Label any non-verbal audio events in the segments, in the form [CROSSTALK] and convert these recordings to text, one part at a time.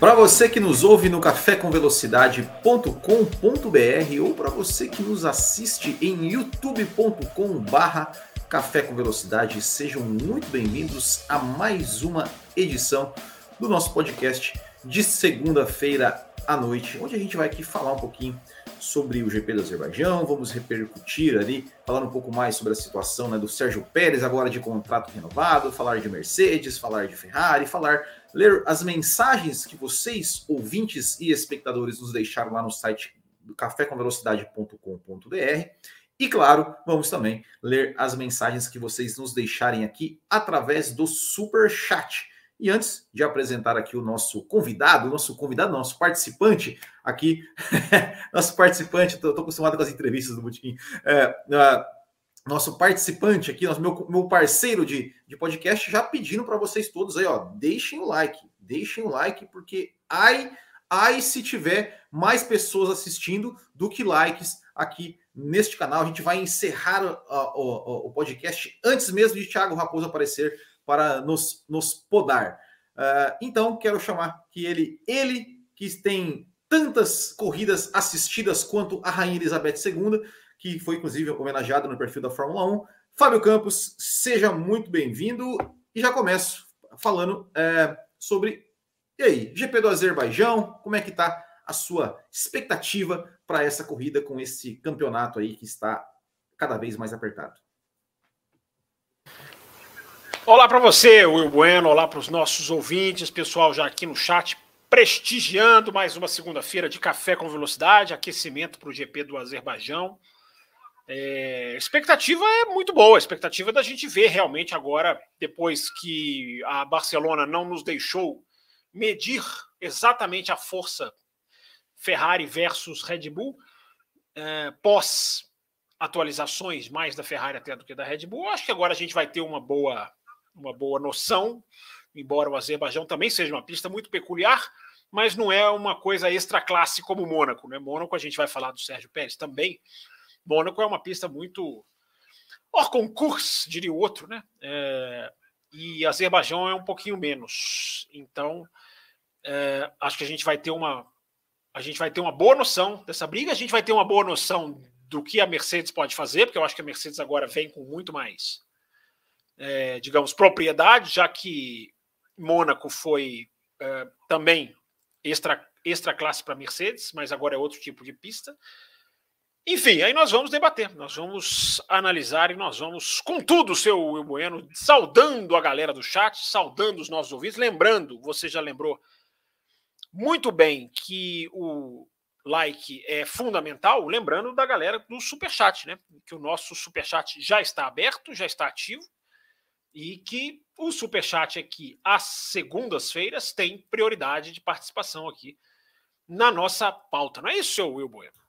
Para você que nos ouve no cafécomvelocidade.com.br ou para você que nos assiste em youtube.com/barra Café com Velocidade, sejam muito bem-vindos a mais uma edição do nosso podcast de segunda-feira à noite, onde a gente vai aqui falar um pouquinho sobre o GP do Azerbaijão, vamos repercutir ali, falar um pouco mais sobre a situação né, do Sérgio Pérez agora de contrato renovado, falar de Mercedes, falar de Ferrari, falar, ler as mensagens que vocês, ouvintes e espectadores, nos deixaram lá no site do cafécomvelocidade.com.br e claro, vamos também ler as mensagens que vocês nos deixarem aqui através do super chat. E antes de apresentar aqui o nosso convidado, nosso convidado, nosso participante aqui, [LAUGHS] nosso participante, estou acostumado com as entrevistas do Botequim, é, nosso participante aqui, nosso, meu, meu parceiro de, de podcast, já pedindo para vocês todos aí, ó, deixem o like, deixem o like, porque ai, ai se tiver mais pessoas assistindo do que likes aqui neste canal. A gente vai encerrar o, o, podcast antes mesmo de Thiago Raposo aparecer para nos, nos podar. Uh, então, quero chamar que ele, ele que tem tantas corridas assistidas quanto a Rainha Elizabeth II, que foi inclusive homenageada no perfil da Fórmula 1. Fábio Campos, seja muito bem-vindo e já começo falando é, sobre e aí, GP do Azerbaijão, como é que está a sua expectativa para essa corrida com esse campeonato aí que está cada vez mais apertado? Olá para você, Will Bueno, olá para os nossos ouvintes, pessoal já aqui no chat, prestigiando mais uma segunda-feira de café com velocidade, aquecimento para o GP do Azerbaijão. É, expectativa é muito boa, a expectativa é da gente ver realmente agora, depois que a Barcelona não nos deixou medir exatamente a força Ferrari versus Red Bull, é, pós atualizações mais da Ferrari até do que da Red Bull, acho que agora a gente vai ter uma boa uma boa noção, embora o Azerbaijão também seja uma pista muito peculiar, mas não é uma coisa extra classe como o Mônaco. Né? Mônaco, a gente vai falar do Sérgio Pérez também. Mônaco é uma pista muito hors concurso, diria o outro, né? É, e Azerbaijão é um pouquinho menos. Então, é, acho que a gente vai ter uma a gente vai ter uma boa noção dessa briga, a gente vai ter uma boa noção do que a Mercedes pode fazer, porque eu acho que a Mercedes agora vem com muito mais é, digamos, propriedade, já que Mônaco foi é, também extra, extra classe para Mercedes, mas agora é outro tipo de pista. Enfim, aí nós vamos debater, nós vamos analisar e nós vamos, com tudo, seu Will Bueno, saudando a galera do chat, saudando os nossos ouvintes, lembrando, você já lembrou muito bem que o like é fundamental, lembrando da galera do Superchat, né? Que o nosso Superchat já está aberto, já está ativo e que o Superchat aqui, às segundas-feiras, tem prioridade de participação aqui na nossa pauta. Não é isso, seu Will Bueno?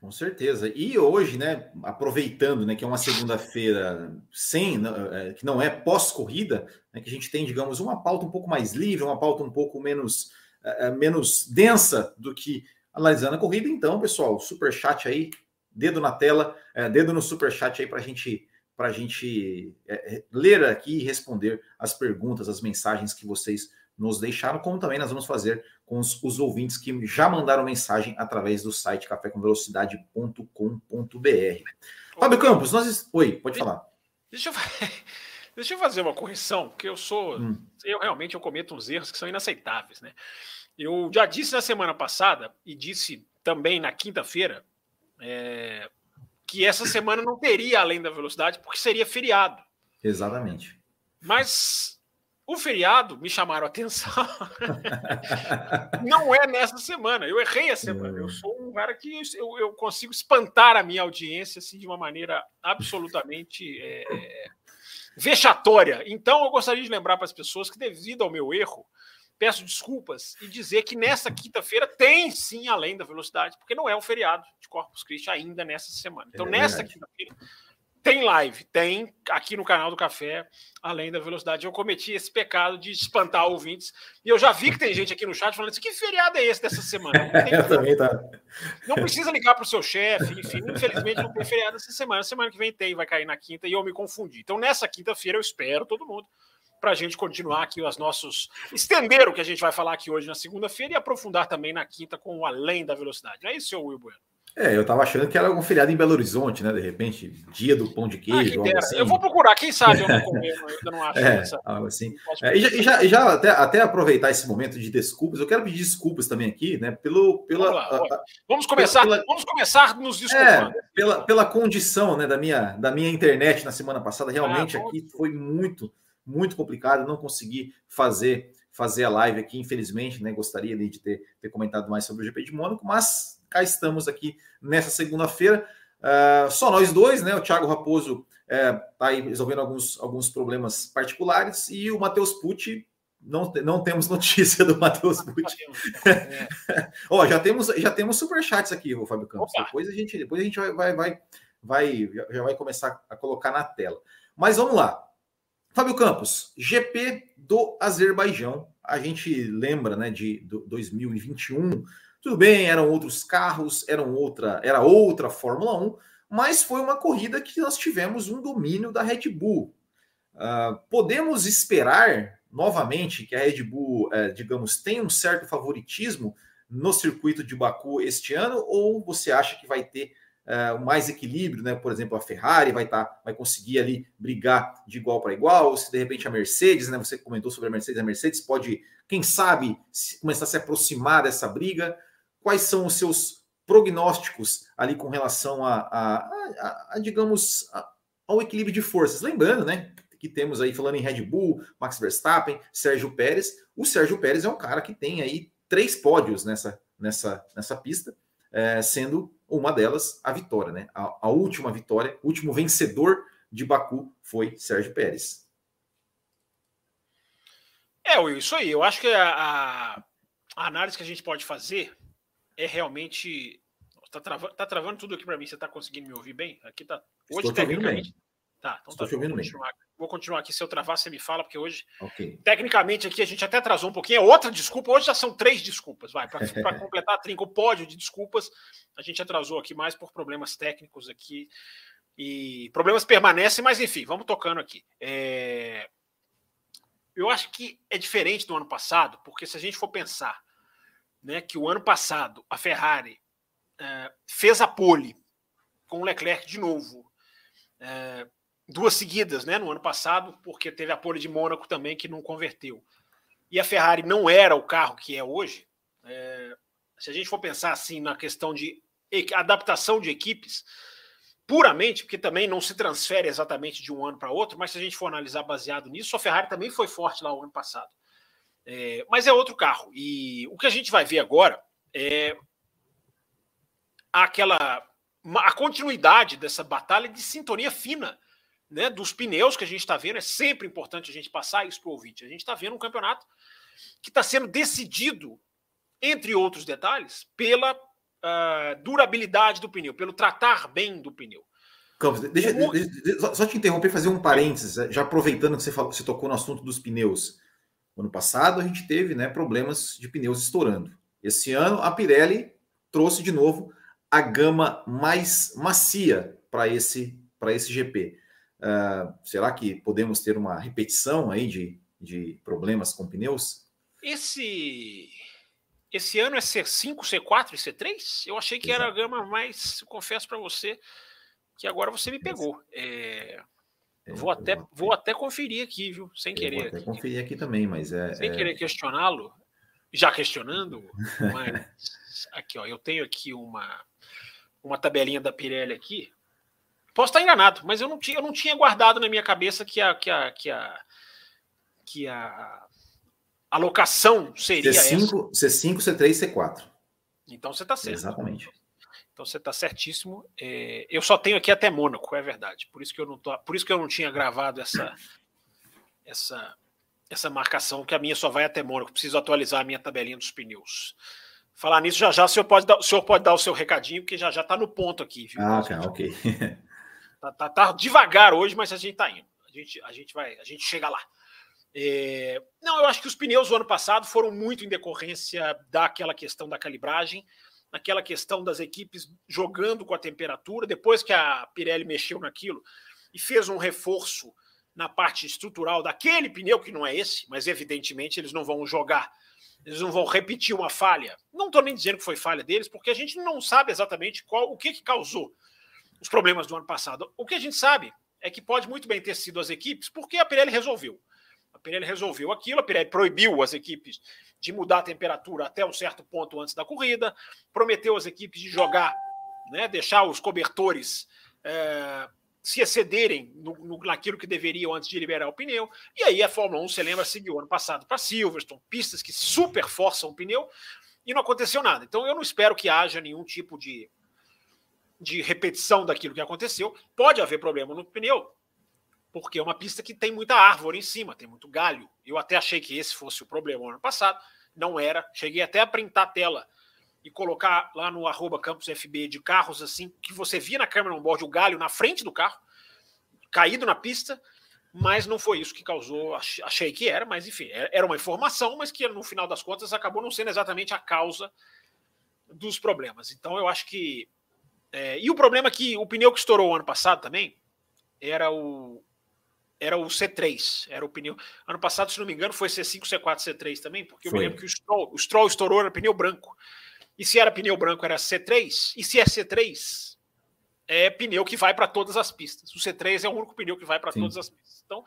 Com certeza. E hoje, né, aproveitando, né, que é uma segunda-feira sem, é, que não é pós-corrida, né, que a gente tem, digamos, uma pauta um pouco mais livre, uma pauta um pouco menos, é, é menos densa do que analisando a corrida. Então, pessoal, super chat aí, dedo na tela, é, dedo no super chat aí para a gente a gente ler aqui e responder as perguntas, as mensagens que vocês nos deixaram, como também nós vamos fazer com os, os ouvintes que já mandaram mensagem através do site cafécomvelocidade.com.br. Fábio Campos, nós. Oi, pode falar. Deixa eu, [LAUGHS] deixa eu fazer uma correção, porque eu sou. Hum. Eu realmente eu cometo uns erros que são inaceitáveis, né? Eu já disse na semana passada e disse também na quinta-feira. É, que essa semana não teria além da velocidade, porque seria feriado. Exatamente. Mas o feriado me chamaram a atenção. [LAUGHS] não é nessa semana. Eu errei a semana. Eu sou um cara que eu, eu consigo espantar a minha audiência assim, de uma maneira absolutamente é, vexatória. Então, eu gostaria de lembrar para as pessoas que, devido ao meu erro, peço desculpas e dizer que nessa quinta-feira tem sim além da velocidade, porque não é um feriado de Corpus Christi ainda nessa semana. Então, é nessa quinta-feira tem live, tem aqui no canal do Café, além da velocidade. Eu cometi esse pecado de espantar ouvintes. E eu já vi que tem gente aqui no chat falando assim: que feriado é esse dessa semana? [LAUGHS] eu também tá. Não precisa ligar para o seu chefe, enfim, infelizmente não tem feriado essa semana. Semana que vem tem, vai cair na quinta e eu me confundi. Então, nessa quinta-feira, eu espero todo mundo para a gente continuar aqui os nossos. estender o que a gente vai falar aqui hoje na segunda-feira e aprofundar também na quinta com o além da velocidade. Não é isso, seu Will Bueno? É, eu tava achando que era algum feriado em Belo Horizonte, né? De repente, dia do pão de queijo. Ah, assim. Eu vou procurar, quem sabe eu não [LAUGHS] comer, eu ainda não acho. É, essa, assim. É, e já, e já, já até, até, aproveitar esse momento de desculpas, eu quero pedir desculpas também aqui, né? Pelo, pela, vamos, lá, vamos começar, pela, vamos começar nos desculpando. É, pela, pela condição né, da, minha, da minha internet na semana passada, realmente ah, aqui foi muito, muito complicado, não consegui fazer fazer a live aqui, infelizmente, né? Gostaria de ter, ter comentado mais sobre o GP de Mônaco, mas cá estamos aqui nessa segunda-feira. Uh, só nós dois, né? O Thiago Raposo está é, aí resolvendo alguns, alguns problemas particulares e o Matheus Pucci. Não, não temos [LAUGHS] notícia do Matheus Pucci. [LAUGHS] Ó, já temos já temos superchats aqui, o Fábio Campos. Depois a gente depois a gente vai, vai, vai, vai já vai começar a colocar na tela. Mas vamos lá. Fábio Campos, GP do Azerbaijão. A gente lembra, né, de 2021 tudo bem, eram outros carros, eram outra, era outra Fórmula 1, mas foi uma corrida que nós tivemos um domínio da Red Bull. Uh, podemos esperar novamente que a Red Bull, uh, digamos, tenha um certo favoritismo no circuito de Baku este ano, ou você acha que vai ter uh, mais equilíbrio, né? Por exemplo, a Ferrari vai, tá, vai conseguir ali brigar de igual para igual, ou se de repente a Mercedes, né? Você comentou sobre a Mercedes, a Mercedes pode, quem sabe, começar a se aproximar dessa briga quais são os seus prognósticos ali com relação a, a, a, a digamos, ao equilíbrio de forças. Lembrando, né, que temos aí falando em Red Bull, Max Verstappen, Sérgio Pérez. O Sérgio Pérez é um cara que tem aí três pódios nessa, nessa, nessa pista, é, sendo uma delas a vitória, né? A, a última vitória, o último vencedor de Baku foi Sérgio Pérez. É, Will, isso aí. Eu acho que a, a, análise que a gente pode fazer é realmente. Tá travando, tá travando tudo aqui para mim. Você tá conseguindo me ouvir bem? Aqui tá. Hoje, Estou tecnicamente. Tá, então Estou tá. Vou continuar, vou continuar aqui. Se eu travar, você me fala, porque hoje, okay. tecnicamente, aqui a gente até atrasou um pouquinho. É outra desculpa. Hoje já são três desculpas. Vai, para [LAUGHS] completar a trinca, o pódio de desculpas, a gente atrasou aqui mais por problemas técnicos aqui. E problemas permanecem, mas enfim, vamos tocando aqui. É... Eu acho que é diferente do ano passado, porque se a gente for pensar né, que o ano passado a Ferrari é, fez a pole com o Leclerc de novo, é, duas seguidas né, no ano passado, porque teve a pole de Mônaco também que não converteu. E a Ferrari não era o carro que é hoje. É, se a gente for pensar assim na questão de adaptação de equipes, puramente, porque também não se transfere exatamente de um ano para outro, mas se a gente for analisar baseado nisso, a Ferrari também foi forte lá o ano passado. É, mas é outro carro. E o que a gente vai ver agora é aquela a continuidade dessa batalha de sintonia fina né, dos pneus que a gente está vendo. É sempre importante a gente passar isso para o ouvinte. A gente está vendo um campeonato que está sendo decidido, entre outros detalhes, pela uh, durabilidade do pneu, pelo tratar bem do pneu. Campos, deixa, deixa, deixa, só te interromper fazer um parênteses, já aproveitando que você, falou, você tocou no assunto dos pneus. Ano passado a gente teve né, problemas de pneus estourando. Esse ano a Pirelli trouxe de novo a gama mais macia para esse, esse GP. Uh, ah, será que podemos ter uma repetição aí de, de problemas com pneus? Esse esse ano é C5, C4 e C3? Eu achei que Exato. era a gama mais, confesso para você, que agora você me pegou. É, é, vou, até, vou até conferir aqui, viu? Sem querer. Vou até conferir aqui também, mas é. Sem é... querer questioná-lo, já questionando, [LAUGHS] mas aqui, ó, eu tenho aqui uma, uma tabelinha da Pirelli aqui. Posso estar enganado, mas eu não tinha, eu não tinha guardado na minha cabeça que a, que a, que a, que a alocação seria C5, essa. C5, C3, C4. Então você está certo. Exatamente. Então você está certíssimo. É, eu só tenho aqui até Mônaco, é verdade. Por isso que eu não tô, por isso que eu não tinha gravado essa essa essa marcação, que a minha só vai até Mônaco. Preciso atualizar a minha tabelinha dos pneus. Falar nisso, já já o senhor pode dar, o, senhor pode dar o seu recadinho, porque já já está no ponto aqui. Viu? Ah, cara, ok. tá, tá, tá, devagar hoje, mas a gente está indo. A gente, a gente vai, a gente chega lá. É... Não, eu acho que os pneus do ano passado foram muito em decorrência daquela questão da calibragem, naquela questão das equipes jogando com a temperatura. Depois que a Pirelli mexeu naquilo e fez um reforço na parte estrutural daquele pneu, que não é esse, mas evidentemente eles não vão jogar, eles não vão repetir uma falha. Não estou nem dizendo que foi falha deles, porque a gente não sabe exatamente qual o que, que causou os problemas do ano passado. O que a gente sabe é que pode muito bem ter sido as equipes, porque a Pirelli resolveu. Pirelli resolveu aquilo, a Pirelli proibiu as equipes de mudar a temperatura até um certo ponto antes da corrida, prometeu às equipes de jogar, né, deixar os cobertores é, se excederem no, no, naquilo que deveriam antes de liberar o pneu. E aí a Fórmula 1, você lembra, seguiu ano passado para Silverstone, pistas que super forçam o pneu, e não aconteceu nada. Então eu não espero que haja nenhum tipo de, de repetição daquilo que aconteceu. Pode haver problema no pneu, porque é uma pista que tem muita árvore em cima, tem muito galho. Eu até achei que esse fosse o problema no ano passado, não era. Cheguei até a printar a tela e colocar lá no arroba Campus FB de carros assim, que você via na câmera on-board o galho na frente do carro, caído na pista, mas não foi isso que causou, achei que era, mas enfim, é, era uma informação, mas que no final das contas acabou não sendo exatamente a causa dos problemas. Então eu acho que. É, e o problema é que o pneu que estourou ano passado também era o, era o C3, era o pneu. Ano passado, se não me engano, foi C5, C4, C3 também, porque foi. eu me lembro que o Stroll, o Stroll estourou era pneu branco. E se era pneu branco, era C3. E se é C3, é pneu que vai para todas as pistas. O C3 é o único pneu que vai para todas as pistas. Então,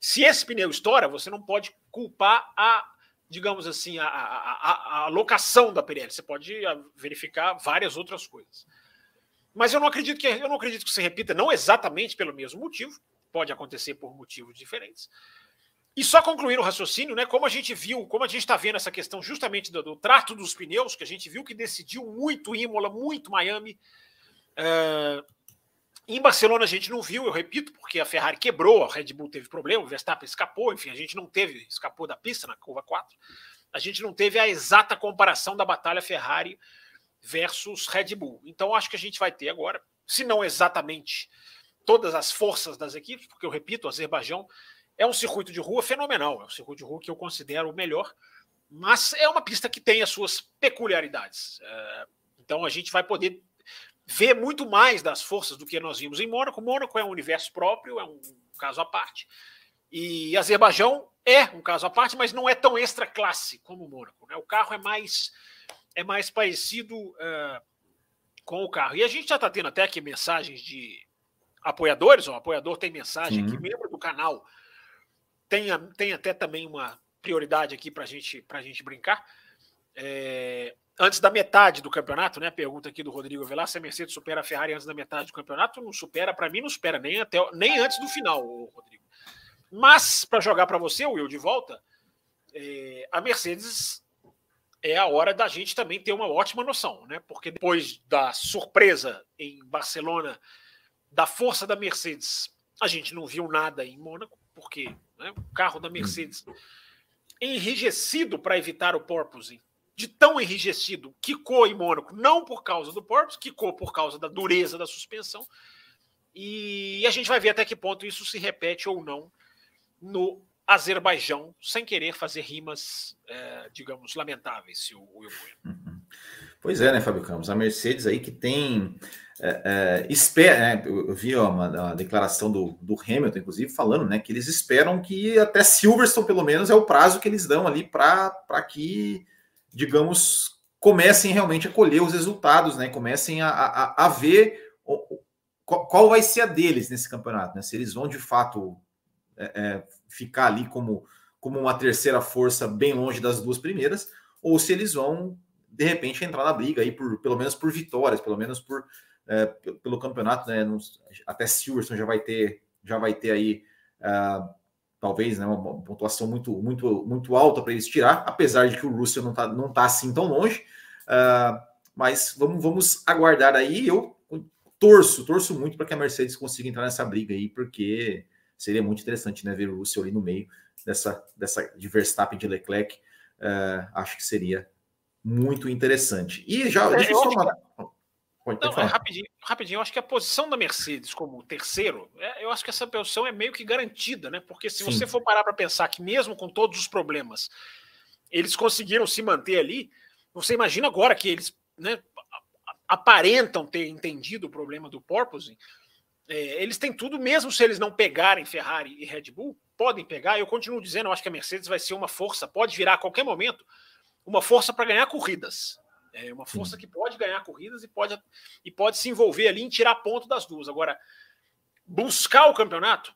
se esse pneu estoura, você não pode culpar a, digamos assim, a, a, a, a locação da Pirelli. Você pode verificar várias outras coisas. Mas eu não acredito que eu não acredito que se repita, não exatamente pelo mesmo motivo. Pode acontecer por motivos diferentes. E só concluir o raciocínio, né? Como a gente viu, como a gente está vendo essa questão justamente do, do, trato dos pneus, que a gente viu que decidiu muito Imola, muito Miami. Uh, em Barcelona a gente não viu, eu repito, porque a Ferrari quebrou, a Red Bull teve problema, o Verstappen escapou, enfim, a gente não teve, escapou da pista na curva 4. A gente não teve a exata comparação da batalha Ferrari versus Red Bull. Então acho que a gente vai ter agora, se não exatamente todas as forças das equipes, porque eu repito, o Azerbaijão é um circuito de rua fenomenal, é um circuito de rua que eu considero o melhor, mas é uma pista que tem as suas peculiaridades. É, então a gente vai poder ver muito mais das forças do que nós vimos em Mônaco. Mônaco é um universo próprio, é um caso à parte. E Azerbaijão é um caso à parte, mas não é tão extra classe como Mônaco. Né? O carro é mais é mais parecido uh, com o carro. E a gente já está tendo até aqui mensagens de apoiadores, o apoiador tem mensagem Sim. aqui, membro do canal tem, tem até também uma prioridade aqui para gente, a gente brincar. É, antes da metade do campeonato, né? Pergunta aqui do Rodrigo Velar se a Mercedes supera a Ferrari antes da metade do campeonato. Não supera, para mim, não supera nem, até, nem antes do final, Rodrigo. Mas, para jogar para você, Will, de volta, é, a Mercedes é a hora da gente também ter uma ótima noção, né? Porque depois da surpresa em Barcelona, da força da Mercedes, a gente não viu nada em Mônaco, porque né? o carro da Mercedes, enrijecido para evitar o porpoising, de tão enrijecido, quicou em Mônaco, não por causa do porpoise, quicou por causa da dureza da suspensão. E a gente vai ver até que ponto isso se repete ou não no Azerbaijão, sem querer fazer rimas, é, digamos, lamentáveis, se o Will uhum. Pois é, né, Fábio Campos? A Mercedes aí que tem é, é, espera, né, eu, vi uma, uma, declaração do, do Hamilton, inclusive, falando né, que eles esperam que até Silverstone, pelo menos, é o prazo que eles dão ali para que, digamos, comecem realmente a colher os resultados, né? Comecem a, a, a ver o, qual, qual, vai ser a deles nesse campeonato, né? Se eles vão de fato é, é, ficar ali como, como uma terceira força bem longe das duas primeiras, ou se eles vão de repente entrar na briga aí por pelo menos por vitórias, pelo menos por é, pelo campeonato, né? até Silverstone já vai ter, já vai ter aí uh, talvez né, uma pontuação muito, muito, muito alta para eles tirar, apesar de que o Russell não está não tá assim tão longe. Uh, mas vamos, vamos aguardar aí. Eu torço, torço muito para que a Mercedes consiga entrar nessa briga aí, porque seria muito interessante né, ver o Russell ali no meio. dessa, dessa de Verstappen de Leclerc, uh, acho que seria muito interessante. E já é, deixa eu só uma... Pode, Não, é rapidinho, rapidinho, eu acho que a posição da Mercedes como terceiro, é, eu acho que essa posição é meio que garantida, né? Porque se Sim. você for parar para pensar que mesmo com todos os problemas, eles conseguiram se manter ali, você imagina agora que eles né, aparentam ter entendido o problema do porpoising, é, eles têm tudo, mesmo se eles não pegarem Ferrari e Red Bull, podem pegar. Eu continuo dizendo, eu acho que a Mercedes vai ser uma força, pode virar a qualquer momento, uma força para ganhar corridas. É uma força que pode ganhar corridas e pode, e pode se envolver ali em tirar ponto das duas. Agora, buscar o campeonato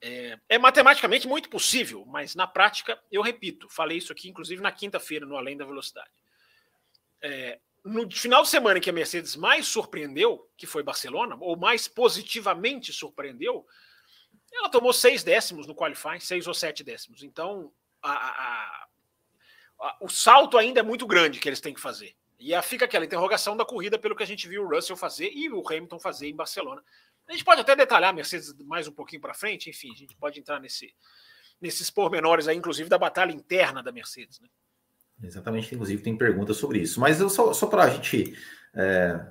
é, é, matematicamente muito possível, mas na prática, eu repito, falei isso aqui, inclusive na quinta-feira, no Além da Velocidade. É, no final de semana que a Mercedes mais surpreendeu, que foi Barcelona, ou mais positivamente surpreendeu, ela tomou seis décimos no qualifying, seis ou sete décimos. Então, a, a, o salto ainda é muito grande que eles têm que fazer. E fica aquela interrogação da corrida pelo que a gente viu o Russell fazer e o Hamilton fazer em Barcelona. A gente pode até detalhar a Mercedes mais um pouquinho para frente, enfim, a gente pode entrar nesse, nesses pormenores aí, inclusive da batalha interna da Mercedes. Né? Exatamente, inclusive tem perguntas sobre isso. Mas eu só, só para a gente é,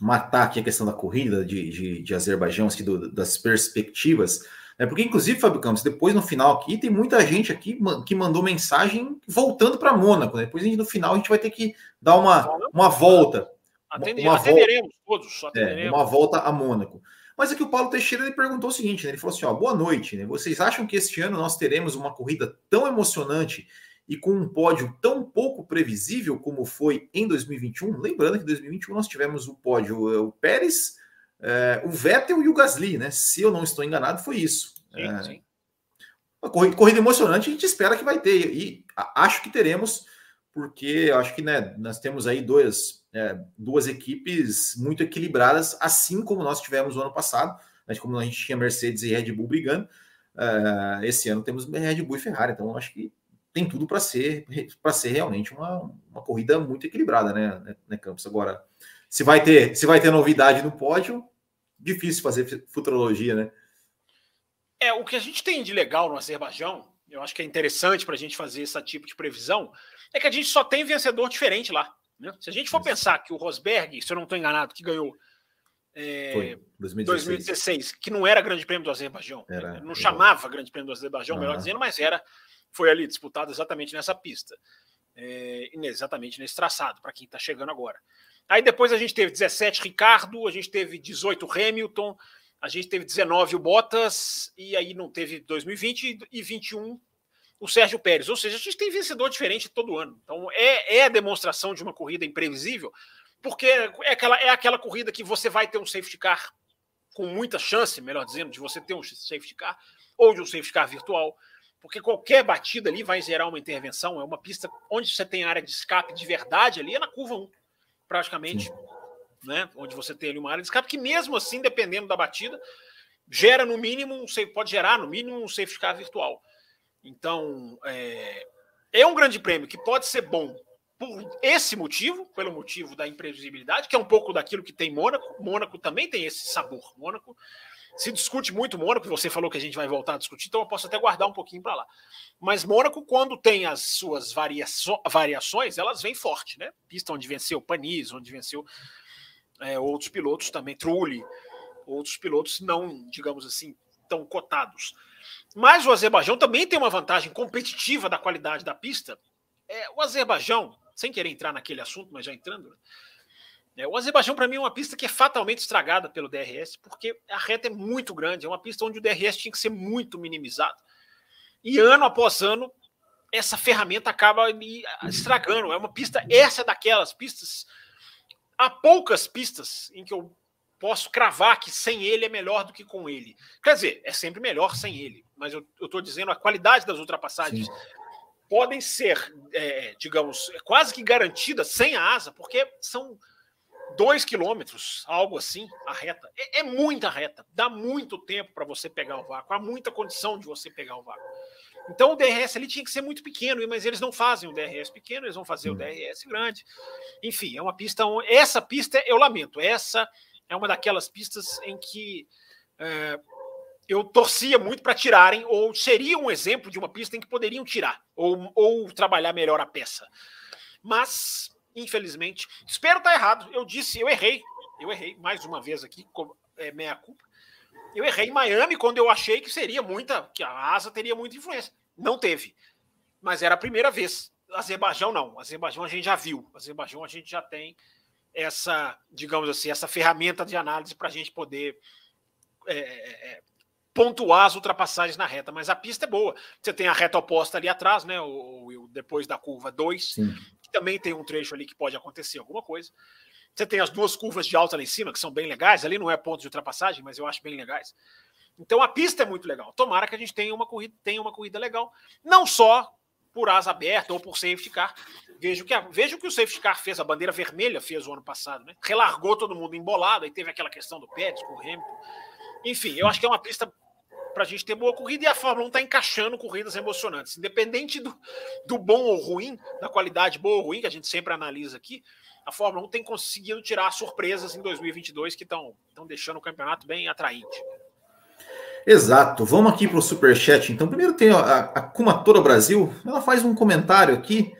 matar aqui a questão da corrida de, de, de Azerbaijão, assim, do, das perspectivas, é porque, inclusive, Fábio Campos, depois no final aqui, tem muita gente aqui que mandou mensagem voltando para Mônaco. Né? Depois no final a gente vai ter que dar uma, uma volta. Atende, uma atenderemos volta, todos. Atenderemos. É, uma volta a Mônaco. Mas aqui o Paulo Teixeira ele perguntou o seguinte: né? ele falou assim: ó, boa noite, né? Vocês acham que este ano nós teremos uma corrida tão emocionante e com um pódio tão pouco previsível como foi em 2021? Lembrando que em 2021 nós tivemos o pódio, é, o Pérez, é, o Vettel e o Gasly, né? Se eu não estou enganado, foi isso. Sim, é, sim. Uma corrida, corrida, emocionante, a gente espera que vai ter, e acho que teremos, porque acho que né, nós temos aí dois, é, duas equipes muito equilibradas, assim como nós tivemos no ano passado, né, como a gente tinha Mercedes e Red Bull brigando. Uh, esse ano temos Red Bull e Ferrari, então acho que tem tudo para ser para ser realmente uma, uma corrida muito equilibrada, né, né, Campos? Agora, se vai ter se vai ter novidade no pódio, difícil fazer futurologia, né? É, o que a gente tem de legal no Azerbaijão, eu acho que é interessante para a gente fazer esse tipo de previsão, é que a gente só tem vencedor diferente lá. Né? Se a gente for pensar que o Rosberg, se eu não estou enganado, que ganhou é, Foi, 2016. 2016. que não era Grande Prêmio do Azerbaijão, era, não chamava Grande Prêmio do Azerbaijão, uhum. melhor dizendo, mas era, foi ali disputado exatamente nessa pista, é, exatamente nesse traçado, para quem está chegando agora. Aí depois a gente teve 17 Ricardo, a gente teve 18 Hamilton, a gente teve 19 o Bottas, e aí não teve 2020 e 21 o Sérgio Pérez. Ou seja, a gente tem vencedor diferente todo ano. Então é, é a demonstração de uma corrida imprevisível, porque é aquela, é aquela corrida que você vai ter um safety car com muita chance, melhor dizendo, de você ter um safety car ou de um safety car virtual, porque qualquer batida ali vai gerar uma intervenção. É uma pista onde você tem área de escape de verdade ali, é na curva 1, praticamente. Sim né? Onde você tem ali uma área de escape que, mesmo assim, dependendo da batida, gera no mínimo, um, pode gerar no mínimo um safety car virtual. Então, é, é um grande prêmio que pode ser bom por esse motivo, pelo motivo da imprevisibilidade, que é um pouco daquilo que tem Mônaco. Mônaco também tem esse sabor. Mônaco se discute muito Mônaco, você falou que a gente vai voltar a discutir, então eu posso até guardar um pouquinho para lá. Mas Mônaco, quando tem as suas variações, elas vêm forte, né? Pista onde venceu Panis, onde venceu é, outros pilotos também, Trulli, outros pilotos não, digamos assim, tão cotados. Mas o Azerbaijão também tem uma vantagem competitiva da qualidade da pista. É, o Azerbaijão, sem querer entrar naquele assunto, mas já entrando, né? O Azerbaijão para mim é uma pista que é fatalmente estragada pelo DRS, porque a reta é muito grande, é uma pista onde o DRS tinha que ser muito minimizado. E ano após ano, essa ferramenta acaba me estragando. É uma pista, essa é daquelas pistas há poucas pistas em que eu posso cravar que sem ele é melhor do que com ele. Quer dizer, é sempre melhor sem ele, mas eu estou dizendo a qualidade das ultrapassagens Sim. podem ser, é, digamos, quase que garantidas sem a asa, porque são dois quilômetros, algo assim, a reta. É, é muita reta, dá muito tempo para você pegar o vácuo, há muita condição de você pegar o vácuo. Então o DRS ali tinha que ser muito pequeno, mas eles não fazem o DRS pequeno, eles vão fazer o hum. DRS grande. Enfim, é uma pista. Essa pista, eu lamento, essa é uma daquelas pistas em que é, eu torcia muito para tirarem, ou seria um exemplo de uma pista em que poderiam tirar, ou, ou trabalhar melhor a peça. Mas, infelizmente, espero estar errado. Eu disse, eu errei. Eu errei mais uma vez aqui, é, meia culpa. Eu errei em Miami quando eu achei que seria muita, que a asa teria muita influência. Não teve. Mas era a primeira vez. Azerbaijão não. Azerbaijão a gente já viu. Azerbaijão a gente já tem essa, digamos assim, essa ferramenta de análise para a gente poder é, é, é, pontuar as ultrapassagens na reta. Mas a pista é boa. Você tem a reta oposta ali atrás, né? O depois da curva 2, que também tem um trecho ali que pode acontecer alguma coisa. Você tem as duas curvas de alta lá em cima, que são bem legais. Ali não é ponto de ultrapassagem, mas eu acho bem legais. Então a pista é muito legal. Tomara que a gente tenha uma corrida, tenha uma corrida legal. Não só por asa aberta ou por safety car. Veja o que, veja o que o safety car fez, a bandeira vermelha fez o ano passado, né? Relargou todo mundo embolado, aí teve aquela questão do Pérez com o Hamilton. Enfim, eu acho que é uma pista para a gente ter boa corrida e a Fórmula 1 está encaixando corridas emocionantes. Independente do, do bom ou ruim, da qualidade boa ou ruim, que a gente sempre analisa aqui, a Fórmula 1 tem conseguido tirar surpresas em 2022 que estão deixando o campeonato bem atraente. Exato. Vamos aqui para o Superchat. Então, primeiro tem a, a Kumatora Brasil. Ela faz um comentário aqui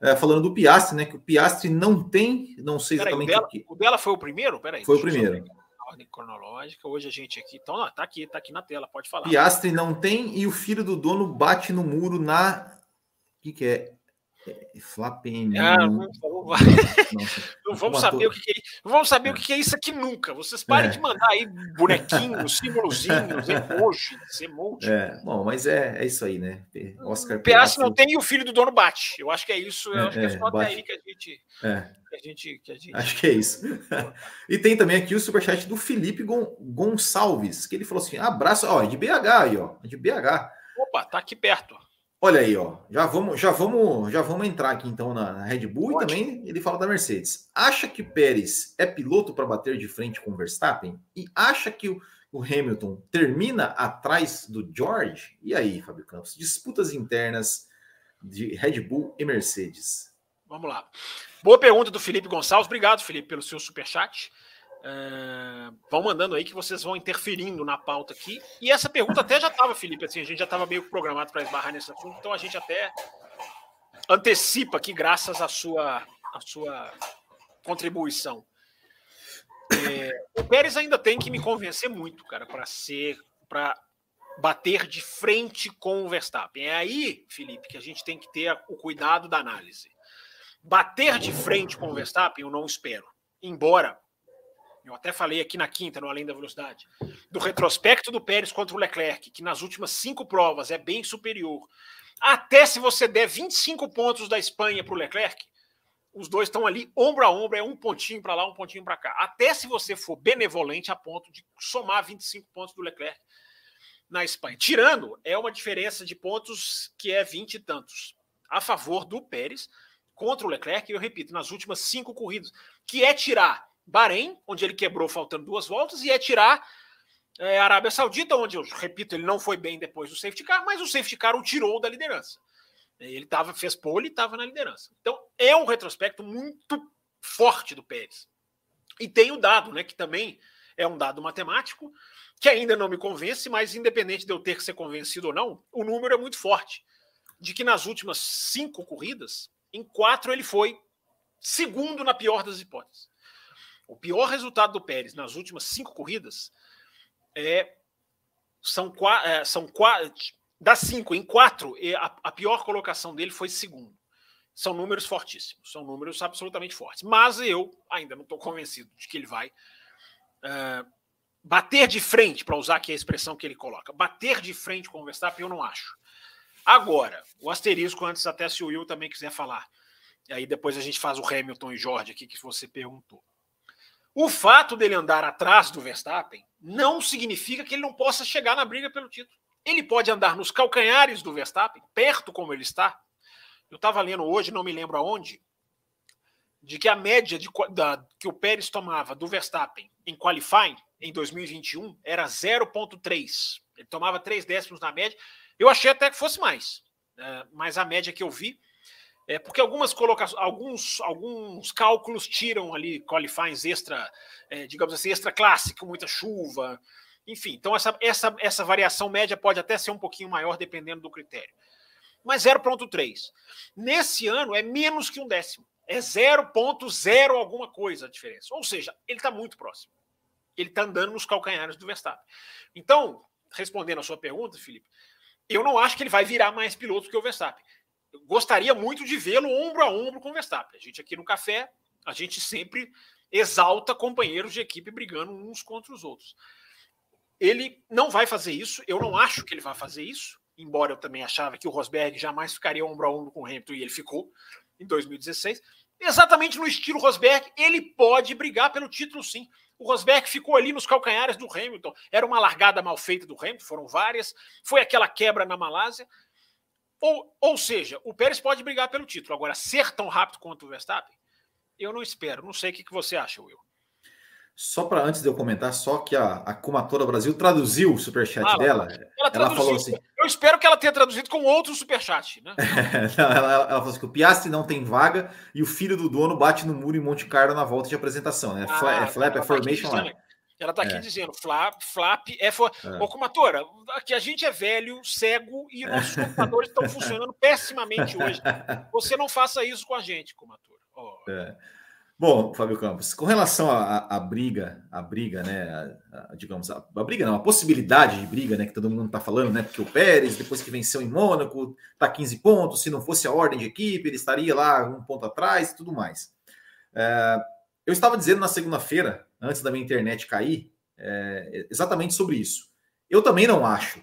é, falando do Piastre, né? Que o Piastre não tem, não sei exatamente o, dela, o que. O dela foi o primeiro? Peraí. Foi o primeiro. Ordem cronológica. Hoje a gente aqui. Então, ó, tá aqui, tá aqui na tela, pode falar. Piastre não tem e o filho do dono bate no muro na. O que, que é? Flapem. Ah, não, [LAUGHS] não vamos saber o que, é, não vamos saber é. o que é isso aqui nunca. Vocês parem é. de mandar aí bonequinhos, símbolozinhos, emojis, emojis. É, bom, mas é, é isso aí, né? Oscar Piastri não tem e o filho do dono bate. Eu acho que é isso. Eu acho que é só até aí que a gente. Que a gente, que a gente... Acho que é isso. [LAUGHS] e tem também aqui o superchat do Felipe Gon Gonçalves, que ele falou assim: abraço, ó, de BH aí, ó, de BH. Opa, tá aqui perto. Olha aí, ó. Já vamos, já vamos, já vamos entrar aqui então na, Red Bull Ótimo. e também ele fala da Mercedes. Acha que Pérez é piloto para bater de frente com o Verstappen? E acha que o, o, Hamilton termina atrás do George? E aí, Fábio Campos? Disputas internas de Red Bull e Mercedes. Vamos lá. Boa pergunta do Felipe Gonçalves. Obrigado, Felipe, pelo seu super chat. Uh, vão mandando aí que vocês vão interferindo na pauta aqui. E essa pergunta até já estava, Felipe, assim, a gente já estava meio programado para esbarrar nesse assunto, então a gente até antecipa aqui, graças à sua, à sua contribuição. É, o Pérez ainda tem que me convencer muito, cara, para ser, para bater de frente com o Verstappen. É aí, Felipe, que a gente tem que ter o cuidado da análise. Bater de frente com o Verstappen, eu não espero. Embora eu até falei aqui na quinta, no Além da Velocidade, do retrospecto do Pérez contra o Leclerc, que nas últimas cinco provas é bem superior. Até se você der 25 pontos da Espanha para o Leclerc, os dois estão ali ombro a ombro, é um pontinho para lá, um pontinho para cá. Até se você for benevolente a ponto de somar 25 pontos do Leclerc na Espanha. Tirando, é uma diferença de pontos que é 20 e tantos a favor do Pérez contra o Leclerc, eu repito, nas últimas cinco corridas, que é tirar Bahrein, onde ele quebrou faltando duas voltas, e é tirar é, a Arábia Saudita, onde, eu repito, ele não foi bem depois do safety car, mas o safety car o tirou da liderança. Ele tava, fez pole e estava na liderança. Então, é um retrospecto muito forte do Pérez. E tem o dado, né, que também é um dado matemático, que ainda não me convence, mas independente de eu ter que ser convencido ou não, o número é muito forte. De que nas últimas cinco corridas, em quatro ele foi segundo na pior das hipóteses. O pior resultado do Pérez nas últimas cinco corridas é são, é, são quatro das cinco em quatro a, a pior colocação dele foi segundo. São números fortíssimos, são números absolutamente fortes. Mas eu ainda não estou convencido de que ele vai uh, bater de frente, para usar aqui a expressão que ele coloca. Bater de frente com o Verstappen, eu não acho. Agora, o asterisco, antes até se o Will também quiser falar. E aí depois a gente faz o Hamilton e Jorge aqui que você perguntou. O fato dele andar atrás do Verstappen não significa que ele não possa chegar na briga pelo título. Ele pode andar nos calcanhares do Verstappen, perto como ele está. Eu estava lendo hoje, não me lembro aonde, de que a média de, da, que o Pérez tomava do Verstappen em qualifying em 2021 era 0,3. Ele tomava 3 décimos na média. Eu achei até que fosse mais, né? mas a média que eu vi é, porque algumas colocações, alguns, alguns cálculos tiram ali qualifies extra, é, digamos assim, extra classe, com muita chuva, Enfim, então essa, essa, essa variação média pode até ser um pouquinho maior dependendo do critério. Mas 0,3. Nesse ano é menos que um décimo. É 0,0 alguma coisa a diferença. Ou seja, ele está muito próximo. Ele está andando nos calcanhares do Verstappen. Então, respondendo a sua pergunta, Felipe, eu não acho que ele vai virar mais piloto que o Verstappen. Gostaria muito de vê-lo ombro a ombro com o Verstappen. A gente aqui no café, a gente sempre exalta companheiros de equipe brigando uns contra os outros. Ele não vai fazer isso, eu não acho que ele vai fazer isso, embora eu também achava que o Rosberg jamais ficaria ombro a ombro com o Hamilton e ele ficou em 2016. Exatamente no estilo Rosberg, ele pode brigar pelo título sim. O Rosberg ficou ali nos calcanhares do Hamilton. Era uma largada mal feita do Hamilton, foram várias. Foi aquela quebra na Malásia. Ou, ou seja, o Pérez pode brigar pelo título. Agora, ser tão rápido quanto o Verstappen, eu não espero. Não sei o que, que você acha, Will. Só para antes de eu comentar, só que a, a Kumatora Brasil traduziu o superchat ah, dela. Ela, ela falou assim. Eu espero que ela tenha traduzido com outro superchat, né? [LAUGHS] ela, ela, ela, falou assim que o Piastri não tem vaga e o filho do dono bate no muro em Monte Carlo na volta de apresentação, né? Ah, é flap, é tá formation lá. Ela está aqui é. dizendo, flap, flap é. For... é. Ô, Kumatora, aqui a gente é velho, cego e nossos computadores estão funcionando [LAUGHS] pessimamente hoje. Você não faça isso com a gente, Kumatora. Oh. É. Bom, Fábio Campos, com relação à briga, a briga, né? A, a, digamos, a, a, briga não, a possibilidade de briga, né? Que todo mundo está falando, né? Porque o Pérez, depois que venceu em Mônaco, está 15 pontos. Se não fosse a ordem de equipe, ele estaria lá um ponto atrás e tudo mais. É, eu estava dizendo na segunda-feira, antes da minha internet cair, é, exatamente sobre isso. Eu também não acho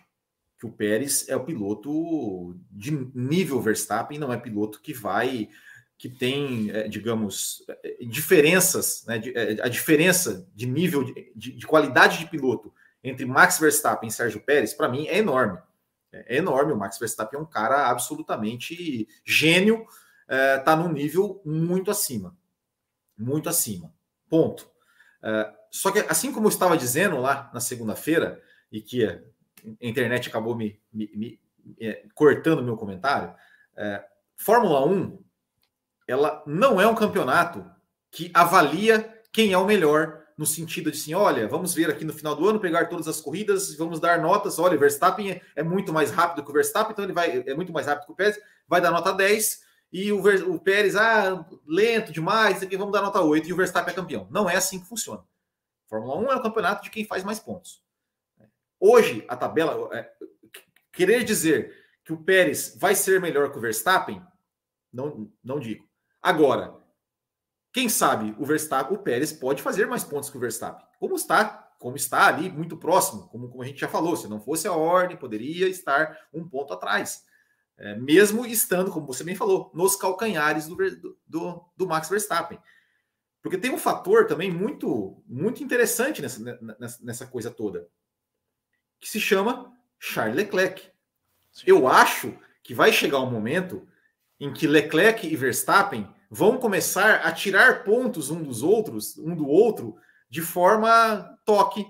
que o Pérez é o piloto de nível Verstappen, não é piloto que vai que tem, é, digamos, é, diferenças, né, é, a diferença de nível de, de, qualidade de piloto entre Max Verstappen e Sérgio Pérez, para mim, é enorme. É enorme. O Max Verstappen é um cara absolutamente gênio, está é, num nível muito acima. Muito acima. Ponto. É, só que, assim como eu estava dizendo lá na segunda-feira, e que a internet acabou me, me, me cortando meu comentário, Fórmula 1 ela não é um campeonato que avalia quem é o melhor no sentido de assim, olha, vamos ver aqui no final do ano, pegar todas as corridas, vamos dar notas, olha, Verstappen é, é muito mais rápido que o Verstappen, então ele vai é muito mais rápido que o Pérez, vai dar nota 10, e o, Ver, o Pérez, ah, lento demais, aqui vamos dar nota 8, e o Verstappen é campeão. Não é assim que funciona. Fórmula 1 é o campeonato de quem faz mais pontos. Hoje, a tabela, é, querer dizer que o Pérez vai ser melhor que o Verstappen, não, não digo. Agora, quem sabe o Verstappen, o Pérez pode fazer mais pontos que o Verstappen. Como está, como está ali muito próximo, como, como a gente já falou, se não fosse a ordem, poderia estar um ponto atrás. É, mesmo estando, como você bem falou, nos calcanhares do, do, do, Max Verstappen. Porque tem um fator também muito, muito interessante nessa, nessa, nessa coisa toda, que se chama Charles Leclerc. Eu acho que vai chegar um momento em que Leclerc e Verstappen vão começar a tirar pontos um dos outros, um do outro, de forma toque.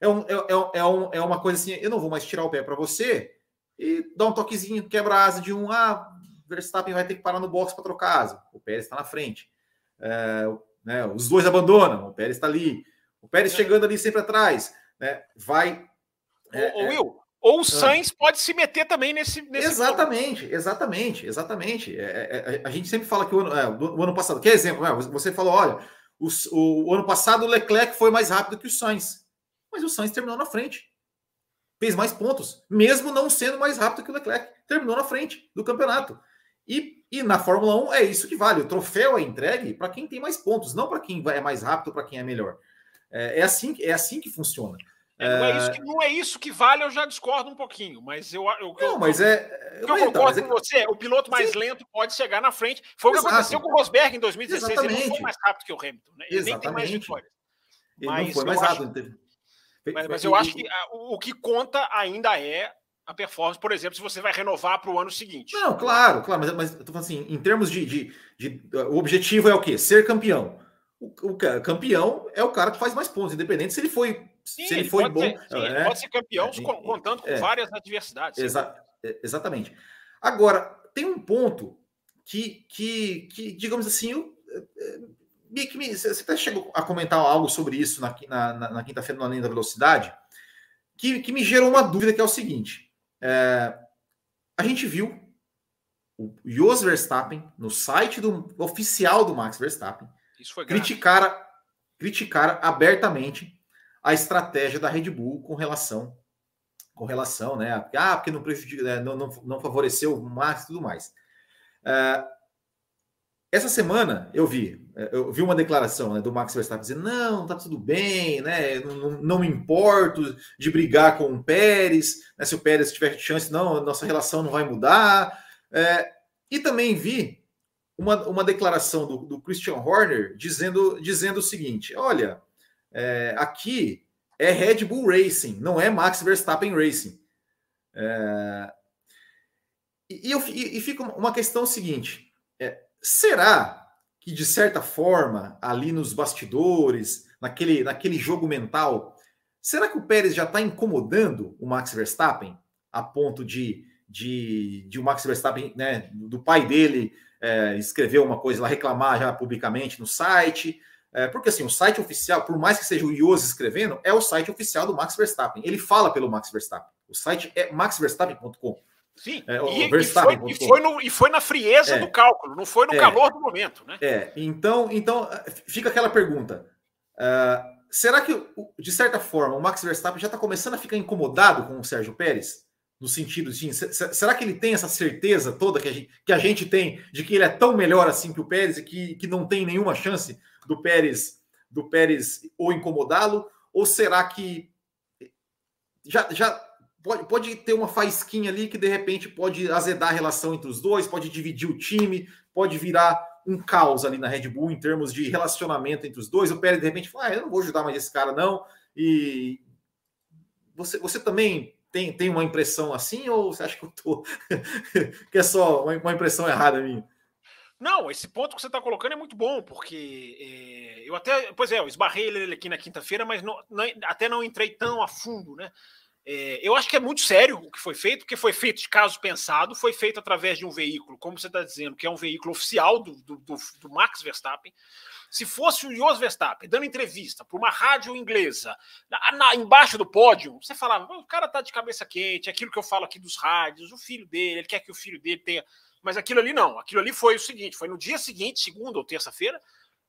É, um, é, é, é, um, é uma coisa assim, eu não vou mais tirar o pé para você e dar um toquezinho, quebra a asa de um, ah, Verstappen vai ter que parar no box para trocar asa. O Pérez está na frente. É, né, os dois abandonam, o Pérez está ali. O Pérez é. chegando ali sempre atrás. Né, vai. É, ô, ô Will, ou o ah. Sainz pode se meter também nesse. nesse exatamente, exatamente, exatamente. É, é, é, a gente sempre fala que o ano, é, o ano passado, que exemplo, né? você falou: olha, o, o, o, ano passado o Leclerc foi mais rápido que o Sainz, mas o Sainz terminou na frente. Fez mais pontos, mesmo não sendo mais rápido que o Leclerc. Terminou na frente do campeonato. E, e na Fórmula 1 é isso que vale. O troféu é entregue para quem tem mais pontos, não para quem é mais rápido, para quem é melhor. É, é, assim, é assim que funciona. É, não, é isso que, não é isso que vale, eu já discordo um pouquinho, mas eu. eu não, eu, mas é. Eu, eu concordo com você, o piloto mais Sim. lento pode chegar na frente. Foi Exato. o que aconteceu com o Rosberg em 2016. Exatamente. Ele não foi mais rápido que o Hamilton, né? Ele Exatamente. nem tem mais vitórias. Ele mas não foi mais rápido. Acho, mas, mas eu acho que o que conta ainda é a performance, por exemplo, se você vai renovar para o ano seguinte. Não, claro, claro, mas, mas eu tô falando assim, em termos de, de, de, O objetivo é o quê? Ser campeão. O, o, campeão é o cara que faz mais pontos, independente se ele foi Sim, se ele, foi bom. Ser, sim, é, pode ser campeão é, contando com é, várias adversidades. Exa é, exatamente. Agora, tem um ponto que, que, que digamos assim, eu, me, você até chegou a comentar algo sobre isso na, na, na quinta-feira na linha da velocidade. que, que me gerou uma dúvida que é o seguinte: é, a gente viu o Jos Verstappen no site do oficial do Max Verstappen criticar, criticar abertamente a estratégia da Red Bull com relação com relação, né? Ah, porque não, prejudica, não, não, não favoreceu o Max e tudo mais. É, essa semana eu vi, eu vi uma declaração né, do Max Verstappen dizendo: não, tá tudo bem, né? Não, não me importo de brigar com o Pérez, né, se o Pérez tiver chance, não, nossa relação não vai mudar. É, e também vi uma, uma declaração do, do, Christian Horner dizendo, dizendo o seguinte: olha, é, aqui é Red Bull Racing, não é Max Verstappen Racing. É, e, e, e, fica uma questão seguinte: é, será que, de certa forma, ali nos bastidores, naquele, naquele jogo mental, será que o Pérez já está incomodando o Max Verstappen a ponto de, de, de o Max Verstappen, né, do pai dele, é, escrever uma coisa lá, reclamar já publicamente no site? É, porque assim, o site oficial, por mais que seja o Ios escrevendo, é o site oficial do Max Verstappen. Ele fala pelo Max Verstappen. O site é maxverstappen.com. Sim, é, e, e, foi, e, foi no, e, foi, na frieza é, do cálculo, não foi no é, calor do momento, né? É, então, então fica aquela pergunta. Uh, será que, de certa forma, o Max Verstappen já está começando a ficar incomodado com o Sérgio Pérez? No sentido de, será que ele tem essa certeza toda que a, gente, que a gente tem de que ele é tão melhor assim que o Pérez e que, que não tem nenhuma chance do Pérez do Pérez ou incomodá-lo? Ou será que já, já pode, pode ter uma faísquinha ali que de repente pode azedar a relação entre os dois, pode dividir o time, pode virar um caos ali na Red Bull em termos de relacionamento entre os dois. O Pérez de repente fala: ah, eu não vou ajudar mais esse cara, não. E você, você também tem, tem uma impressão assim, ou você acha que eu tô [LAUGHS] que é só uma, impressão errada minha? Não, esse ponto que você está colocando é muito bom, porque é, eu até, pois é, eu esbarrei ele aqui na quinta-feira, mas não, não, até não entrei tão a fundo, né? É, eu acho que é muito sério o que foi feito, porque foi feito de caso pensado, foi feito através de um veículo, como você está dizendo, que é um veículo oficial do, do, do, do Max Verstappen. Se fosse o Jos Verstappen dando entrevista para uma rádio inglesa, na, na, embaixo do pódio, você falava, o cara tá de cabeça quente, aquilo que eu falo aqui dos rádios, o filho dele, ele quer que o filho dele tenha. Mas aquilo ali não. Aquilo ali foi o seguinte: foi no dia seguinte, segunda ou terça-feira,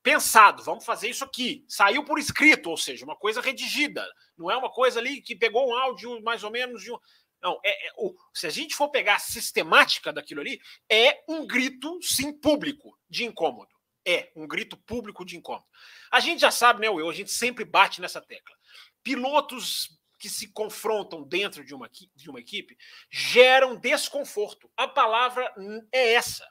pensado, vamos fazer isso aqui. Saiu por escrito, ou seja, uma coisa redigida. Não é uma coisa ali que pegou um áudio mais ou menos de um. Não, é, é o, se a gente for pegar a sistemática daquilo ali, é um grito, sim, público de incômodo. É um grito público de incômodo. A gente já sabe, né, Will? A gente sempre bate nessa tecla. Pilotos que se confrontam dentro de uma, de uma equipe geram desconforto. A palavra é essa.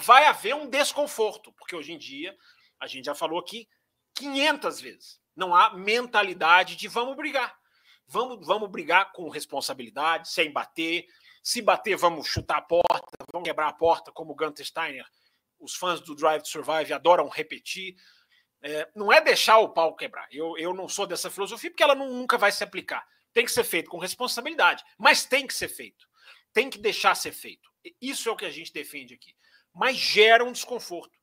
Vai haver um desconforto, porque hoje em dia a gente já falou aqui 500 vezes. Não há mentalidade de vamos brigar. Vamos, vamos brigar com responsabilidade, sem bater. Se bater, vamos chutar a porta, vamos quebrar a porta, como o Gunter Steiner, os fãs do Drive to Survive adoram repetir. É, não é deixar o pau quebrar. Eu, eu não sou dessa filosofia porque ela não, nunca vai se aplicar. Tem que ser feito com responsabilidade, mas tem que ser feito. Tem que deixar ser feito. Isso é o que a gente defende aqui. Mas gera um desconforto.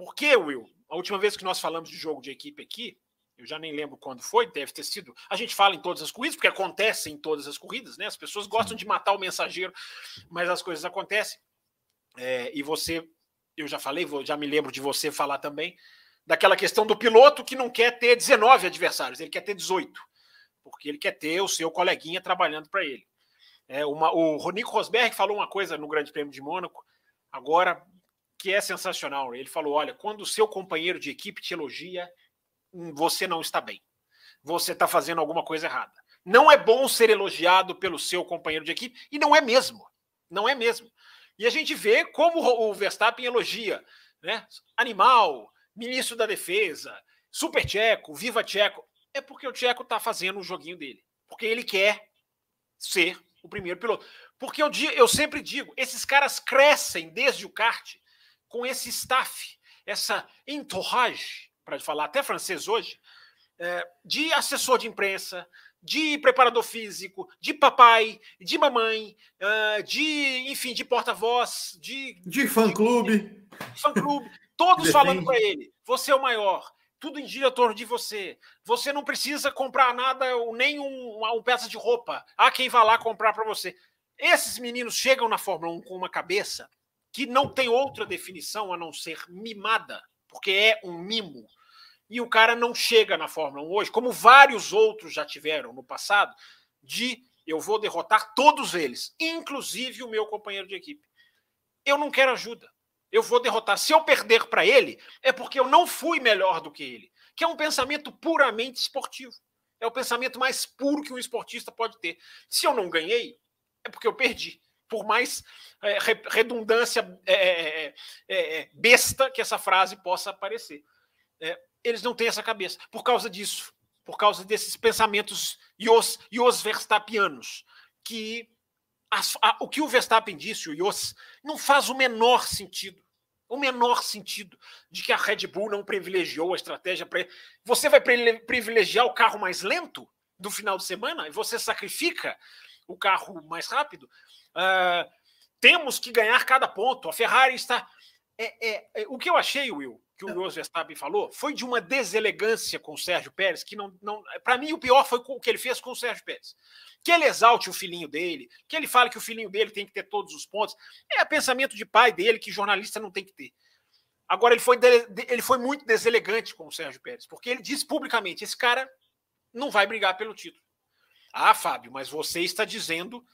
Por que, Will? A última vez que nós falamos de jogo de equipe aqui, eu já nem lembro quando foi, deve ter sido. A gente fala em todas as corridas, porque acontece em todas as corridas, né? As pessoas gostam de matar o mensageiro, mas as coisas acontecem. É, e você, eu já falei, já me lembro de você falar também, daquela questão do piloto que não quer ter 19 adversários, ele quer ter 18, porque ele quer ter o seu coleguinha trabalhando para ele. É, uma, o Nico Rosberg falou uma coisa no Grande Prêmio de Mônaco, agora que é sensacional. Ele falou: olha, quando o seu companheiro de equipe te elogia, hum, você não está bem. Você está fazendo alguma coisa errada. Não é bom ser elogiado pelo seu companheiro de equipe, e não é mesmo. Não é mesmo. E a gente vê como o Verstappen elogia, né? Animal, ministro da defesa, super tcheco, viva tcheco. É porque o tcheco está fazendo o joguinho dele. Porque ele quer ser o primeiro piloto. Porque eu, eu sempre digo, esses caras crescem desde o kart com esse staff, essa entourage, para falar até francês hoje, é, de assessor de imprensa, de preparador físico, de papai, de mamãe, de, enfim, de porta-voz, de. De fã-clube. Fã-clube. Todos falando para ele: você é o maior, tudo em torno de você. Você não precisa comprar nada, nem um, um peça de roupa. Há quem vá lá comprar para você. Esses meninos chegam na Fórmula 1 com uma cabeça que não tem outra definição a não ser mimada, porque é um mimo. E o cara não chega na Fórmula 1 hoje, como vários outros já tiveram no passado, de eu vou derrotar todos eles, inclusive o meu companheiro de equipe. Eu não quero ajuda eu vou derrotar. Se eu perder para ele, é porque eu não fui melhor do que ele. Que é um pensamento puramente esportivo. É o pensamento mais puro que um esportista pode ter. Se eu não ganhei, é porque eu perdi. Por mais é, redundância é é, é, é, é, besta que essa frase possa parecer. eles não têm essa cabeça. Por causa disso, por causa desses pensamentos e os, e os verstappianos, que as, a, o que o Verstappen disse, o Jos, não faz o menor sentido. O menor sentido de que a Red Bull não privilegiou a estratégia para. Você vai privilegiar o carro mais lento do final de semana e você sacrifica o carro mais rápido? Uh, temos que ganhar cada ponto. A Ferrari está. É, é, é, o que eu achei, Will, que o Jos Verstappen falou, foi de uma deselegância com o Sérgio Pérez, que não. não para mim, o pior foi o que ele fez com o Sérgio Pérez que ele exalte o filhinho dele, que ele fale que o filhinho dele tem que ter todos os pontos. É pensamento de pai dele que jornalista não tem que ter. Agora, ele foi, ele foi muito deselegante com o Sérgio Pérez, porque ele disse publicamente: esse cara não vai brigar pelo título. Ah, Fábio, mas você está dizendo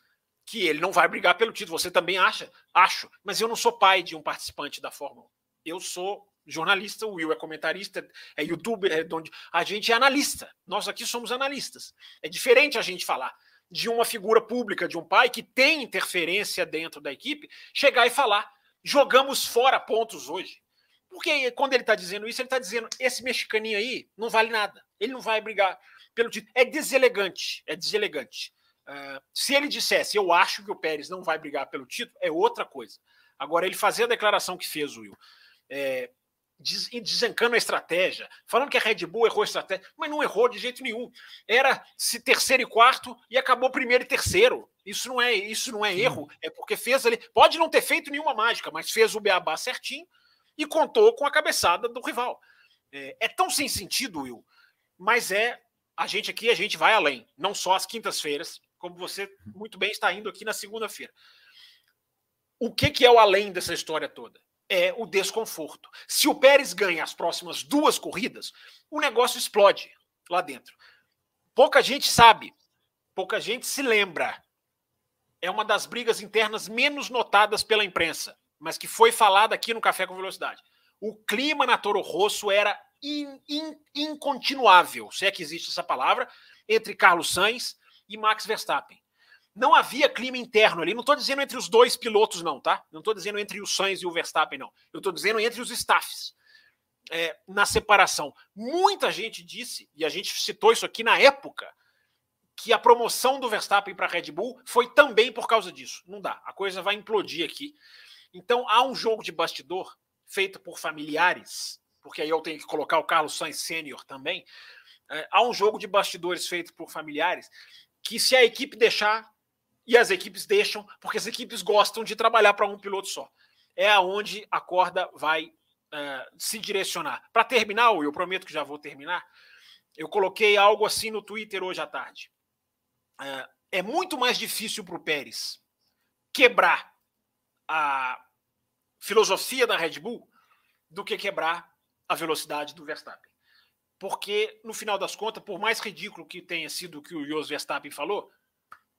que ele não vai brigar pelo título. Você também acha? Acho, mas eu não sou pai de um participante da Fórmula 1. Eu sou jornalista, o Will é comentarista, é youtuber, é onde a gente é analista. Nós aqui somos analistas. É diferente a gente falar de uma figura pública, de um pai que tem interferência dentro da equipe, chegar e falar: jogamos fora pontos hoje. Porque quando ele está dizendo isso, ele está dizendo: esse mexicaninho aí não vale nada. Ele não vai brigar pelo título. É deselegante. É deselegante. Uh, se ele dissesse, eu acho que o Pérez não vai brigar pelo título, é outra coisa. Agora, ele fazer a declaração que fez, Will, é, desencando a estratégia, falando que a Red Bull errou a estratégia, mas não errou de jeito nenhum. Era se terceiro e quarto e acabou primeiro e terceiro. Isso não é isso não é erro, é porque fez ali. Pode não ter feito nenhuma mágica, mas fez o beabá certinho e contou com a cabeçada do rival. É, é tão sem sentido, Will, mas é a gente aqui a gente vai além, não só às quintas-feiras, como você muito bem está indo aqui na segunda-feira. O que, que é o além dessa história toda? é o desconforto. Se o Pérez ganha as próximas duas corridas, o negócio explode lá dentro. Pouca gente sabe, pouca gente se lembra. É uma das brigas internas menos notadas pela imprensa, mas que foi falada aqui no Café com Velocidade. O clima na Toro Rosso era in, in, incontinuável, se é que existe essa palavra, entre Carlos Sainz e Max Verstappen não havia clima interno ali. Não estou dizendo entre os dois pilotos, não, tá? Não estou dizendo entre o Sainz e o Verstappen, não. Eu estou dizendo entre os staffs. É, na separação. Muita gente disse, e a gente citou isso aqui na época, que a promoção do Verstappen para a Red Bull foi também por causa disso. Não dá, a coisa vai implodir aqui. Então há um jogo de bastidor feito por familiares, porque aí eu tenho que colocar o Carlos Sainz Sênior também. É, há um jogo de bastidores feito por familiares que, se a equipe deixar, e as equipes deixam, porque as equipes gostam de trabalhar para um piloto só. É aonde a corda vai uh, se direcionar. Para terminar, eu prometo que já vou terminar. Eu coloquei algo assim no Twitter hoje à tarde. Uh, é muito mais difícil para o Pérez quebrar a filosofia da Red Bull do que quebrar a velocidade do Verstappen. Porque, no final das contas, por mais ridículo que tenha sido o que o Jos Verstappen falou,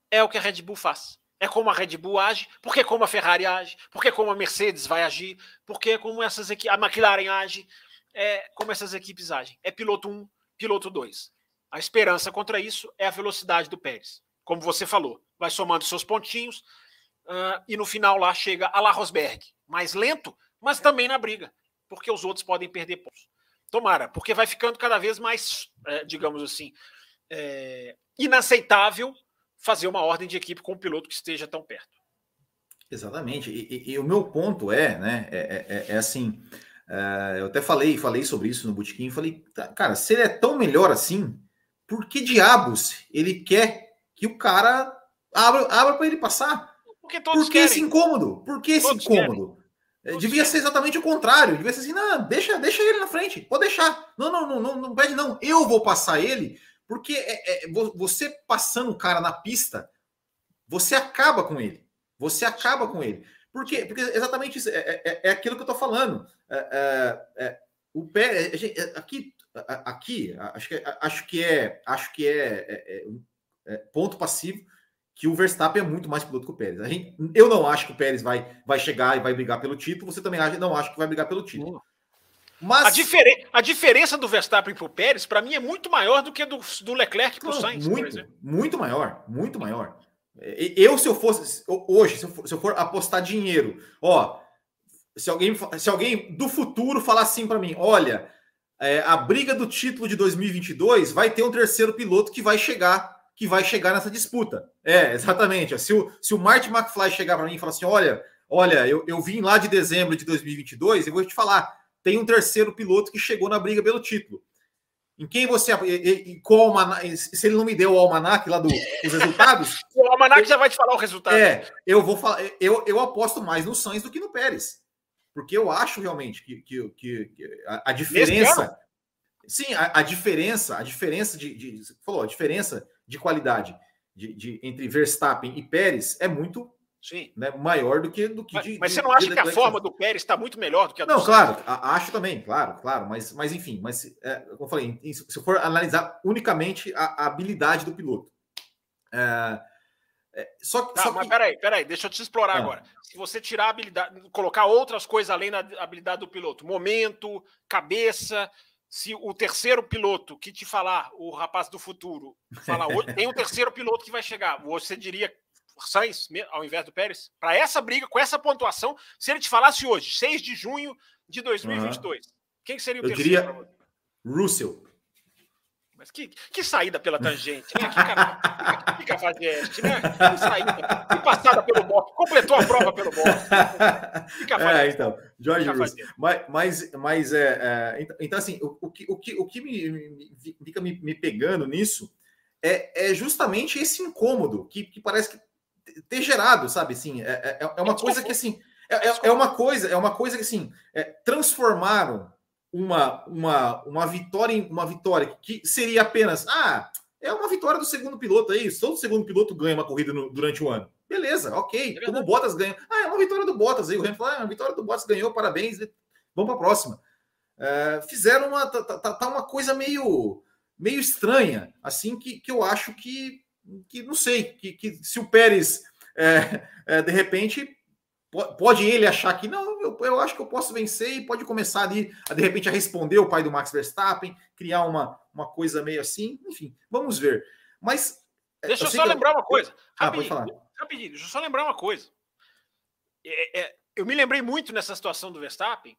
é o que a Red Bull faz. É como a Red Bull age, porque como a Ferrari age, porque como a Mercedes vai agir, porque como essas equipes, a McLaren age, é como essas equipes agem. É piloto 1, piloto 2. A esperança contra isso é a velocidade do Pérez. Como você falou, vai somando seus pontinhos uh, e no final lá chega a La Rosberg, mais lento, mas também na briga, porque os outros podem perder pontos. Tomara, porque vai ficando cada vez mais, é, digamos assim, é, inaceitável fazer uma ordem de equipe com um piloto que esteja tão perto. Exatamente. E, e, e o meu ponto é, né, é, é, é, é assim, uh, eu até falei, falei sobre isso no Botequim, falei, tá, cara, se ele é tão melhor assim, por que diabos ele quer que o cara abra, abra para ele passar? Porque todos Por que querem. esse incômodo? Por que esse todos incômodo? É, devia ser exatamente o contrário. Devia ser assim, não, deixa, deixa ele na frente. Pode deixar. Não, não, não, não, não pede, não. Eu vou passar ele, porque é, é, você passando o cara na pista, você acaba com ele. Você acaba com ele. Por quê? Porque exatamente isso. É, é, é aquilo que eu tô falando. É, o pé. Aqui, aqui acho, que, acho que é. Acho que é ponto passivo que o Verstappen é muito mais piloto que o Pérez. A gente, eu não acho que o Pérez vai, vai chegar e vai brigar pelo título. Você também acha, não acha que vai brigar pelo título. Mas a, difere, a diferença do Verstappen para o Pérez, para mim, é muito maior do que do, do Leclerc para o Sainz. Muito, muito maior, muito maior. Eu, se eu fosse hoje, se eu for, se eu for apostar dinheiro, ó, se alguém, se alguém do futuro falar assim para mim, olha, é, a briga do título de 2022 vai ter um terceiro piloto que vai chegar que vai chegar nessa disputa. É, exatamente. Se o, se o Martin McFly chegar para mim e falar assim: olha, olha, eu, eu vim lá de dezembro de 2022, eu vou te falar, tem um terceiro piloto que chegou na briga pelo título. Em quem você. E, e, qual se ele não me deu o almanac lá do, dos resultados. [LAUGHS] o almanac eu, já vai te falar o resultado. É, eu vou falar. Eu, eu aposto mais no Sainz do que no Pérez. Porque eu acho realmente que, que, que, que a, a, diferença. Sim, a, a, diferença, a diferença de, de. Falou, a diferença de qualidade de, de, entre Verstappen e Pérez é muito Sim. Né, maior do que do que mas, de, mas você não acha que a forma do Pérez está muito melhor do que a do Não, claro, acho também, claro, claro, mas, mas enfim, mas é, como eu falei, se eu for analisar unicamente a, a habilidade do piloto. É, é, só, tá, só mas que... peraí, peraí, deixa eu te explorar ah. agora. Se você tirar a habilidade, colocar outras coisas além da habilidade do piloto, momento, cabeça, se o terceiro piloto que te falar, o rapaz do futuro, falar, [LAUGHS] tem um terceiro piloto que vai chegar, você diria Sainz ao invés do Pérez? Para essa briga, com essa pontuação, se ele te falasse hoje, 6 de junho de 2022, uhum. quem seria o Eu terceiro? Diria Russell. Mas que, que saída pela tangente, né? Que, cara, que, que cafajeste, né? Que saída. Que passada pelo bote. Completou a prova pelo bote. Que cafajeste. É, então, Jorge Russell. Mas, mas, mas é, é, então, assim, o, o, que, o que, o que me, me, fica me, me, pegando nisso é, é justamente esse incômodo que, que parece que ter gerado, sabe? Assim, é, é, é uma coisa que, assim, é, é, é, uma coisa, é uma coisa que, assim, é, transformaram uma, uma, uma vitória uma vitória que seria apenas ah, é uma vitória do segundo piloto aí, todo segundo piloto ganha uma corrida no, durante o ano. Beleza, ok. É Como o Bottas ganha. Ah, é uma vitória do Bottas aí. O Hamilton fala, ah, é uma vitória do Bottas ganhou, parabéns. Vamos para a próxima. É, fizeram uma, tá, tá, tá, uma coisa meio, meio estranha, assim, que, que eu acho que, que não sei, que, que se o Pérez é, é, de repente Pode ele achar que não, eu, eu, acho que eu posso vencer e pode começar ali, a, de repente, a responder o pai do Max Verstappen, criar uma, uma coisa meio assim, enfim, vamos ver. Mas. É, deixa eu, eu só lembrar uma coisa. Ah, rapidinho, falar. rapidinho, deixa eu só lembrar uma coisa. É, é, eu me lembrei muito nessa situação do Verstappen,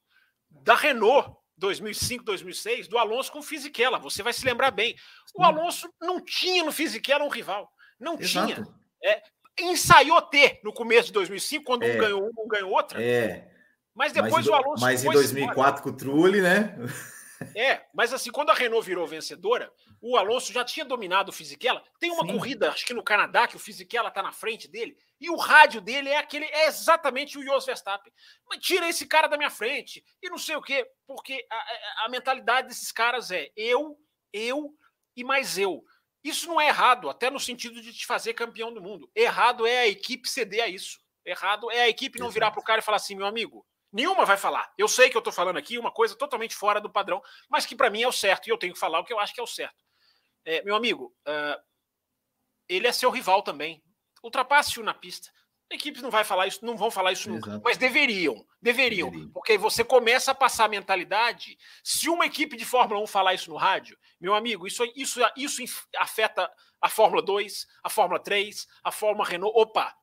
da Renault 2005, 2006, do Alonso com o Fisichella. Você vai se lembrar bem. O Alonso não tinha no Fisichella um rival. Não Exato. tinha. É, ensaiou ter no começo de 2005, quando é, um ganhou um, um ganhou outro. É. Mas depois mas, o Alonso. Mas em 2004 com o Trulli, né? É, mas assim, quando a Renault virou vencedora, o Alonso já tinha dominado o Fisichella. Tem uma Sim. corrida, acho que no Canadá, que o Fisichella tá na frente dele, e o rádio dele é aquele, é exatamente o Jos Verstappen. Mas tira esse cara da minha frente, e não sei o quê, porque a, a mentalidade desses caras é eu, eu e mais eu. Isso não é errado, até no sentido de te fazer campeão do mundo. Errado é a equipe ceder a isso. Errado é a equipe não virar para o cara e falar assim, meu amigo, nenhuma vai falar. Eu sei que eu estou falando aqui uma coisa totalmente fora do padrão, mas que para mim é o certo e eu tenho que falar o que eu acho que é o certo. É, meu amigo, uh, ele é seu rival também. Ultrapasse-o na pista. Equipes não vai falar isso, não vão falar isso Exato. nunca, mas deveriam, deveriam, deveriam, porque você começa a passar a mentalidade. Se uma equipe de Fórmula 1 falar isso no rádio, meu amigo, isso, isso, isso afeta a Fórmula 2, a Fórmula 3, a Fórmula Renault. Opa,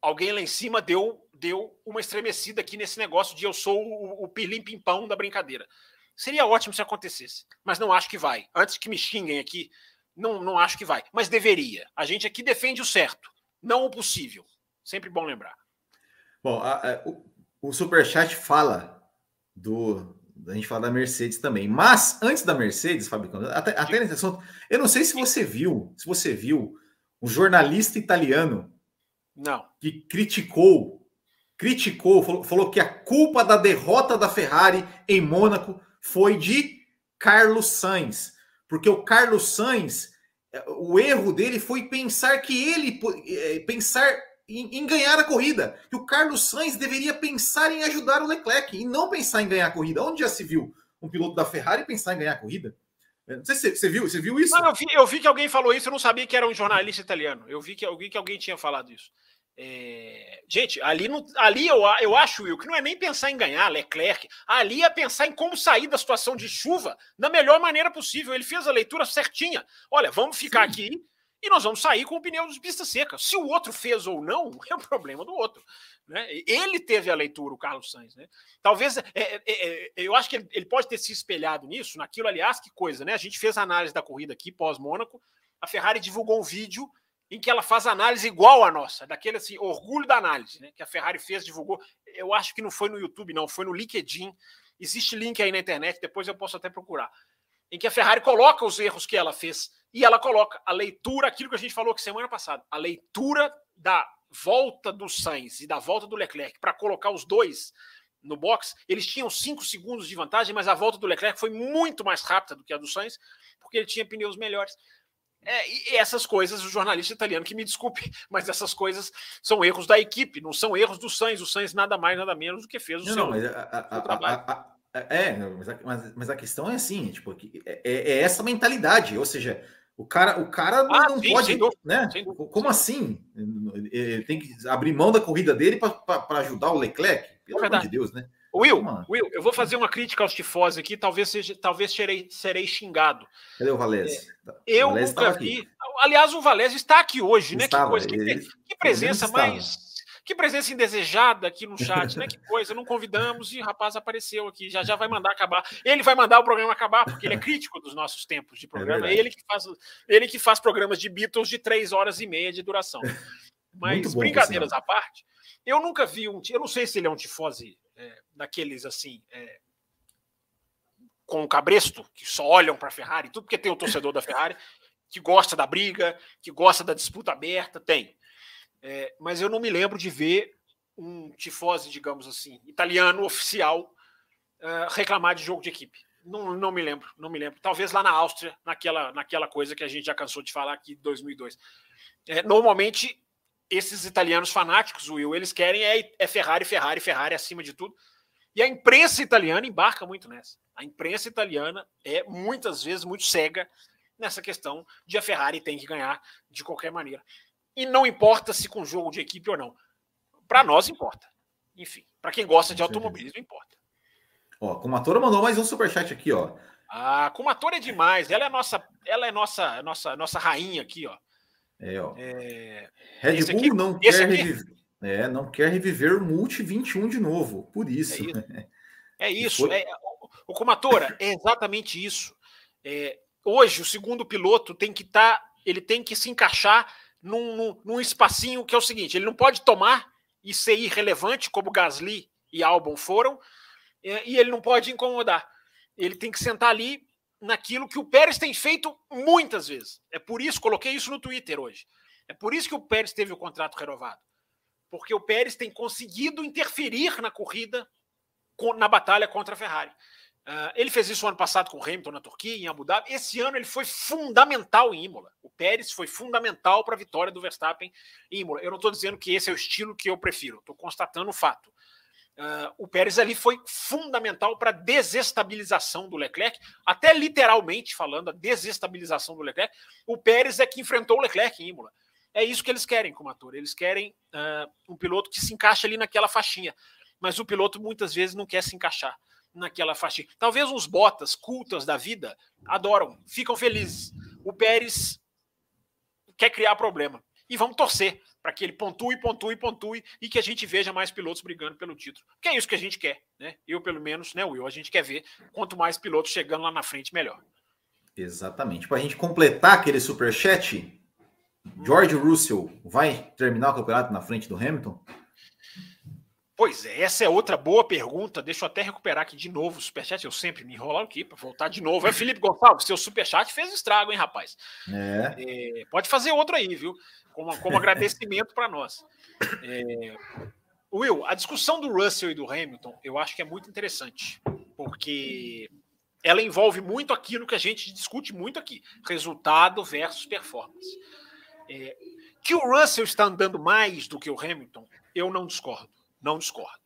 alguém lá em cima deu, deu uma estremecida aqui nesse negócio de eu sou o, o pilim-pimpão da brincadeira. Seria ótimo se acontecesse, mas não acho que vai. Antes que me xinguem aqui, não, não acho que vai, mas deveria. A gente aqui defende o certo, não o possível. Sempre bom lembrar. Bom, a, a, o, o Superchat fala do. A gente fala da Mercedes também. Mas antes da Mercedes, Fábio, até, até nesse assunto, eu não sei se você viu, se você viu um jornalista italiano não. que criticou criticou, falou, falou que a culpa da derrota da Ferrari em Mônaco foi de Carlos Sainz, porque o Carlos Sainz, é, o erro dele foi pensar que ele é, pensar em, em, ganhar a corrida, que o Carlos Sainz deveria pensar em ajudar o Leclerc e não pensar em ganhar a corrida. Onde já se viu um piloto da Ferrari pensar em ganhar a corrida? Não sei se você viu, você viu isso? Não, eu, vi, eu vi que alguém falou isso, eu não sabia que era um jornalista italiano. Eu vi que, vi que alguém tinha falado isso. É... Gente, ali, ali eu, eu acho, Will, que não é nem pensar em ganhar Leclerc, ali é pensar em como sair da situação de chuva da melhor maneira possível. Ele fez a leitura certinha. Olha, vamos ficar Sim. aqui e nós vamos sair com o pneu de pista seca. Se o outro fez ou não, [LAUGHS] é o problema do outro. Né? Ele teve a leitura, o Carlos Sainz. Né? Talvez, é, é, é, eu acho que ele, ele, pode ter se espelhado nisso, naquilo, aliás, que coisa, né? A gente fez a análise da corrida aqui, pós-Mônaco, a Ferrari divulgou um vídeo em que ela faz análise igual à nossa, daquele assim, orgulho da análise, né? Que a Ferrari fez, divulgou. Eu acho que não foi no YouTube, não, foi no LinkedIn. Existe link aí na internet, depois eu posso até procurar. Em que a Ferrari coloca os erros que ela fez e ela coloca a leitura, aquilo que a gente falou que semana passada, a leitura da volta do Sainz e da volta do Leclerc para colocar os dois no box, eles tinham cinco segundos de vantagem, mas a volta do Leclerc foi muito mais rápida do que a do Sainz, porque ele tinha pneus melhores. É, e essas coisas, o jornalista italiano que me desculpe, [LAUGHS] mas essas coisas são erros da equipe, não são erros do Sainz. O Sainz nada mais, nada menos do que fez o não, seu, não, mas a, a, trabalho. A, é, mas, mas, a questão é assim, tipo, é, é, essa mentalidade, ou seja, o cara, o cara ah, não sim, pode, dúvida, né? Como assim? Ele tem que abrir mão da corrida dele para ajudar o Leclerc? Pelo é amor de Deus, né? Will, Will, eu vou fazer uma crítica aos tifós aqui, talvez seja, talvez serei, serei xingado. Cadê o Valese? É, eu Valese nunca vi. Aqui. Aliás, o Valese está aqui hoje, né? Estava, que coisa, ele, que, que, presença mais. Que presença indesejada aqui no chat, né? Que coisa, não convidamos e o rapaz apareceu aqui, já já vai mandar acabar. Ele vai mandar o programa acabar, porque ele é crítico dos nossos tempos de é programa. É, é ele, que faz, ele que faz programas de Beatles de três horas e meia de duração. Mas, bom, brincadeiras à parte, eu nunca vi um. Eu não sei se ele é um tifose é, daqueles assim. É, com o cabresto, que só olham para a Ferrari, tudo porque tem o torcedor da Ferrari, que gosta da briga, que gosta da disputa aberta, tem. É, mas eu não me lembro de ver um tifose, digamos assim, italiano oficial uh, reclamar de jogo de equipe. Não, não me lembro, não me lembro. Talvez lá na Áustria, naquela, naquela coisa que a gente já cansou de falar aqui em 2002. É, normalmente esses italianos fanáticos, Will, eles querem é, é, Ferrari, Ferrari, Ferrari acima de tudo. E a imprensa italiana embarca muito nessa. A imprensa italiana é muitas vezes muito cega nessa questão de a Ferrari tem que ganhar de qualquer maneira. E não importa se com jogo de equipe ou não. Para nós importa. Enfim, para quem gosta de automobilismo importa. Ó, a Comatora mandou mais um superchat aqui, ó. Ah, a Comatora é demais. Ela é nossa, ela é nossa, nossa, nossa rainha aqui, ó. É, ó. É... Red Bull aqui, não quer reviver. É, não quer reviver o Multi 21 de novo, por isso. É isso. [LAUGHS] É isso. Foi... É, o Comatora, é exatamente isso. É, hoje, o segundo piloto tem que estar. Tá, ele tem que se encaixar num, num, num, espacinho que é o seguinte: ele não pode tomar e ser irrelevante, como Gasly e Albon foram, e ele não pode incomodar. Ele tem que sentar ali naquilo que o Pérez tem feito muitas vezes. É por isso, coloquei isso no Twitter hoje. É por isso que o Pérez teve o contrato renovado. Porque o Pérez tem conseguido interferir na corrida, na batalha contra a Ferrari. Uh, ele fez isso ano passado com o Hamilton na Turquia, em Abu Dhabi. Esse ano ele foi fundamental em Imola. O Pérez foi fundamental para a vitória do Verstappen em Imola. Eu não estou dizendo que esse é o estilo que eu prefiro, estou constatando o fato. Uh, o Pérez ali foi fundamental para a desestabilização do Leclerc, até literalmente falando, a desestabilização do Leclerc. O Pérez é que enfrentou o Leclerc em Imola. É isso que eles querem como ator. Eles querem uh, um piloto que se encaixe ali naquela faixinha. Mas o piloto muitas vezes não quer se encaixar naquela faixinha. Talvez uns botas cultas da vida adoram, ficam felizes. O Pérez quer criar problema. E vamos torcer para que ele pontue, pontue, pontue e que a gente veja mais pilotos brigando pelo título. Que é isso que a gente quer, né? Eu, pelo menos, né, Will? A gente quer ver quanto mais pilotos chegando lá na frente, melhor. Exatamente. Para a gente completar aquele superchat, George Russell vai terminar o campeonato na frente do Hamilton? Pois é, essa é outra boa pergunta. Deixa eu até recuperar aqui de novo o superchat. Eu sempre me enrolo aqui para voltar de novo. É Felipe Gonçalves, seu superchat fez estrago, hein, rapaz? É. É, pode fazer outro aí, viu? como, como agradecimento para nós. É, Will, a discussão do Russell e do Hamilton, eu acho que é muito interessante, porque ela envolve muito aquilo que a gente discute muito aqui: resultado versus performance. É, que o Russell está andando mais do que o Hamilton, eu não discordo. Não discordo.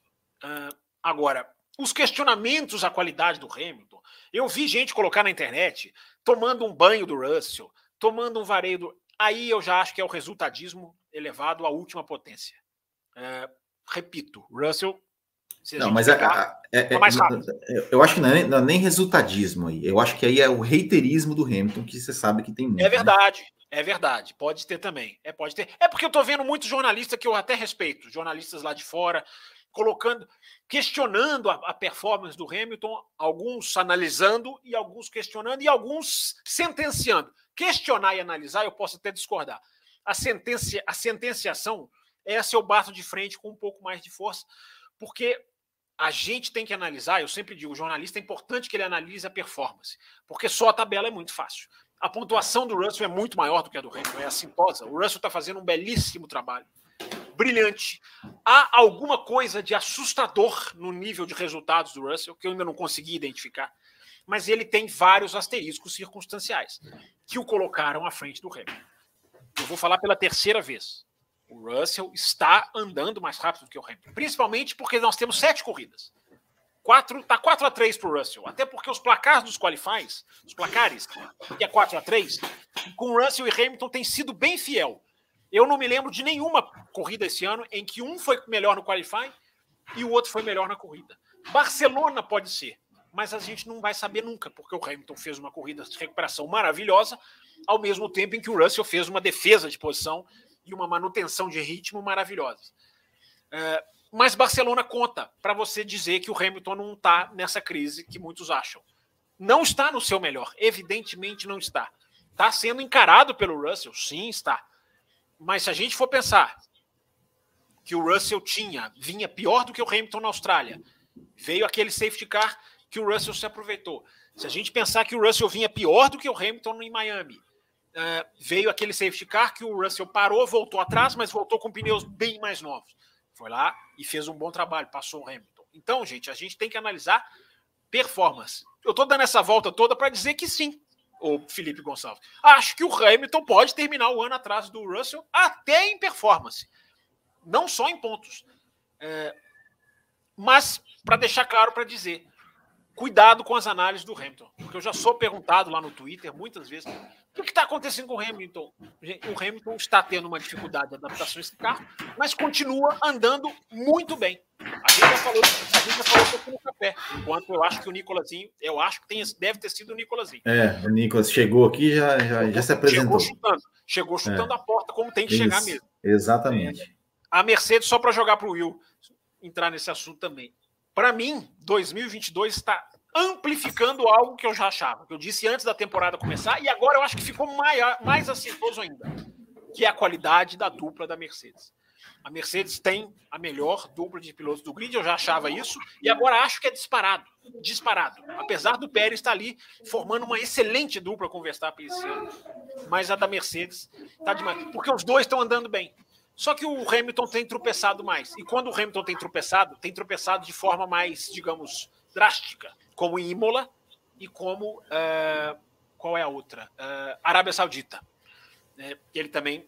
Uh, agora, os questionamentos à qualidade do Hamilton, eu vi gente colocar na internet tomando um banho do Russell, tomando um vareio do. Aí eu já acho que é o resultadismo elevado à última potência. Uh, repito, Russell não, mas é, é, é, é eu acho que não é, não é, nem resultadismo aí. Eu acho que aí é o reiterismo do Hamilton, que você sabe que tem muito. É né? verdade, né? É verdade. Pode ter também. É, pode ter. É porque eu tô vendo muitos jornalistas que eu até respeito, jornalistas lá de fora, colocando, questionando a, a performance do Hamilton, alguns analisando e alguns questionando e alguns sentenciando. Questionar e analisar, eu posso até discordar. A, sentença, a sentenciação, essa eu bato de frente com um pouco mais de força, porque a gente tem que analisar, eu sempre digo, o jornalista é importante que ele analise a performance, porque só a tabela é muito fácil. A pontuação do Russell é muito maior do que a do Hamilton, é assintosa. O Russell está fazendo um belíssimo trabalho, brilhante. Há alguma coisa de assustador no nível de resultados do Russell que eu ainda não consegui identificar, mas ele tem vários asteriscos circunstanciais que o colocaram à frente do Hamilton. Eu vou falar pela terceira vez. O Russell está andando mais rápido do que o Hamilton, principalmente porque nós temos sete corridas. Quatro, tá 4 a 3 para o Russell, até porque os placares dos qualifies, os placares, que é 4 a 3 com Russell e Hamilton tem sido bem fiel. Eu não me lembro de nenhuma corrida esse ano em que um foi melhor no qualify e o outro foi melhor na corrida. Barcelona pode ser, mas a gente não vai saber nunca, porque o Hamilton fez uma corrida de recuperação maravilhosa, ao mesmo tempo em que o Russell fez uma defesa de posição e uma manutenção de ritmo maravilhosa. É, mas Barcelona conta para você dizer que o Hamilton não está nessa crise que muitos acham. Não está no seu melhor, evidentemente não está. Está sendo encarado pelo Russell, sim, está. Mas se a gente for pensar que o Russell tinha, vinha pior do que o Hamilton na Austrália, veio aquele safety car que o Russell se aproveitou. Se a gente pensar que o Russell vinha pior do que o Hamilton em Miami, Uh, veio aquele safety car que o Russell parou, voltou atrás, mas voltou com pneus bem mais novos. Foi lá e fez um bom trabalho, passou o Hamilton. Então, gente, a gente tem que analisar performance. Eu estou dando essa volta toda para dizer que sim, o Felipe Gonçalves. Acho que o Hamilton pode terminar o ano atrás do Russell até em performance, não só em pontos. É, mas, para deixar claro, para dizer, cuidado com as análises do Hamilton, porque eu já sou perguntado lá no Twitter muitas vezes o que está acontecendo com o Hamilton? O Hamilton está tendo uma dificuldade de adaptação a esse carro, mas continua andando muito bem. A gente já falou, a gente já falou no café, enquanto eu acho que o Nicolazinho, eu acho que tem, deve ter sido o Nicolazinho. É, o Nicolas chegou aqui e já, já, já se apresentou. Chegou chutando, chegou chutando é. a porta como tem que Isso, chegar mesmo. Exatamente. A Mercedes, só para jogar para o Will entrar nesse assunto também. Para mim, 2022 está amplificando algo que eu já achava, que eu disse antes da temporada começar, e agora eu acho que ficou maior, mais acertoso ainda, que é a qualidade da dupla da Mercedes. A Mercedes tem a melhor dupla de pilotos do grid, eu já achava isso, e agora acho que é disparado, disparado. Apesar do Pérez estar ali formando uma excelente dupla com o Verstappen esse ano, mas a da Mercedes está demais, porque os dois estão andando bem. Só que o Hamilton tem tropeçado mais. E quando o Hamilton tem tropeçado, tem tropeçado de forma mais, digamos, drástica como em Imola e como uh, qual é a outra? Uh, Arábia Saudita. Né? Ele também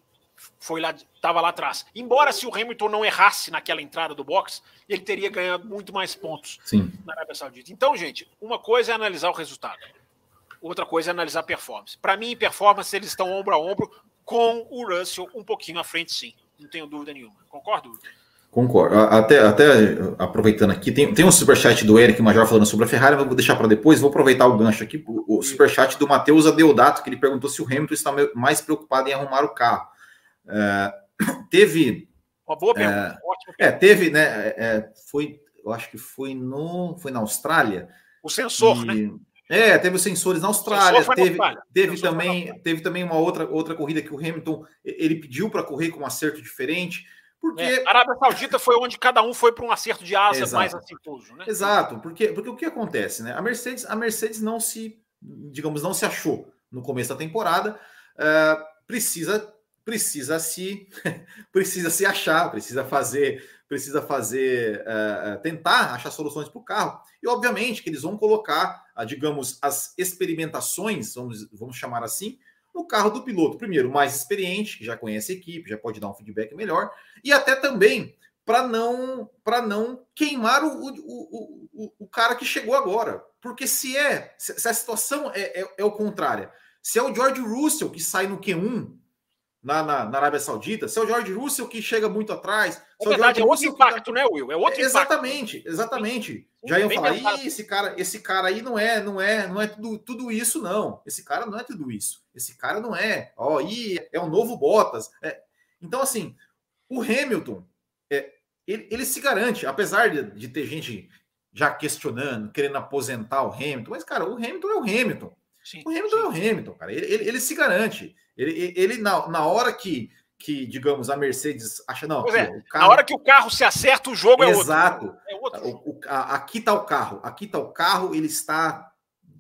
foi lá, estava lá atrás. Embora se o Hamilton não errasse naquela entrada do box, ele teria ganhado muito mais pontos Sim. na Arábia Saudita. Então, gente, uma coisa é analisar o resultado, outra coisa é analisar a performance. Para mim, performance eles estão ombro a ombro com o Russell um pouquinho à frente, sim. Não tenho dúvida nenhuma. Concordo? Concordo. Até, até aproveitando aqui, tem, tem um superchat do Eric Major falando sobre a Ferrari, mas vou deixar para depois, vou aproveitar o gancho aqui, o, superchat do Matheus Adeodato, que ele perguntou se o Hamilton está mais preocupado em arrumar o carro. É, [CLEARS THROAT] teve. Uma boa pergunta, é, é, teve, né? É, é, foi, eu acho que foi no. Foi na Austrália. O sensor, e, né? É, teve os sensores na Austrália, teve, teve também, teve também uma outra, outra corrida que o Hamilton ele pediu para correr com um acerto diferente. Porque... É, a Arábia Saudita foi onde cada um foi para um acerto de asa Exato. mais acertoso, né? Exato, porque, porque o que acontece, né? A Mercedes, a Mercedes não se, digamos, não se achou no começo da temporada. Uh, precisa precisa se [LAUGHS] precisa se achar, precisa fazer precisa fazer, uh, tentar achar soluções para o carro. E obviamente que eles vão colocar, uh, digamos, as experimentações, vamos, vamos chamar assim, no carro do piloto. Primeiro, mais experiente, que já conhece a equipe, já pode dar um feedback melhor, e até também para não para não queimar o, o, o, o, cara que chegou agora. Porque se é, se a situação é, é, é o contrário, se é o George Russell que sai no Q1 na, na, na, Arábia Saudita, se é o George Russell que chega muito atrás. É verdade, é outro impacto, tá... né, Will? É outro exatamente, impacto. Exatamente, exatamente. Já iam falar, esse cara, esse cara aí não é, não é, não é tudo, tudo isso, não. Esse cara não é tudo isso. Esse cara não é. Ó, e é um novo Bottas. É. Então, assim, o Hamilton, é, ele, ele se garante, apesar de, de ter gente já questionando, querendo aposentar o Hamilton, mas, cara, o Hamilton é o Hamilton. Sim, o Hamilton sim. é o Hamilton, cara. Ele, ele, ele se garante. Ele, ele na, na hora que, que, digamos, a Mercedes acha, não. É, carro... Na hora que o carro se acerta, o jogo é Exato. outro. É outro. O, o, a, aqui está o carro, aqui está o carro, ele está.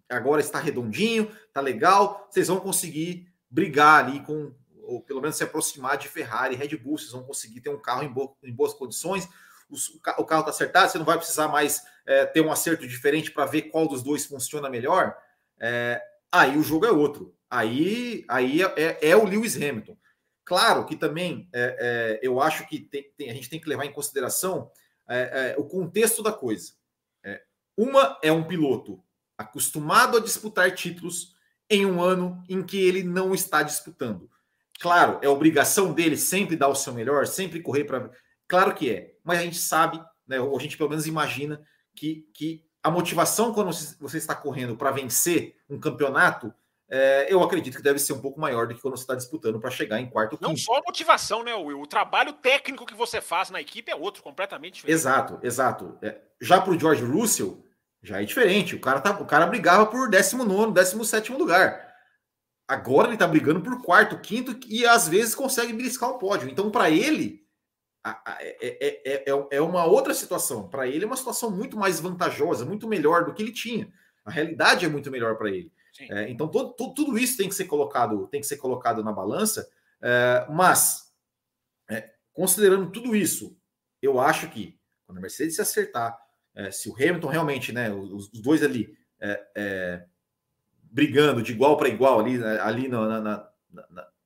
Agora está redondinho, tá legal. Vocês vão conseguir brigar ali com, ou pelo menos se aproximar de Ferrari, Red Bull. Vocês vão conseguir ter um carro em, bo, em boas condições. O, o carro está acertado, você não vai precisar mais é, ter um acerto diferente para ver qual dos dois funciona melhor. É, aí o jogo é outro. Aí, aí é, é, é o Lewis Hamilton. Claro que também é, é, eu acho que tem, tem, a gente tem que levar em consideração é, o contexto da coisa. Uma é um piloto acostumado a disputar títulos em um ano em que ele não está disputando. Claro, é obrigação dele sempre dar o seu melhor, sempre correr para. Claro que é, mas a gente sabe, né, ou a gente pelo menos imagina, que, que a motivação quando você está correndo para vencer um campeonato, é, eu acredito que deve ser um pouco maior do que quando você está disputando para chegar em quarto. Não quinto. só a motivação, né, Will? O trabalho técnico que você faz na equipe é outro, completamente diferente. Exato, exato. É, já para o George Russell, já é diferente. O cara, tá, o cara brigava por 19, 17 lugar. Agora ele está brigando por quarto, quinto e às vezes consegue beliscar um pódio. Então, para ele, é, é, é, é uma outra situação. Para ele é uma situação muito mais vantajosa, muito melhor do que ele tinha. A realidade é muito melhor para ele. É, então todo, todo, tudo isso tem que ser colocado, tem que ser colocado na balança. É, mas é, considerando tudo isso, eu acho que quando a Mercedes se acertar, é, se o Hamilton realmente, né, os, os dois ali é, brigando de igual para igual ali, né, ali na, na,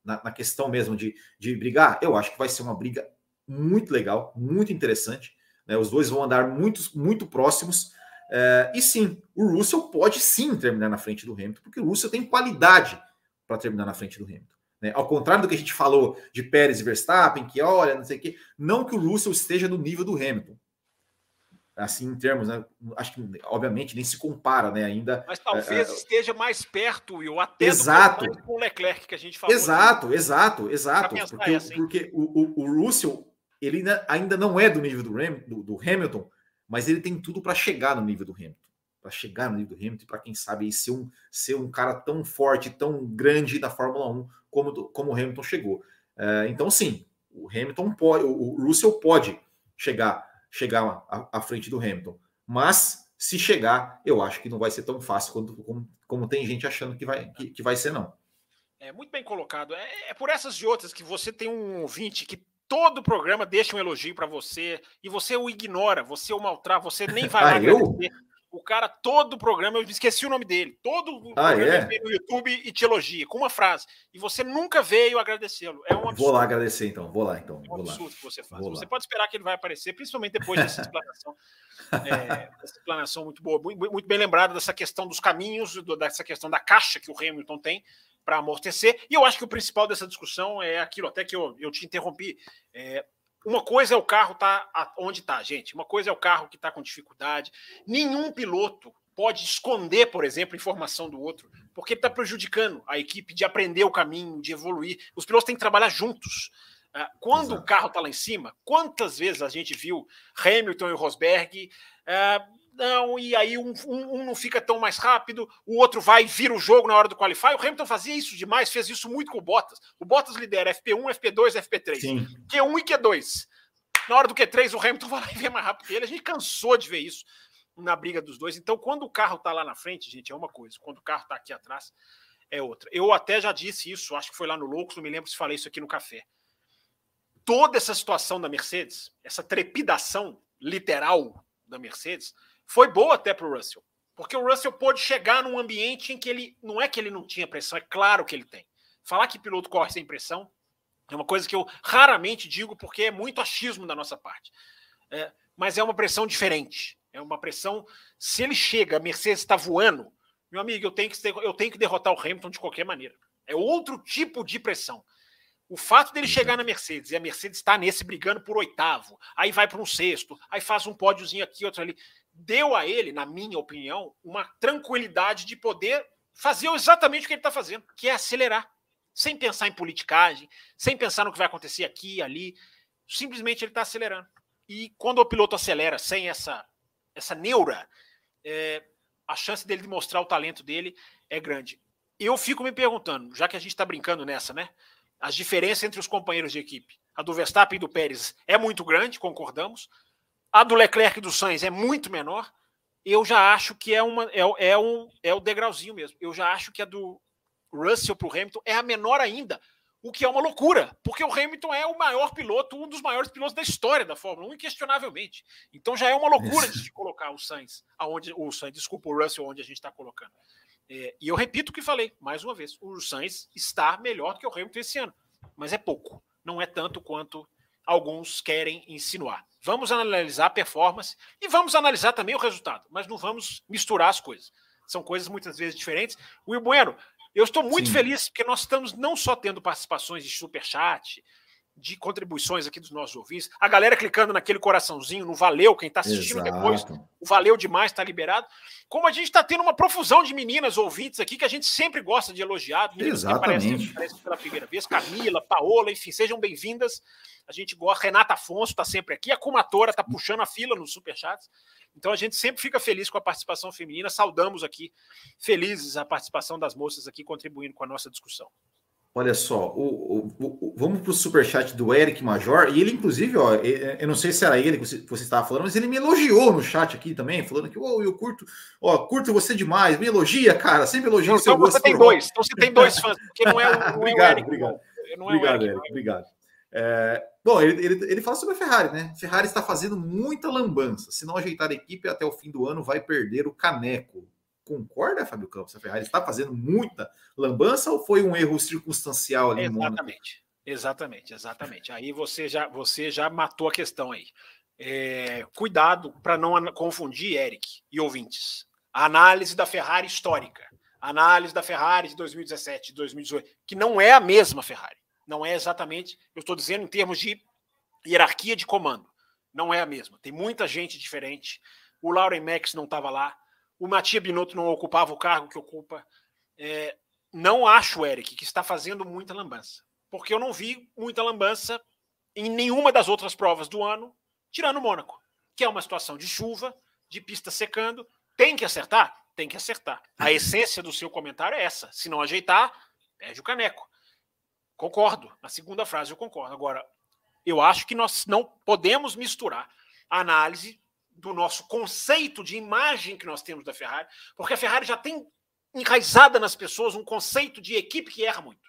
na, na, questão mesmo de, de brigar, eu acho que vai ser uma briga muito legal, muito interessante. Né? Os dois vão andar muito, muito próximos. É, e sim, o Russell pode sim terminar na frente do Hamilton, porque o Russell tem qualidade para terminar na frente do Hamilton. Né? Ao contrário do que a gente falou de Pérez e Verstappen, que olha, não sei o quê, não que o Russell esteja no nível do Hamilton. Assim, em termos, né? Acho que, obviamente, nem se compara, né? Ainda. Mas talvez é, esteja mais perto, Will, até exato, com o Leclerc que a gente falou. Exato, exato, exato. Porque, assim. porque o, o, o Russell ele ainda não é do nível do, Ram, do, do Hamilton, mas ele tem tudo para chegar no nível do Hamilton. Para chegar no nível do Hamilton para quem sabe ser um, ser um cara tão forte, tão grande da Fórmula 1 como, como o Hamilton chegou. É, então, sim, o Hamilton pode, o Russell pode chegar, chegar à, à, frente do Hamilton, mas se chegar, eu acho que não vai ser tão fácil quanto, como, como tem gente achando que vai, que, que vai ser, não. É muito bem colocado. É, é, por essas e outras que você tem um ouvinte que todo o programa deixa um elogio para você e você o ignora, você o maltrata, você nem vai [LAUGHS] lá ah, eu? O cara, todo o programa, eu esqueci o nome dele, todo o ah, programa é? no YouTube e te elogia, com uma frase. E você nunca veio agradecê-lo. É um absurdo. Vou lá agradecer, então. Vou lá, então. É um absurdo que você faz. Vou você lá. pode esperar que ele vai aparecer, principalmente depois dessa [LAUGHS] explanação. é, essa explanação muito boa, muito, muito bem lembrada dessa questão dos caminhos, dessa questão da caixa que o Hamilton tem para amortecer. E eu acho que o principal dessa discussão é aquilo, até que eu, eu te interrompi. É, uma coisa é o carro tá onde está, gente. Uma coisa é o carro que está com dificuldade. Nenhum piloto pode esconder, por exemplo, informação do outro, porque ele está prejudicando a equipe de aprender o caminho, de evoluir. Os pilotos têm que trabalhar juntos. Ah, quando Exato. o carro está lá em cima, quantas vezes a gente viu Hamilton e Rosberg uh, não, e aí um, um, um, não fica tão mais rápido, o outro vai vira o jogo na hora do qualify. O Hamilton fazia isso demais, fez isso muito com o Bottas. O Bottas lidera FP1, FP2, FP3. Sim. Q1 e Q2. Na hora do Q3, o Hamilton [LAUGHS] vai lá e vem mais rápido que ele. A gente cansou de ver isso na briga dos dois. Então, quando o carro tá lá na frente, gente, é uma coisa. Quando o carro tá aqui atrás, é outra. Eu até já disse isso, acho que foi lá no Loucos, não me lembro se falei isso aqui no café. toda essa situação da Mercedes, essa trepidação literal da Mercedes, foi boa até para o Russell. Porque o Russell pôde chegar num ambiente em que ele. Não é que ele não tinha pressão, é claro que ele tem. Falar que piloto corre sem pressão é uma coisa que eu raramente digo porque é muito achismo da nossa parte. É, mas é uma pressão diferente. É uma pressão. Se ele chega, a Mercedes está voando, meu amigo, eu tenho, que, eu tenho que derrotar o Hamilton de qualquer maneira. É outro tipo de pressão. O fato dele chegar na Mercedes e a Mercedes está nesse brigando por oitavo, aí vai para um sexto, aí faz um pódiozinho aqui, outro ali, deu a ele, na minha opinião, uma tranquilidade de poder fazer exatamente o que ele está fazendo, que é acelerar, sem pensar em politicagem, sem pensar no que vai acontecer aqui, ali. Simplesmente ele está acelerando. E quando o piloto acelera sem essa, essa neura, é, a chance dele mostrar o talento dele é grande. Eu fico me perguntando, já que a gente está brincando nessa, né? As diferenças entre os companheiros de equipe. A do Verstappen e do Pérez é muito grande, concordamos. A do Leclerc e do Sainz é muito menor. Eu já acho que é, uma, é, é, um, é o degrauzinho mesmo. Eu já acho que a do Russell para o Hamilton é a menor ainda. O que é uma loucura, porque o Hamilton é o maior piloto, um dos maiores pilotos da história da Fórmula 1, inquestionavelmente. Então já é uma loucura de colocar o Sainz, aonde o Sainz, desculpa, o Russell, onde a gente está colocando. É, e eu repito o que falei, mais uma vez: o Sainz está melhor do que o Hamilton esse ano, mas é pouco, não é tanto quanto alguns querem insinuar. Vamos analisar a performance e vamos analisar também o resultado, mas não vamos misturar as coisas. São coisas muitas vezes diferentes. Will Bueno, eu estou muito Sim. feliz porque nós estamos não só tendo participações de superchat, de contribuições aqui dos nossos ouvintes, a galera clicando naquele coraçãozinho, no valeu, quem está assistindo Exato. depois, o valeu demais, está liberado. Como a gente está tendo uma profusão de meninas ouvintes aqui que a gente sempre gosta de elogiar, meninas Exatamente. que aparecem, pela primeira vez, Camila, Paola, enfim, sejam bem-vindas. A gente gosta, Renata Afonso está sempre aqui, a Cumatora está puxando a fila nos superchats. Então a gente sempre fica feliz com a participação feminina, saudamos aqui, felizes a participação das moças aqui contribuindo com a nossa discussão. Olha só, o, o, o, vamos para o superchat do Eric Major, e ele, inclusive, ó, eu não sei se era ele que você, você estava falando, mas ele me elogiou no chat aqui também, falando que oh, eu curto, ó, curto você demais, me elogia, cara, sempre elogia o seu então você tem dois, então você tem dois fãs, porque não é o, obrigado, é o Eric. Obrigado, não é obrigado, Eric, Eric, obrigado. É, bom, ele, ele, ele fala sobre a Ferrari, né? Ferrari está fazendo muita lambança. Se não ajeitar a equipe até o fim do ano, vai perder o caneco. Concorda, Fábio Campos? A Ferrari está fazendo muita lambança ou foi um erro circunstancial ali? Exatamente, exatamente, exatamente. Aí você já, você já matou a questão aí. É, cuidado para não confundir, Eric e ouvintes. A análise da Ferrari histórica, a análise da Ferrari de 2017, 2018, que não é a mesma Ferrari. Não é exatamente, eu estou dizendo em termos de hierarquia de comando. Não é a mesma. Tem muita gente diferente. O Lauren Max não estava lá. O Matia Binotto não ocupava o cargo que ocupa. É, não acho, Eric, que está fazendo muita lambança. Porque eu não vi muita lambança em nenhuma das outras provas do ano, tirando o Mônaco, que é uma situação de chuva, de pista secando. Tem que acertar? Tem que acertar. A essência do seu comentário é essa. Se não ajeitar, perde o caneco. Concordo. Na segunda frase eu concordo. Agora, eu acho que nós não podemos misturar a análise do nosso conceito de imagem que nós temos da Ferrari, porque a Ferrari já tem enraizada nas pessoas um conceito de equipe que erra muito.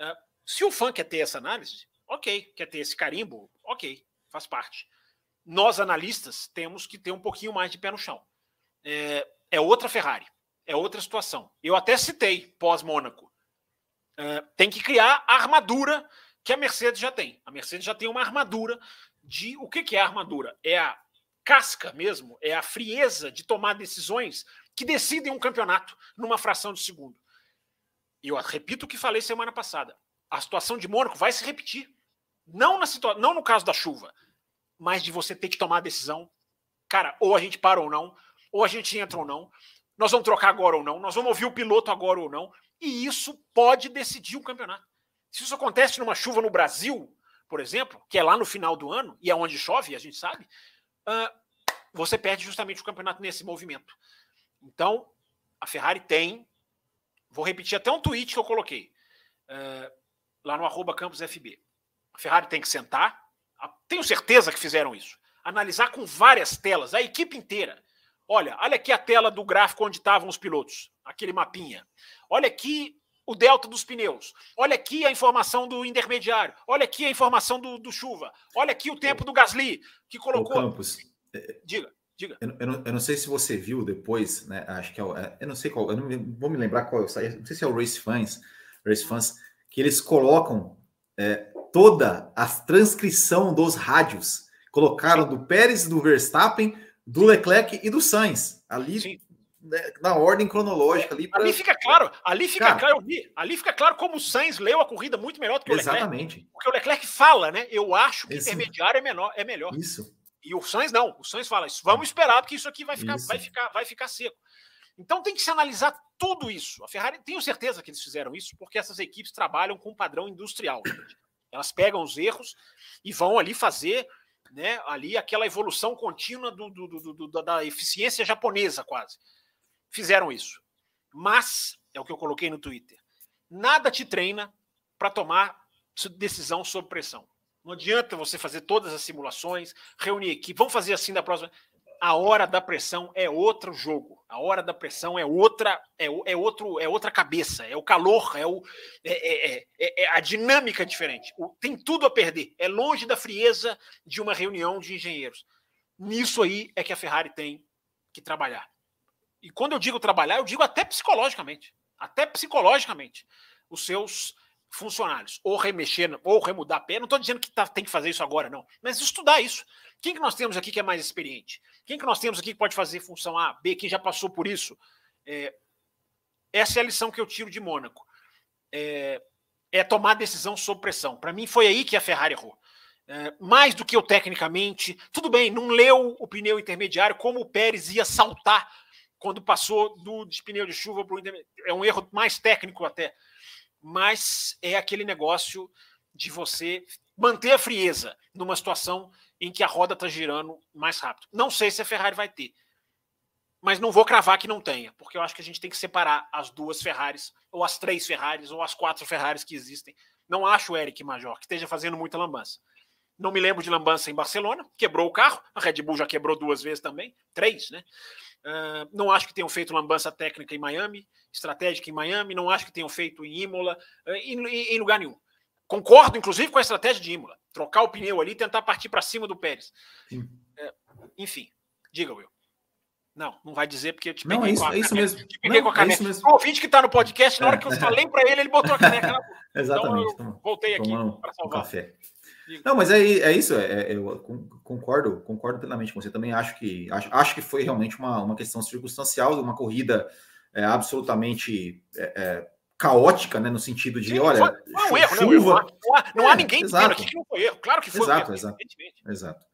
Uh, se o fã quer ter essa análise, ok. Quer ter esse carimbo, ok, faz parte. Nós, analistas, temos que ter um pouquinho mais de pé no chão. É, é outra Ferrari, é outra situação. Eu até citei pós-Mônaco. Uh, tem que criar a armadura que a Mercedes já tem. A Mercedes já tem uma armadura de. O que, que é a armadura? É a casca mesmo, é a frieza de tomar decisões que decidem um campeonato numa fração de segundo. E eu repito o que falei semana passada. A situação de Mônaco vai se repetir. Não, na situa não no caso da chuva, mas de você ter que tomar a decisão. Cara, ou a gente para ou não, ou a gente entra ou não, nós vamos trocar agora ou não, nós vamos ouvir o piloto agora ou não e isso pode decidir o campeonato. Se isso acontece numa chuva no Brasil, por exemplo, que é lá no final do ano, e é onde chove, a gente sabe, uh, você perde justamente o campeonato nesse movimento. Então, a Ferrari tem, vou repetir até um tweet que eu coloquei uh, lá no arroba campusfb. A Ferrari tem que sentar, tenho certeza que fizeram isso, analisar com várias telas, a equipe inteira. Olha, olha aqui a tela do gráfico onde estavam os pilotos, aquele mapinha. Olha aqui o delta dos pneus. Olha aqui a informação do intermediário. Olha aqui a informação do, do chuva. Olha aqui o tempo do Gasly, que colocou. Campos, diga, diga. Eu, eu, não, eu, não, sei se você viu depois, né? Acho que é, é eu não sei qual, eu não vou me lembrar qual, não sei se é o Race Fans, Race Fans, que eles colocam é, toda a transcrição dos rádios. Colocaram do Pérez, do Verstappen, do Leclerc e do Sainz. Ali né, na ordem cronológica ali. Pra... Ali fica claro, ali fica Cara, claro, ali fica claro como o Sainz leu a corrida muito melhor do que o Leclerc. Exatamente. Porque o Leclerc fala, né? Eu acho que Esse... intermediário é, menor, é melhor. Isso. E o Sainz não. O Sainz fala isso. Vamos esperar porque isso aqui vai ficar, vai ficar, vai ficar seco. Então tem que se analisar tudo isso. A Ferrari, tenho certeza que eles fizeram isso porque essas equipes trabalham com um padrão industrial. Elas pegam os erros e vão ali fazer né, ali aquela evolução contínua do, do, do, do da eficiência japonesa, quase fizeram isso. Mas, é o que eu coloquei no Twitter, nada te treina para tomar decisão sob pressão. Não adianta você fazer todas as simulações, reunir equipe, vamos fazer assim da próxima. A hora da pressão é outro jogo. A hora da pressão é outra, é, é outro, é outra cabeça, é o calor, é, o, é, é, é, é a dinâmica diferente. O, tem tudo a perder. É longe da frieza de uma reunião de engenheiros. Nisso aí é que a Ferrari tem que trabalhar. E quando eu digo trabalhar, eu digo até psicologicamente. Até psicologicamente. Os seus funcionários. Ou remexer, ou remudar a pé. Não estou dizendo que tá, tem que fazer isso agora, não. Mas estudar isso. Quem que nós temos aqui que é mais experiente? Quem que nós temos aqui que pode fazer função A, B, quem já passou por isso? É, essa é a lição que eu tiro de Mônaco. É, é tomar decisão sob pressão. Para mim, foi aí que a Ferrari errou. É, mais do que eu tecnicamente. Tudo bem, não leu o pneu intermediário, como o Pérez ia saltar quando passou do pneu de chuva para o É um erro mais técnico até. Mas é aquele negócio de você manter a frieza numa situação em que a roda está girando mais rápido. Não sei se a Ferrari vai ter. Mas não vou cravar que não tenha, porque eu acho que a gente tem que separar as duas Ferraris, ou as três Ferraris, ou as quatro Ferraris que existem. Não acho o Eric Major que esteja fazendo muita lambança. Não me lembro de lambança em Barcelona, quebrou o carro, a Red Bull já quebrou duas vezes também, três, né? Uh, não acho que tenham feito lambança técnica em Miami, estratégica em Miami, não acho que tenham feito em Imola, uh, em, em, lugar nenhum. Concordo, inclusive, com a estratégia de Imola. Trocar o pneu ali e tentar partir para cima do Pérez. Uh, enfim, diga, Will. Não, não vai dizer porque eu te peguei não, é isso, com a, é isso mesmo. Te peguei não, com a é caneca. É o ouvinte que está no podcast, na hora que eu falei para ele, ele botou a caneca [LAUGHS] na Exatamente. Então, voltei aqui para salvar. Um café. Não, mas é, é isso, é, é, eu concordo, concordo plenamente com você. Também acho que acho, acho que foi realmente uma, uma questão circunstancial, uma corrida é, absolutamente é, é caótica, né? No sentido de, Sim, olha, foi, um erro, chuva. Né, não, há, não há é, ninguém dizendo aqui que não foi erro. Claro que foi exato, um erro, exato, exato.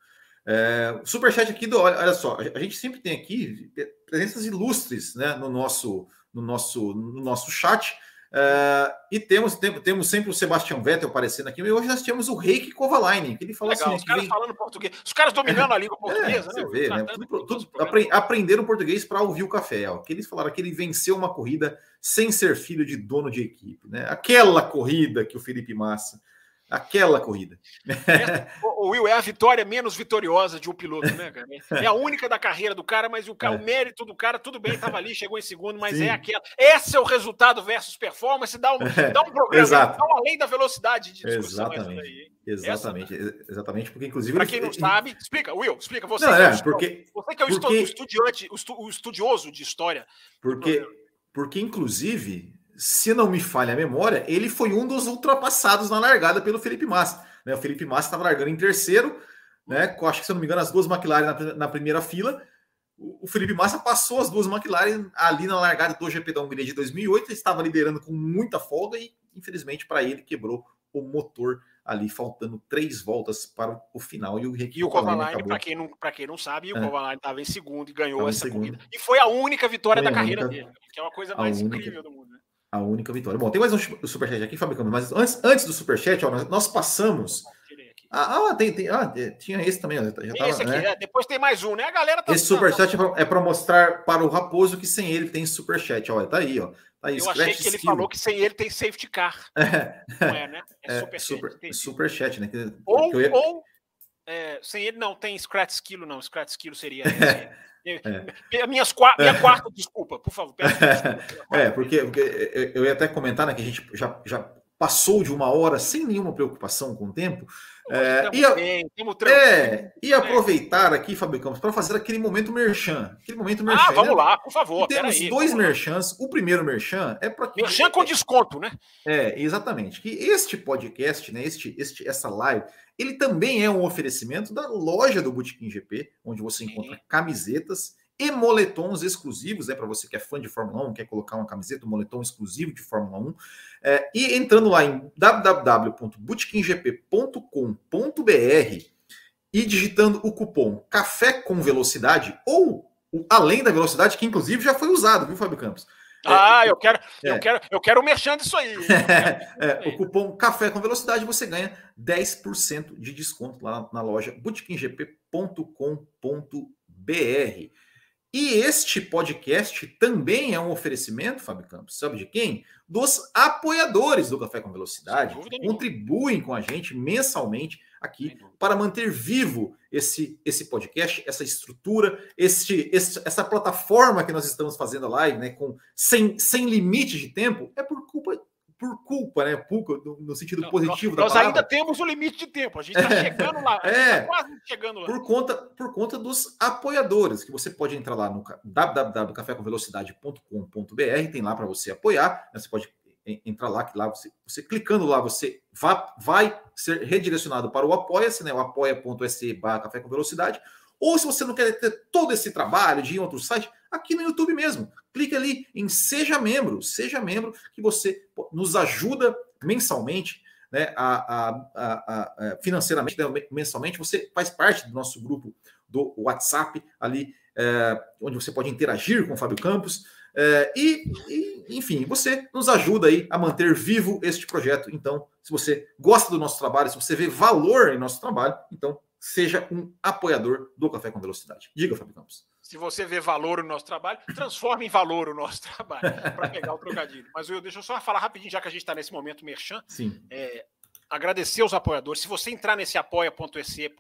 É, superchat aqui do, olha, olha só, a gente sempre tem aqui presenças ilustres, né? No nosso, no nosso, no nosso chat. Uh, e temos, temos, temos sempre o Sebastião Vettel aparecendo aqui, e hoje nós temos o Reiki Kovalainen, que ele fala Legal, assim. Os caras vem... falando português, os caras dominando a língua [LAUGHS] é, portuguesa, é, né? Vê, né? Tudo, tudo, apre, aprenderam português para ouvir o café. Ó, que eles falaram que ele venceu uma corrida sem ser filho de dono de equipe. Né? Aquela corrida que o Felipe Massa Aquela corrida. o Will é a vitória menos vitoriosa de um piloto, né, cara? É a única da carreira do cara, mas o, cara, é. o mérito do cara, tudo bem, estava ali, chegou em segundo, mas é Sim. é aquela. Esse é o resultado versus performance, dá um, é. [LAUGHS] dá um programa, Exato. dá além da velocidade de discussão. Exatamente. Aí, exatamente, Essa, exatamente, porque inclusive. Para quem não sabe, explica, Will, explica. Você, não, que é, é porque, você que é o, porque, estudiante, o estudioso de história. Porque, porque inclusive, se não me falha a memória, ele foi um dos ultrapassados na largada pelo Felipe Massa. Né? O Felipe Massa estava largando em terceiro, né? Com, acho que, se eu não me engano, as duas McLaren na, na, primeira fila. O, o Felipe Massa passou as duas McLaren ali na largada do GP da Hungria de 2008. Ele estava liderando com muita folga e, infelizmente, para ele, quebrou o motor ali, faltando três voltas para o final. E o, e o Kovalainen, para quem, não, quem não sabe, o é. Kovalainen estava em segundo e ganhou essa corrida. E foi a única vitória foi da carreira única, dele, que é uma coisa mais única, incrível do mundo. A única vitória. Bom, tem mais um superchat aqui, Fabricando, mas antes, antes do superchat, ó, nós passamos. Ah, ah, tem, tem, ah, tinha esse também. Já tem tava, esse aqui, né? é, depois tem mais um, né? A galera tá. Esse superchat é para mostrar para o Raposo que sem ele tem superchat. Olha, tá aí, ó. Tá aí, Eu achei que ele falou que sem ele tem safety car. É. Não é, né? É, [LAUGHS] é superchat. Super, superchat, né? Ou, ia... ou É, sem ele não tem Scratch Skill, não. Scratch Skill seria. [LAUGHS] É. Minhas minha quarta desculpa, por favor. [LAUGHS] Desculpa, é, porque, porque eu ia até comentar né, que a gente já, já passou de uma hora sem nenhuma preocupação com o tempo. É, e, bem, é, e aproveitar aqui, Fábio Campos, para fazer aquele momento merchan. Aquele momento merchan. Ah, vamos né? lá, por favor. E temos aí, dois merchans. O primeiro merchan é para. Merchan com desconto, né? É, exatamente. Que este podcast, né, este, este, essa live, ele também é um oferecimento da loja do Botequim GP, onde você encontra camisetas e moletons exclusivos, né, para você que é fã de Fórmula 1, quer colocar uma camiseta, um moletom exclusivo de Fórmula 1. É, e entrando lá em www.bootkinggp.com.br e digitando o cupom Café com Velocidade ou o Além da Velocidade, que inclusive já foi usado, viu, Fábio Campos? É, ah, eu quero, é. eu quero, eu quero mexendo isso aí. [LAUGHS] é, o cupom Café com Velocidade você ganha 10% de desconto lá na loja bootkinggp.com.br. E este podcast também é um oferecimento, Fábio Campos, sabe de quem? Dos apoiadores do Café com Velocidade, que contribuem com a gente mensalmente aqui para manter vivo esse, esse podcast, essa estrutura, este, este, essa plataforma que nós estamos fazendo a live, né, com sem, sem limite de tempo, é por culpa por culpa, né? Culpa no, sentido não, positivo nós, da palavra. Nós ainda temos o um limite de tempo, a gente está [LAUGHS] chegando lá, é, tá quase chegando lá. Por conta, por conta dos apoiadores, que você pode entrar lá no www.cafécomvelocidade.com.br, tem lá para você apoiar, né? você pode entrar lá, que lá você, você clicando lá, você vai, vai ser redirecionado para o Apoia-se, né? O apoia.se barra Café com Velocidade, ou se você não quer ter todo esse trabalho de ir em outro site, aqui no YouTube mesmo. Clique ali em Seja Membro, seja membro, que você nos ajuda mensalmente, né, a, a, a, a financeiramente, né, mensalmente. Você faz parte do nosso grupo do WhatsApp ali, é, onde você pode interagir com o Fábio Campos. É, e, e, enfim, você nos ajuda aí a manter vivo este projeto. Então, se você gosta do nosso trabalho, se você vê valor em nosso trabalho, então seja um apoiador do Café com Velocidade. Diga, Fábio Campos se você vê valor no nosso trabalho, transforme em valor o nosso [LAUGHS] trabalho, para pegar o trocadilho. Mas eu deixa eu só falar rapidinho, já que a gente está nesse momento merchan. Sim. É, agradecer os apoiadores. Se você entrar nesse apoia.se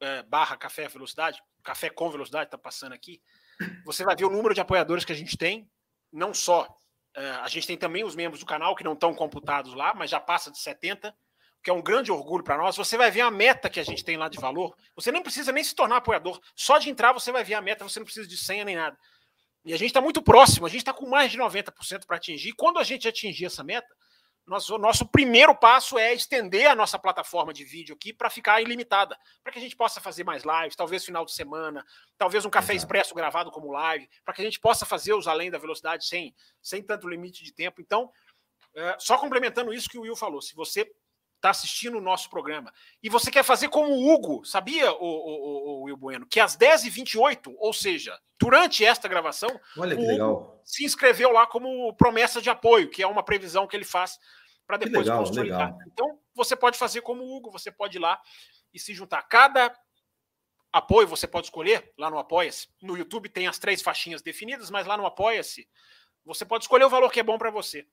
é, barra café velocidade, café com velocidade, está passando aqui, você vai ver o número de apoiadores que a gente tem, não só. É, a gente tem também os membros do canal que não estão computados lá, mas já passa de 70 que é um grande orgulho para nós, você vai ver a meta que a gente tem lá de valor. Você nem precisa nem se tornar apoiador. Só de entrar você vai ver a meta, você não precisa de senha nem nada. E a gente está muito próximo, a gente está com mais de 90% para atingir. E quando a gente atingir essa meta, nosso, nosso primeiro passo é estender a nossa plataforma de vídeo aqui para ficar ilimitada, para que a gente possa fazer mais lives, talvez final de semana, talvez um café expresso gravado como live, para que a gente possa fazer os além da velocidade sem, sem tanto limite de tempo. Então, é, só complementando isso que o Will falou, se você está assistindo o nosso programa, e você quer fazer como o Hugo, sabia, o, o, o Will Bueno, que às 10h28, ou seja, durante esta gravação, Olha que legal. se inscreveu lá como promessa de apoio, que é uma previsão que ele faz para depois legal, consolidar. Legal. Então, você pode fazer como o Hugo, você pode ir lá e se juntar. Cada apoio você pode escolher lá no Apoia-se. No YouTube tem as três faixinhas definidas, mas lá no Apoia-se você pode escolher o valor que é bom para você.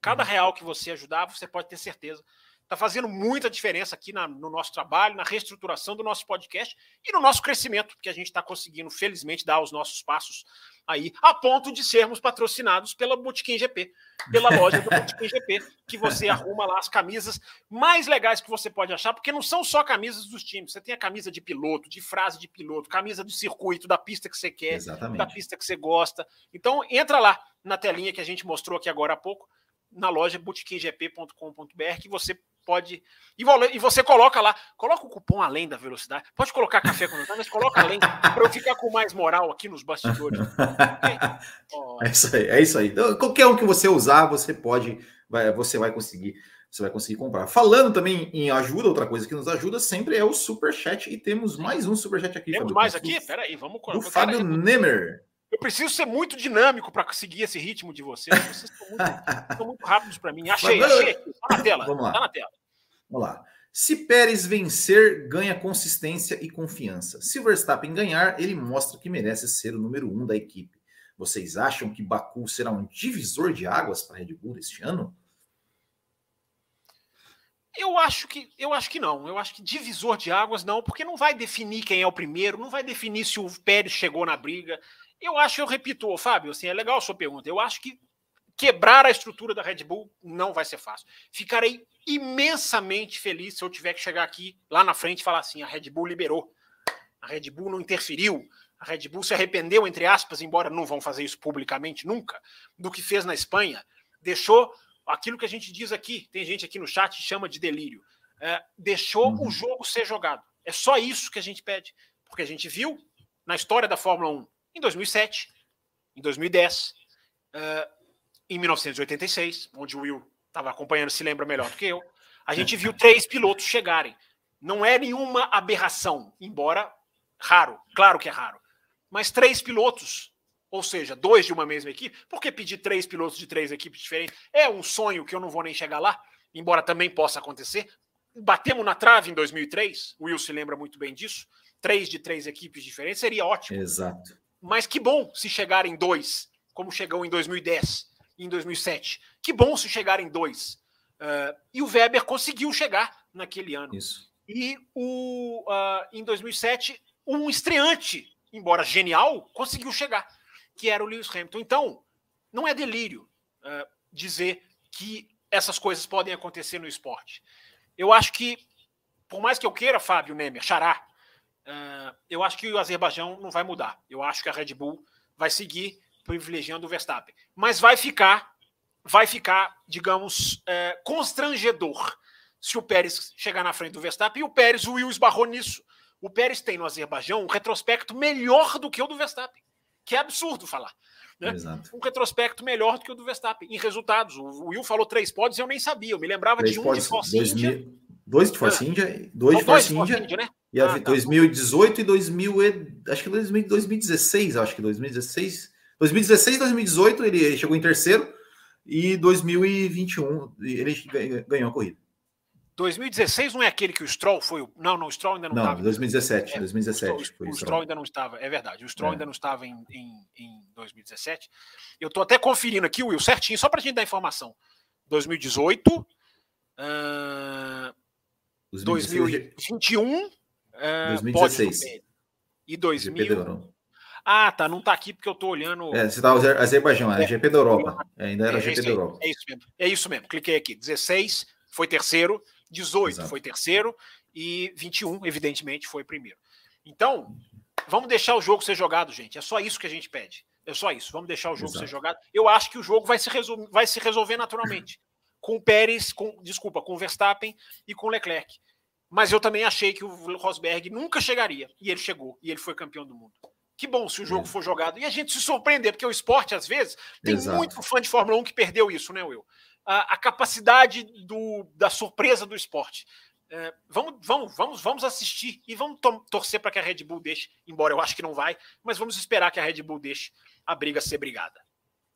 Cada uhum. real que você ajudar, você pode ter certeza está fazendo muita diferença aqui na, no nosso trabalho, na reestruturação do nosso podcast e no nosso crescimento, porque a gente está conseguindo, felizmente, dar os nossos passos aí, a ponto de sermos patrocinados pela Botequim GP, pela loja do Botequim GP, que você arruma lá as camisas mais legais que você pode achar, porque não são só camisas dos times, você tem a camisa de piloto, de frase de piloto, camisa do circuito, da pista que você quer, Exatamente. da pista que você gosta. Então, entra lá na telinha que a gente mostrou aqui agora há pouco, na loja botequimgp.com.br que você pode. E você coloca lá, coloca o cupom além da velocidade. Pode colocar café com velocidade, mas coloca além, para eu ficar com mais moral aqui nos bastidores. [LAUGHS] é isso aí, é isso aí. Então, qualquer um que você usar, você pode, vai, você vai conseguir. Você vai conseguir comprar. Falando também em ajuda, outra coisa que nos ajuda sempre é o super chat e temos mais um super chat aqui. Temos Fábio, mais aqui? Peraí, vamos Do Fábio Nemer. Eu preciso ser muito dinâmico para conseguir esse ritmo de vocês. Vocês estão muito, [LAUGHS] muito rápidos para mim. Achei, achei. Está na tela. Vamos lá. Tá na tela. Vamos lá. Se Pérez vencer, ganha consistência e confiança. Se Verstappen ganhar, ele mostra que merece ser o número um da equipe. Vocês acham que Baku será um divisor de águas para a Red Bull este ano? Eu acho que eu acho que não. Eu acho que divisor de águas não, porque não vai definir quem é o primeiro, não vai definir se o Pérez chegou na briga. Eu acho, eu repito, Fábio, assim, é legal a sua pergunta. Eu acho que quebrar a estrutura da Red Bull não vai ser fácil. Ficarei imensamente feliz se eu tiver que chegar aqui lá na frente e falar assim: a Red Bull liberou, a Red Bull não interferiu, a Red Bull se arrependeu, entre aspas, embora não vão fazer isso publicamente nunca, do que fez na Espanha, deixou aquilo que a gente diz aqui, tem gente aqui no chat que chama de delírio, é, deixou uhum. o jogo ser jogado. É só isso que a gente pede, porque a gente viu na história da Fórmula 1 em 2007, em 2010, uh, em 1986, onde o Will estava acompanhando, se lembra melhor do que eu, a gente viu três pilotos chegarem. Não é nenhuma aberração, embora raro, claro que é raro. Mas três pilotos, ou seja, dois de uma mesma equipe, por que pedir três pilotos de três equipes diferentes? É um sonho que eu não vou nem chegar lá, embora também possa acontecer. Batemos na trave em 2003, o Will se lembra muito bem disso. Três de três equipes diferentes seria ótimo. Exato. Mas que bom se chegarem dois, como chegou em 2010 em 2007. Que bom se chegarem dois. Uh, e o Weber conseguiu chegar naquele ano. Isso. E o, uh, em 2007, um estreante, embora genial, conseguiu chegar, que era o Lewis Hamilton. Então, não é delírio uh, dizer que essas coisas podem acontecer no esporte. Eu acho que, por mais que eu queira, Fábio Nemer, Xará, uh, eu acho que o Azerbaijão não vai mudar. Eu acho que a Red Bull vai seguir privilegiando o Verstappen. Mas vai ficar, vai ficar, digamos, é, constrangedor se o Pérez chegar na frente do Verstappen. E o Pérez, o Will esbarrou nisso. O Pérez tem no Azerbaijão um retrospecto melhor do que o do Verstappen, que é absurdo falar. Né? Um retrospecto melhor do que o do Verstappen em resultados. O Will falou três pódios, eu nem sabia. Eu me lembrava três de um de Force India. Dois de Force India, dois de Force India, India né? E a ah, 2018 tá. e 2000, acho que 2016, acho que 2016 2016 2018 ele chegou em terceiro e 2021 ele ganhou a corrida. 2016 não é aquele que o Stroll foi. Não, não, o Stroll ainda não estava. Não, 2017. É, 2017 o Stroll, o Stroll ainda não estava, é verdade. O Stroll é. ainda não estava em, em, em 2017. Eu estou até conferindo aqui, Will, certinho, só para a gente dar informação. 2018, uh, 2021, uh, 2016. E 2000. Ah, tá, não tá aqui porque eu tô olhando. É, você tá Azerbaijão, é, é GP da Europa. É, ainda era é, GP da Europa. É isso mesmo. É isso mesmo. Cliquei aqui. 16 foi terceiro, 18 Exato. foi terceiro e 21, evidentemente, foi primeiro. Então, vamos deixar o jogo ser jogado, gente. É só isso que a gente pede. É só isso. Vamos deixar o jogo Exato. ser jogado. Eu acho que o jogo vai se, resol... vai se resolver naturalmente. com o Pérez, com, desculpa, com o Verstappen e com o Leclerc. Mas eu também achei que o Rosberg nunca chegaria. E ele chegou. E ele foi campeão do mundo. Que bom se o jogo é. for jogado. E a gente se surpreender, porque o esporte, às vezes, tem Exato. muito fã de Fórmula 1 que perdeu isso, né, Will? A, a capacidade do, da surpresa do esporte. É, vamos, vamos, vamos, vamos assistir e vamos torcer para que a Red Bull deixe, embora eu acho que não vai, mas vamos esperar que a Red Bull deixe a briga ser brigada.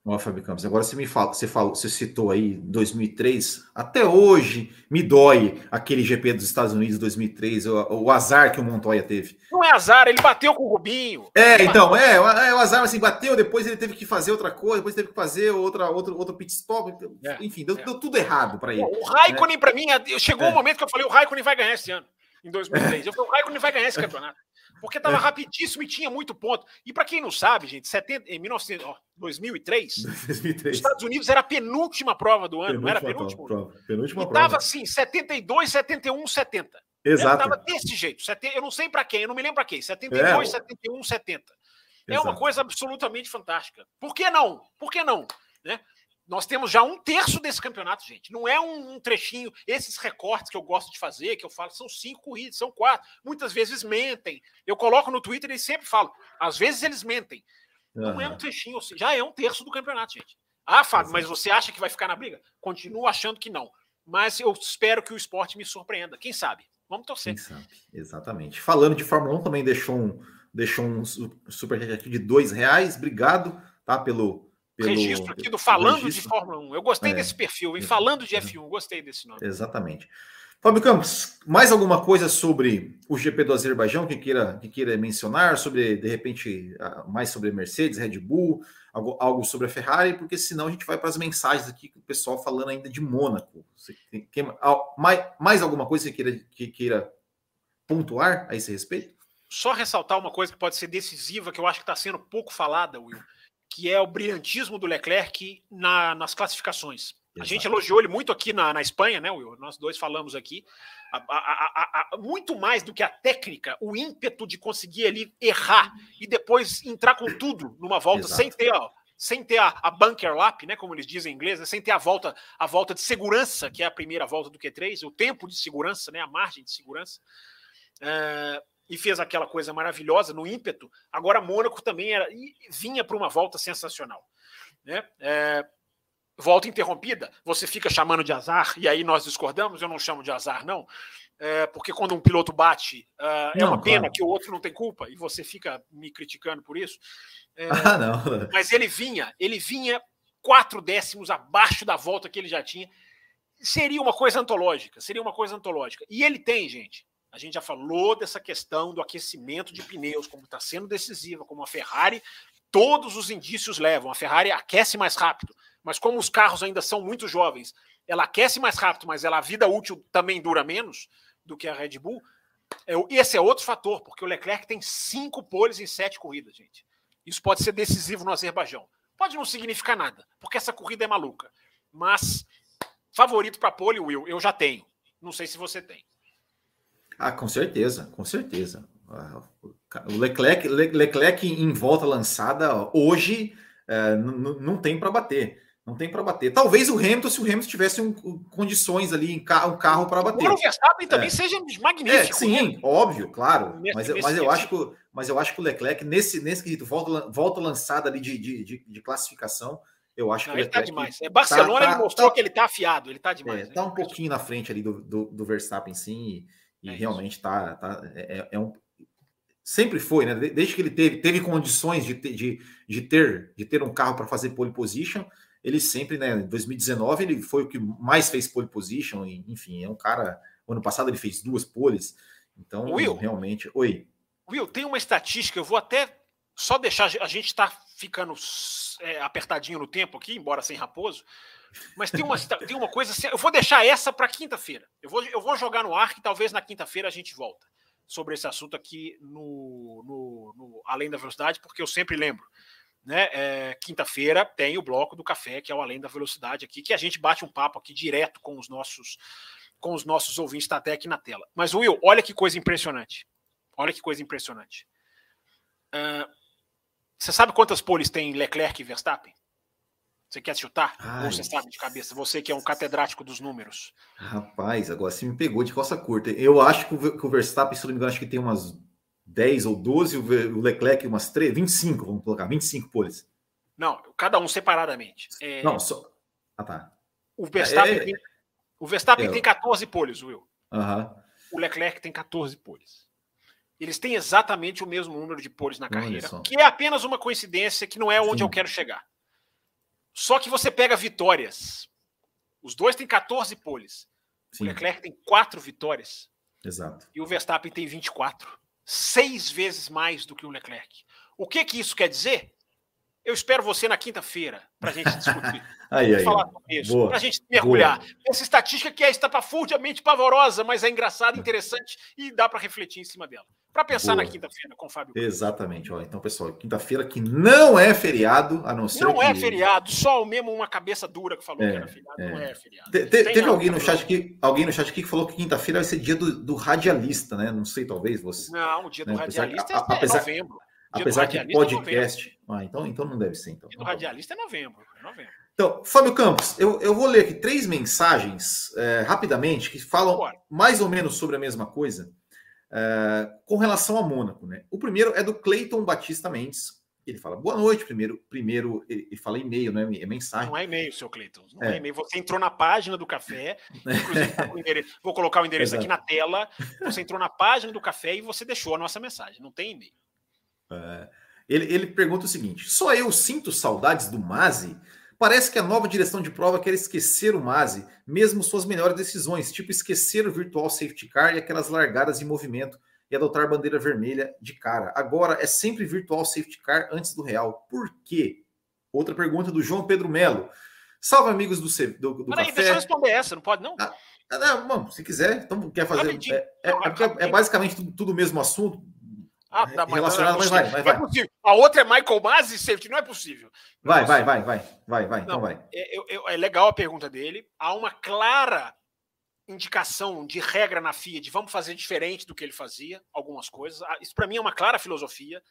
Ó, Fábio Campos, agora você me fala, você falou, você citou aí 2003, até hoje me dói aquele GP dos Estados Unidos 2003, o, o azar que o Montoya teve. Não é azar, ele bateu com o Rubinho. É, então, é, é, o azar assim, bateu, depois ele teve que fazer outra coisa, depois teve que fazer outra, outro, outro pit stop, é, enfim, deu, é. deu, tudo errado para ele. O Raikkonen, né? para mim, chegou o um é. momento que eu falei, o Raikkonen vai ganhar esse ano, em 2003. Eu falei, o Raikkonen vai ganhar esse [LAUGHS] campeonato porque estava é. rapidíssimo e tinha muito ponto. E para quem não sabe, gente, 70, em 1900, ó, 2003, 2003, os Estados Unidos era a penúltima prova do ano, penúltima não era a penúltima? Prova, penúltima e estava assim, 72, 71, 70. Exato. Estava desse jeito. Eu não sei para quem, eu não me lembro para quem. 72, é. 71, 70. É Exato. uma coisa absolutamente fantástica. Por que não? Por que não? Né? Nós temos já um terço desse campeonato, gente. Não é um, um, trechinho. Esses recortes que eu gosto de fazer, que eu falo, são cinco corridas, são quatro. Muitas vezes mentem. Eu coloco no Twitter e sempre falo. Às vezes eles mentem. Não é um trechinho, já é um terço do campeonato, gente. Ah, Fábio, mas você acha que vai ficar na briga? Continuo achando que não. Mas eu espero que o esporte me surpreenda. Quem sabe? Vamos torcer. Quem sabe? Exatamente. Falando de Fórmula 1, também deixou um, deixou um super aqui de dois reais. Obrigado, tá? Pelo pelo, registro aqui do Falando registro. de Fórmula 1. Eu gostei é, desse perfil, em Falando de F1, gostei desse nome. Exatamente. Fábio Campos, mais alguma coisa sobre o GP do Azerbaijão que queira, que queira mencionar? Sobre, de repente, mais sobre Mercedes, Red Bull, algo, algo sobre a Ferrari, porque senão a gente vai para as mensagens aqui o pessoal falando ainda de Mônaco. Tem, mais, mais alguma coisa que queira, que queira pontuar a esse respeito? Só ressaltar uma coisa que pode ser decisiva, que eu acho que está sendo pouco falada, Will, que é o brilhantismo do Leclerc na, nas classificações. A gente elogiou ele muito aqui na, na Espanha, né, Will? Nós dois falamos aqui. A, a, a, muito mais do que a técnica, o ímpeto de conseguir ele errar e depois entrar com tudo numa volta Exato. sem ter, ó, sem ter a, bunker lap, né, como eles dizem em inglês, né, sem ter a volta, a volta de segurança, que é a primeira volta do Q3, o tempo de segurança, né, a margem de segurança. É, e fez aquela coisa maravilhosa no ímpeto. Agora Mônaco também era, vinha para uma volta sensacional. Né? É, volta interrompida, você fica chamando de azar, e aí nós discordamos, eu não chamo de azar, não, é, porque quando um piloto bate, uh, é uma pena claro. que o outro não tem culpa, e você fica me criticando por isso. É, [LAUGHS] ah, não. Mas ele vinha, ele vinha quatro décimos abaixo da volta que ele já tinha. Seria uma coisa antológica, seria uma coisa antológica. E ele tem, gente. A gente já falou dessa questão do aquecimento de pneus, como está sendo decisiva, como a Ferrari, todos os indícios levam. A Ferrari aquece mais rápido, mas como os carros ainda são muito jovens, ela aquece mais rápido, mas ela, a vida útil também dura menos do que a Red Bull. É, esse é outro fator, porque o Leclerc tem cinco poles em sete corridas, gente. Isso pode ser decisivo no Azerbaijão. Pode não significar nada, porque essa corrida é maluca. Mas favorito para pole, Will, eu já tenho. Não sei se você tem. Ah, com certeza, com certeza. Ah, o Leclerc, Leclerc em volta lançada hoje é, não tem para bater. Não tem para bater. Talvez o Hamilton, se o Hamilton tivesse um, condições ali, um carro para bater. O Verstappen também é. seja magnífico. É, sim, né? óbvio, claro. Mas, mas, eu acho que, mas eu acho que o Leclerc, nesse, nesse quesito, volta, volta lançada ali de, de, de, de classificação, eu acho Não, que ele está demais. É, Barcelona tá, ele mostrou tá, que ele está afiado, ele está demais. Está é, né? um pouquinho na frente ali do, do, do Verstappen, sim, e, e é realmente está. Tá, é, é, um, sempre foi, né? Desde que ele teve, teve condições de, de, de, ter, de ter um carro para fazer pole position, ele sempre, né? Em 2019, ele foi o que mais fez pole position, e, enfim, é um cara. Ano passado ele fez duas poles, então Will, realmente. Oi. Will, tem uma estatística, eu vou até só deixar. A gente está ficando é, apertadinho no tempo aqui, embora sem raposo. Mas tem uma, tem uma coisa. Eu vou deixar essa para quinta-feira. Eu vou, eu vou jogar no ar que talvez na quinta-feira a gente volta sobre esse assunto aqui no, no, no, Além da Velocidade, porque eu sempre lembro. Né? É, Quinta-feira tem o bloco do café, que é o Além da Velocidade aqui, que a gente bate um papo aqui direto com os nossos com os nossos ouvintes, está até aqui na tela. Mas, Will, olha que coisa impressionante. Olha que coisa impressionante. Uh, você sabe quantas poles tem Leclerc e Verstappen? Você quer chutar? Ai. Ou você sabe de cabeça? Você que é um catedrático dos números. Rapaz, agora você me pegou de costa curta. Eu acho que o Verstappen, se não me engano, acho que tem umas 10 ou 12, o Leclerc umas 3, 25, vamos colocar, 25 poles. Não, cada um separadamente. É... Não, só. Ah, tá. O Verstappen, é... tem... O Verstappen é... tem 14 poles, Will. Uhum. O Leclerc tem 14 poles. Eles têm exatamente o mesmo número de poles na carreira, que é apenas uma coincidência que não é onde Sim. eu quero chegar. Só que você pega vitórias. Os dois têm 14 poles. Sim. O Leclerc tem quatro vitórias. Exato. E o Verstappen tem 24. Seis vezes mais do que o Leclerc. O que, que isso quer dizer? Eu espero você na quinta-feira para a gente discutir. [LAUGHS] aí, aí, falar sobre isso, para a gente mergulhar. Boa. Essa estatística que é estapafurdiamente pavorosa, mas é engraçada, interessante e dá para refletir em cima dela. Para pensar Boa. na quinta-feira com o Fábio. Exatamente. Ó, então, pessoal, quinta-feira que não é feriado, a não ser. Não que... é feriado, só o mesmo uma cabeça dura que falou é, que era feriado. É. Não é feriado. Te, te, teve alguém no, chat aqui, alguém no chat aqui que falou que quinta-feira vai ser dia do, do, radialista, né? Não sei, talvez você. Não, o dia do né? radialista apesar, é apesar, novembro. Apesar que é podcast. ah, então, então não deve ser. Então. Dia do radialista é novembro. É novembro. Então, Fábio Campos, eu, eu vou ler aqui três mensagens é, rapidamente que falam Bora. mais ou menos sobre a mesma coisa. Uh, com relação a Mônaco, né? O primeiro é do Cleiton Batista Mendes. Ele fala, boa noite, primeiro. Primeiro, ele, fala e-mail, né? É mensagem. Não é e-mail, seu Cleiton. Não é. é e-mail. Você entrou na página do café, [LAUGHS] inclusive tá vou colocar o endereço aqui na tela. Você entrou na página do café e você deixou a nossa mensagem. Não tem e-mail. Uh, ele, ele pergunta o seguinte: só eu sinto saudades do Mazi Parece que a nova direção de prova quer esquecer o Masi, mesmo suas melhores decisões, tipo esquecer o virtual safety car e aquelas largadas em movimento e adotar bandeira vermelha de cara. Agora é sempre virtual safety car antes do real. Por quê? Outra pergunta do João Pedro Melo. Salve, amigos do, do, do Peraí, café. deixa eu responder essa, não pode não? Ah, não, não, se quiser, então quer fazer. É, é, é, é, basicamente tudo o mesmo assunto. Ah, tá, relacionado, mas, vai, vai, vai. É a outra é Michael Masi safety, não é possível. Não vai, vai, vai, vai, vai, vai, então vai. É, é, legal a pergunta dele. Há uma clara indicação de regra na FIA de vamos fazer diferente do que ele fazia, algumas coisas. Ah, isso para mim é uma clara filosofia.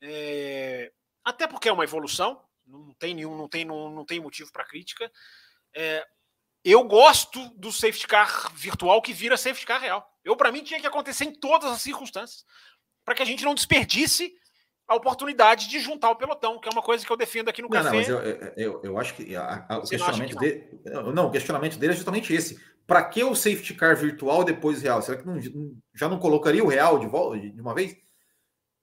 É... Até porque é uma evolução, não tem nenhum, não tem, não, não tem motivo para crítica. É... Eu gosto do safety car virtual que vira safety car real. Eu, para mim, tinha que acontecer em todas as circunstâncias, para que a gente não desperdice a oportunidade de juntar o pelotão, que é uma coisa que eu defendo aqui no não, café. Não, mas eu, eu, eu acho que a, a, o questionamento dele. Não, o questionamento dele é justamente esse. Para que o safety car virtual depois real? Será que não, já não colocaria o real de volta de uma vez?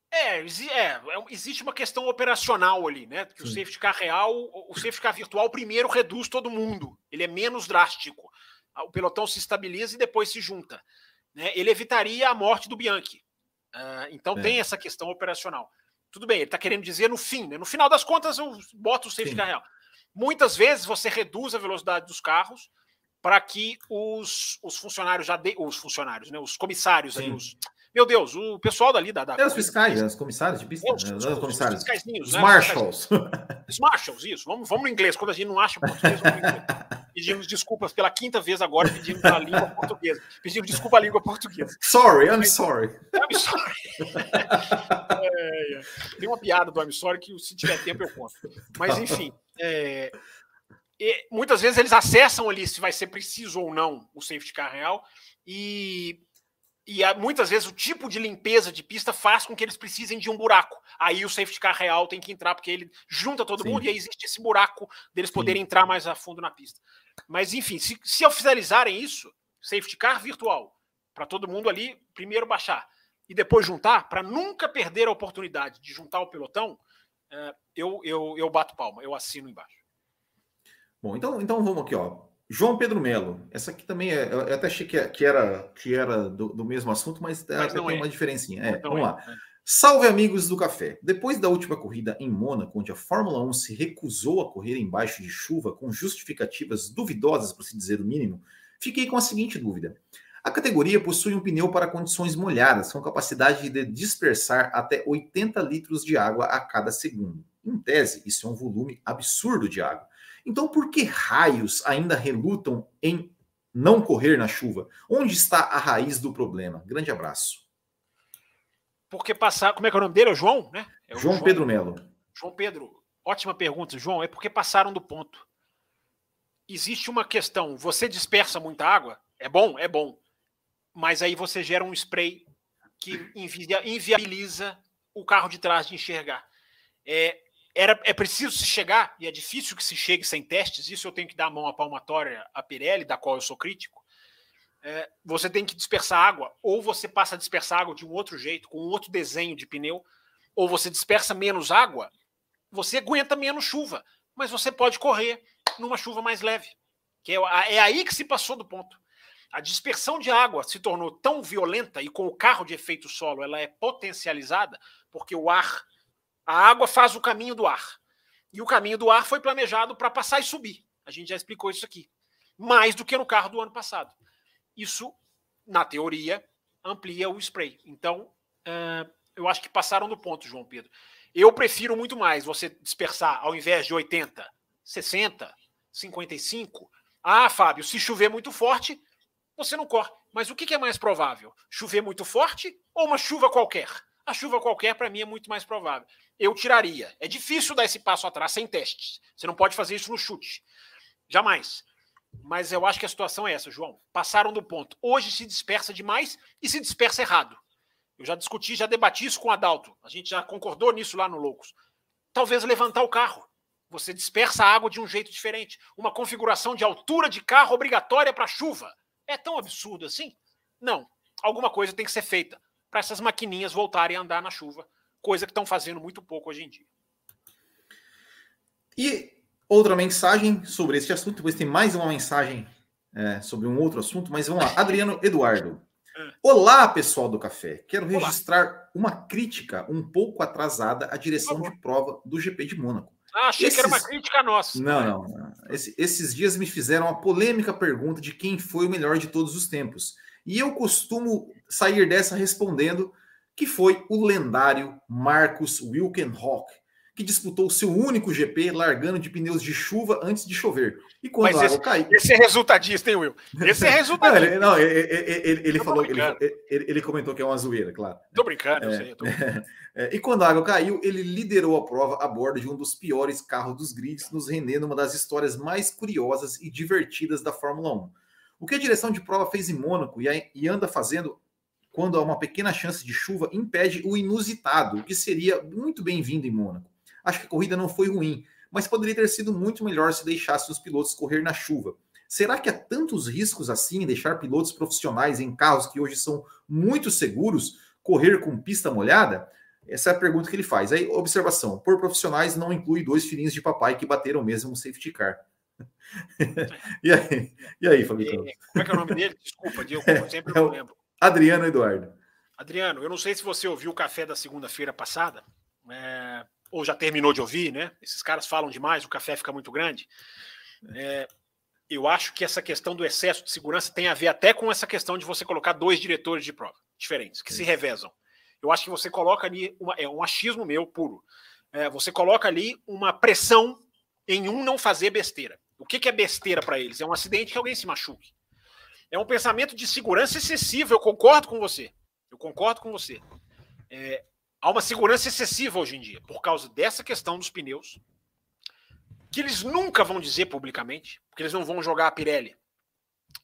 É, é, é, existe uma questão operacional ali, né? Que o safety car real, o safety car virtual primeiro reduz todo mundo. Ele é menos drástico. O pelotão se estabiliza e depois se junta. Né? Ele evitaria a morte do Bianchi. Uh, então é. tem essa questão operacional. Tudo bem, ele está querendo dizer no fim, né? No final das contas, eu boto o safety car real. Muitas vezes você reduz a velocidade dos carros para que os, os funcionários já de, os funcionários, né? Os comissários aí, os, meu Deus, o pessoal dali da. da é, os fiscais, os comissários de pista. É, os, né? os, os, comissários. Os, os né? marshals. Os marshals, isso. Vamos, vamos no inglês. Quando a gente não acha português, vamos no inglês. [LAUGHS] Pedimos desculpas pela quinta vez agora, pedimos a língua [LAUGHS] portuguesa. Pedimos desculpa à língua portuguesa. Sorry, I'm sorry. I'm sorry. [LAUGHS] é, é. Tem uma piada do I'm sorry que, se tiver tempo, eu conto. Mas, enfim. É, muitas vezes eles acessam ali se vai ser preciso ou não o safety car real. E e muitas vezes o tipo de limpeza de pista faz com que eles precisem de um buraco. Aí o safety car real tem que entrar, porque ele junta todo Sim. mundo e aí existe esse buraco deles poderem Sim. entrar mais a fundo na pista. Mas enfim, se, se oficializarem isso, safety car virtual, para todo mundo ali primeiro baixar e depois juntar, para nunca perder a oportunidade de juntar o pelotão, é, eu, eu, eu bato palma, eu assino embaixo. Bom, então, então vamos aqui, ó. João Pedro Melo, essa aqui também é. Eu até achei que, era, que era do, do mesmo assunto, mas, mas tem é. uma diferencinha. É, vamos é, lá. É. Salve, amigos do café! Depois da última corrida em Mônaco, onde a Fórmula 1 se recusou a correr embaixo de chuva com justificativas duvidosas, por se dizer o mínimo, fiquei com a seguinte dúvida. A categoria possui um pneu para condições molhadas, com capacidade de dispersar até 80 litros de água a cada segundo. Em tese, isso é um volume absurdo de água. Então, por que raios ainda relutam em não correr na chuva? Onde está a raiz do problema? Grande abraço. Porque passar. Como é que é o nome dele? É o João, né? É o João, João Pedro Melo. João Pedro, ótima pergunta, João. É porque passaram do ponto. Existe uma questão. Você dispersa muita água? É bom? É bom. Mas aí você gera um spray que inviabiliza o carro de trás de enxergar. É, era, é preciso se chegar, e é difícil que se chegue sem testes, isso eu tenho que dar a mão à palmatória à Pirelli, da qual eu sou crítico. É, você tem que dispersar água, ou você passa a dispersar água de um outro jeito, com outro desenho de pneu, ou você dispersa menos água, você aguenta menos chuva, mas você pode correr numa chuva mais leve. Que é, é aí que se passou do ponto. A dispersão de água se tornou tão violenta e com o carro de efeito solo ela é potencializada, porque o ar a água faz o caminho do ar. E o caminho do ar foi planejado para passar e subir. A gente já explicou isso aqui. Mais do que no carro do ano passado. Isso, na teoria, amplia o spray. Então, uh, eu acho que passaram do ponto, João Pedro. Eu prefiro muito mais você dispersar, ao invés de 80, 60, 55. Ah, Fábio, se chover muito forte, você não corre. Mas o que é mais provável? Chover muito forte ou uma chuva qualquer? A chuva qualquer, para mim, é muito mais provável eu tiraria. É difícil dar esse passo atrás sem testes. Você não pode fazer isso no chute. Jamais. Mas eu acho que a situação é essa, João. Passaram do ponto. Hoje se dispersa demais e se dispersa errado. Eu já discuti, já debati isso com o Adalto. A gente já concordou nisso lá no Loucos. Talvez levantar o carro. Você dispersa a água de um jeito diferente. Uma configuração de altura de carro obrigatória para chuva. É tão absurdo assim? Não. Alguma coisa tem que ser feita para essas maquininhas voltarem a andar na chuva coisa que estão fazendo muito pouco hoje em dia. E Outra mensagem sobre este assunto, depois tem mais uma mensagem é, sobre um outro assunto, mas vamos lá. Adriano [LAUGHS] Eduardo. É. Olá, pessoal do café. Quero Olá. registrar uma crítica um pouco atrasada à direção de prova do GP de Mônaco. Ah, achei esses... que era uma crítica nossa. Não, não. não. Esse, esses dias me fizeram a polêmica pergunta de quem foi o melhor de todos os tempos. E eu costumo sair dessa respondendo que foi o lendário Marcus Wilkenhock, que disputou o seu único GP largando de pneus de chuva antes de chover. E quando Mas a água caiu. Esse é resultadista, hein, Will? Esse é [LAUGHS] resultadista. não, ele, não, ele, ele, falou, ele, ele, comentou que é uma zoeira, claro. Tô brincando, eu é, sei. Tô [LAUGHS] É, e quando a água caiu, ele liderou a prova a bordo de um dos piores carros dos grids, nos rendendo uma das histórias mais curiosas e divertidas da Fórmula 1. O que a direção de prova fez em Mônaco e, e anda fazendo quando há uma pequena chance de chuva impede o inusitado, o que seria muito bem-vindo em Mônaco. Acho que a corrida não foi ruim, mas poderia ter sido muito melhor se deixasse os pilotos correr na chuva. Será que há tantos riscos assim em deixar pilotos profissionais em carros que hoje são muito seguros correr com pista molhada? Essa é a pergunta que ele faz. Aí, observação: por profissionais não inclui dois filhinhos de papai que bateram mesmo no safety car. [LAUGHS] e aí, e aí Fabio? Como é que é o nome dele? Desculpa, eu sempre não lembro. Adriano Eduardo. Adriano, eu não sei se você ouviu o café da segunda-feira passada. É, ou já terminou de ouvir, né? Esses caras falam demais, o café fica muito grande. É, eu acho que essa questão do excesso de segurança tem a ver até com essa questão de você colocar dois diretores de prova diferentes, que Sim. se revezam. Eu acho que você coloca ali, uma, é um achismo meu puro, é, você coloca ali uma pressão em um não fazer besteira. O que, que é besteira para eles? É um acidente que alguém se machuque. É um pensamento de segurança excessivo, eu concordo com você. Eu concordo com você. É, há uma segurança excessiva hoje em dia, por causa dessa questão dos pneus, que eles nunca vão dizer publicamente, porque eles não vão jogar a Pirelli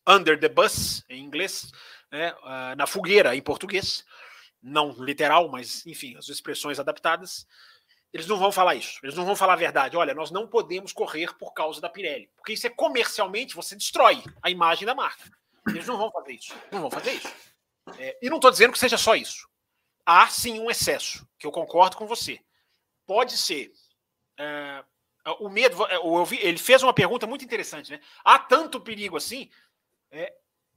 under the bus, em inglês, né, uh, na fogueira, em português, não literal, mas enfim, as expressões adaptadas. Eles não vão falar isso, eles não vão falar a verdade. Olha, nós não podemos correr por causa da Pirelli, porque isso é comercialmente, você destrói a imagem da marca. Eles não vão fazer isso, não vão fazer isso. É, e não estou dizendo que seja só isso há sim um excesso, que eu concordo com você. Pode ser. É, o medo. Eu vi, ele fez uma pergunta muito interessante, né? Há tanto perigo assim? É,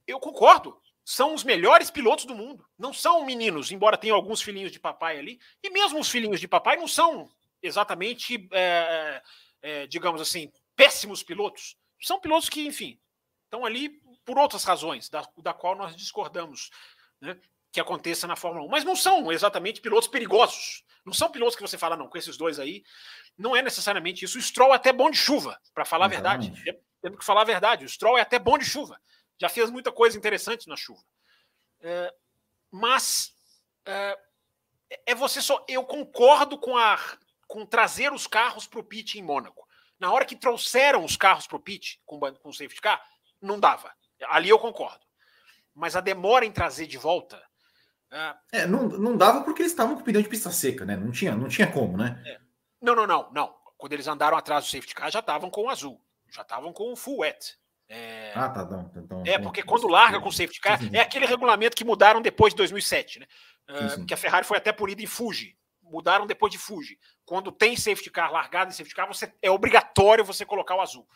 eu concordo. São os melhores pilotos do mundo. Não são meninos, embora tenham alguns filhinhos de papai ali. E mesmo os filhinhos de papai não são exatamente, é, digamos assim, péssimos pilotos. São pilotos que, enfim, estão ali por outras razões, da, da qual nós discordamos. Né? Que aconteça na Fórmula 1. Mas não são exatamente pilotos perigosos. Não são pilotos que você fala, não, com esses dois aí, não é necessariamente isso. O Stroll é até bom de chuva, para falar exatamente. a verdade. Temos que falar a verdade. O Stroll é até bom de chuva. Já fez muita coisa interessante na chuva. É, mas é, é, você só. Eu concordo com a com trazer os carros para o pit em Mônaco. Na hora que trouxeram os carros para o pit com, com o safety car, não dava. Ali eu concordo. Mas a demora em trazer de volta é, não, não dava porque eles estavam com pneu de pista seca, né? Não tinha, não tinha como, né? É. Não, não, não, não. Quando eles andaram atrás do safety car, já estavam com o azul, já estavam com o full wet. É... Ah, tá, não, então, É, porque quando larga com o safety car, é aquele regulamento que mudaram depois de 2007, né? Uh, que a Ferrari foi até punida em Fuji. Mudaram depois de Fuji. Quando tem safety car largado em safety car, você, é obrigatório você colocar o azul.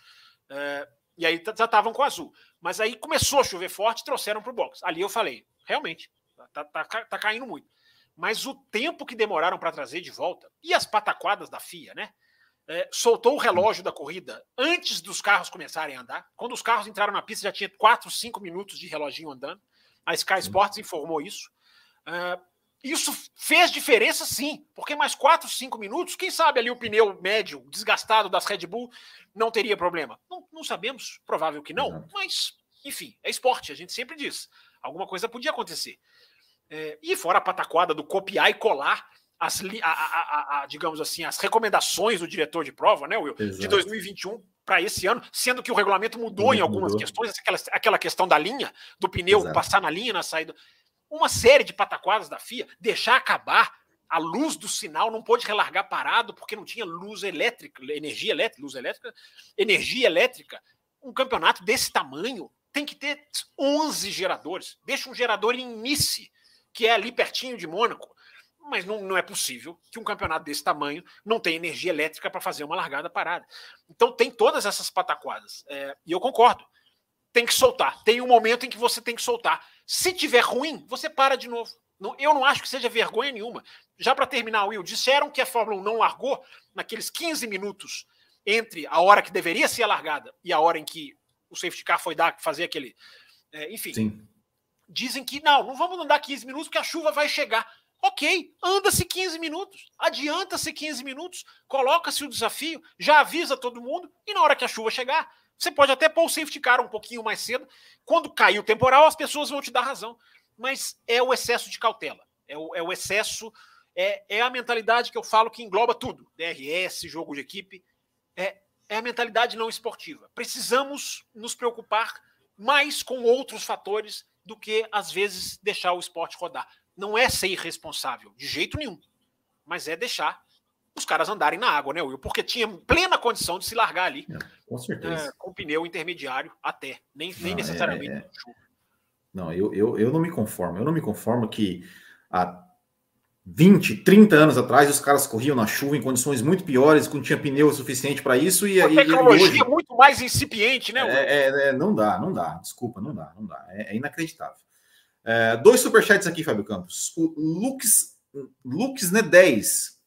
Uh, e aí já estavam com o azul. Mas aí começou a chover forte e trouxeram para o box. Ali eu falei, realmente, Tá, tá, tá caindo muito. Mas o tempo que demoraram para trazer de volta, e as pataquadas da FIA, né? É, soltou o relógio da corrida antes dos carros começarem a andar. Quando os carros entraram na pista, já tinha 4, 5 minutos de reloginho andando. A Sky Sports informou isso. É, isso fez diferença, sim, porque mais 4, 5 minutos, quem sabe ali o pneu médio desgastado das Red Bull não teria problema. Não, não sabemos, provável que não, mas, enfim, é esporte, a gente sempre diz. Alguma coisa podia acontecer. É, e fora a pataquada do copiar e colar as, a, a, a, digamos assim, as recomendações do diretor de prova, né, Will, Exato. de 2021 para esse ano, sendo que o regulamento mudou em algumas mudou. questões, aquela, aquela questão da linha, do pneu Exato. passar na linha na saída. Uma série de pataquadas da FIA, deixar acabar a luz do sinal, não pôde relargar parado porque não tinha luz elétrica, energia elétrica, luz elétrica, energia elétrica. Um campeonato desse tamanho tem que ter 11 geradores. Deixa um gerador em Nice que é ali pertinho de Mônaco. mas não, não é possível que um campeonato desse tamanho não tenha energia elétrica para fazer uma largada parada. Então tem todas essas pataquadas. É, e eu concordo. Tem que soltar. Tem um momento em que você tem que soltar. Se tiver ruim, você para de novo. Não, eu não acho que seja vergonha nenhuma. Já para terminar, Will, disseram que a Fórmula 1 não largou naqueles 15 minutos entre a hora que deveria ser a largada e a hora em que o safety car foi dar, fazer aquele. É, enfim. Sim. Dizem que não, não vamos andar 15 minutos porque a chuva vai chegar. Ok, anda-se 15 minutos, adianta-se 15 minutos, coloca-se o desafio, já avisa todo mundo, e na hora que a chuva chegar, você pode até pôr o safety car um pouquinho mais cedo. Quando cair o temporal, as pessoas vão te dar razão. Mas é o excesso de cautela, é o, é o excesso, é, é a mentalidade que eu falo que engloba tudo: DRS, jogo de equipe. É, é a mentalidade não esportiva. Precisamos nos preocupar mais com outros fatores do que, às vezes, deixar o esporte rodar. Não é ser irresponsável, de jeito nenhum. Mas é deixar os caras andarem na água, né, Will? Porque tinha plena condição de se largar ali. É, com certeza. É, com pneu intermediário até. Nem, nem não, necessariamente. É, é. Não, eu, eu, eu não me conformo. Eu não me conformo que há 20, 30 anos atrás os caras corriam na chuva em condições muito piores, não tinha pneu suficiente para isso. E, a tecnologia hoje, muito mais incipiente, né? É, é, é, não dá, não dá. Desculpa, não dá, não dá. É, é inacreditável. É, dois superchats aqui, Fábio Campos. O Lux, Lux né, 10.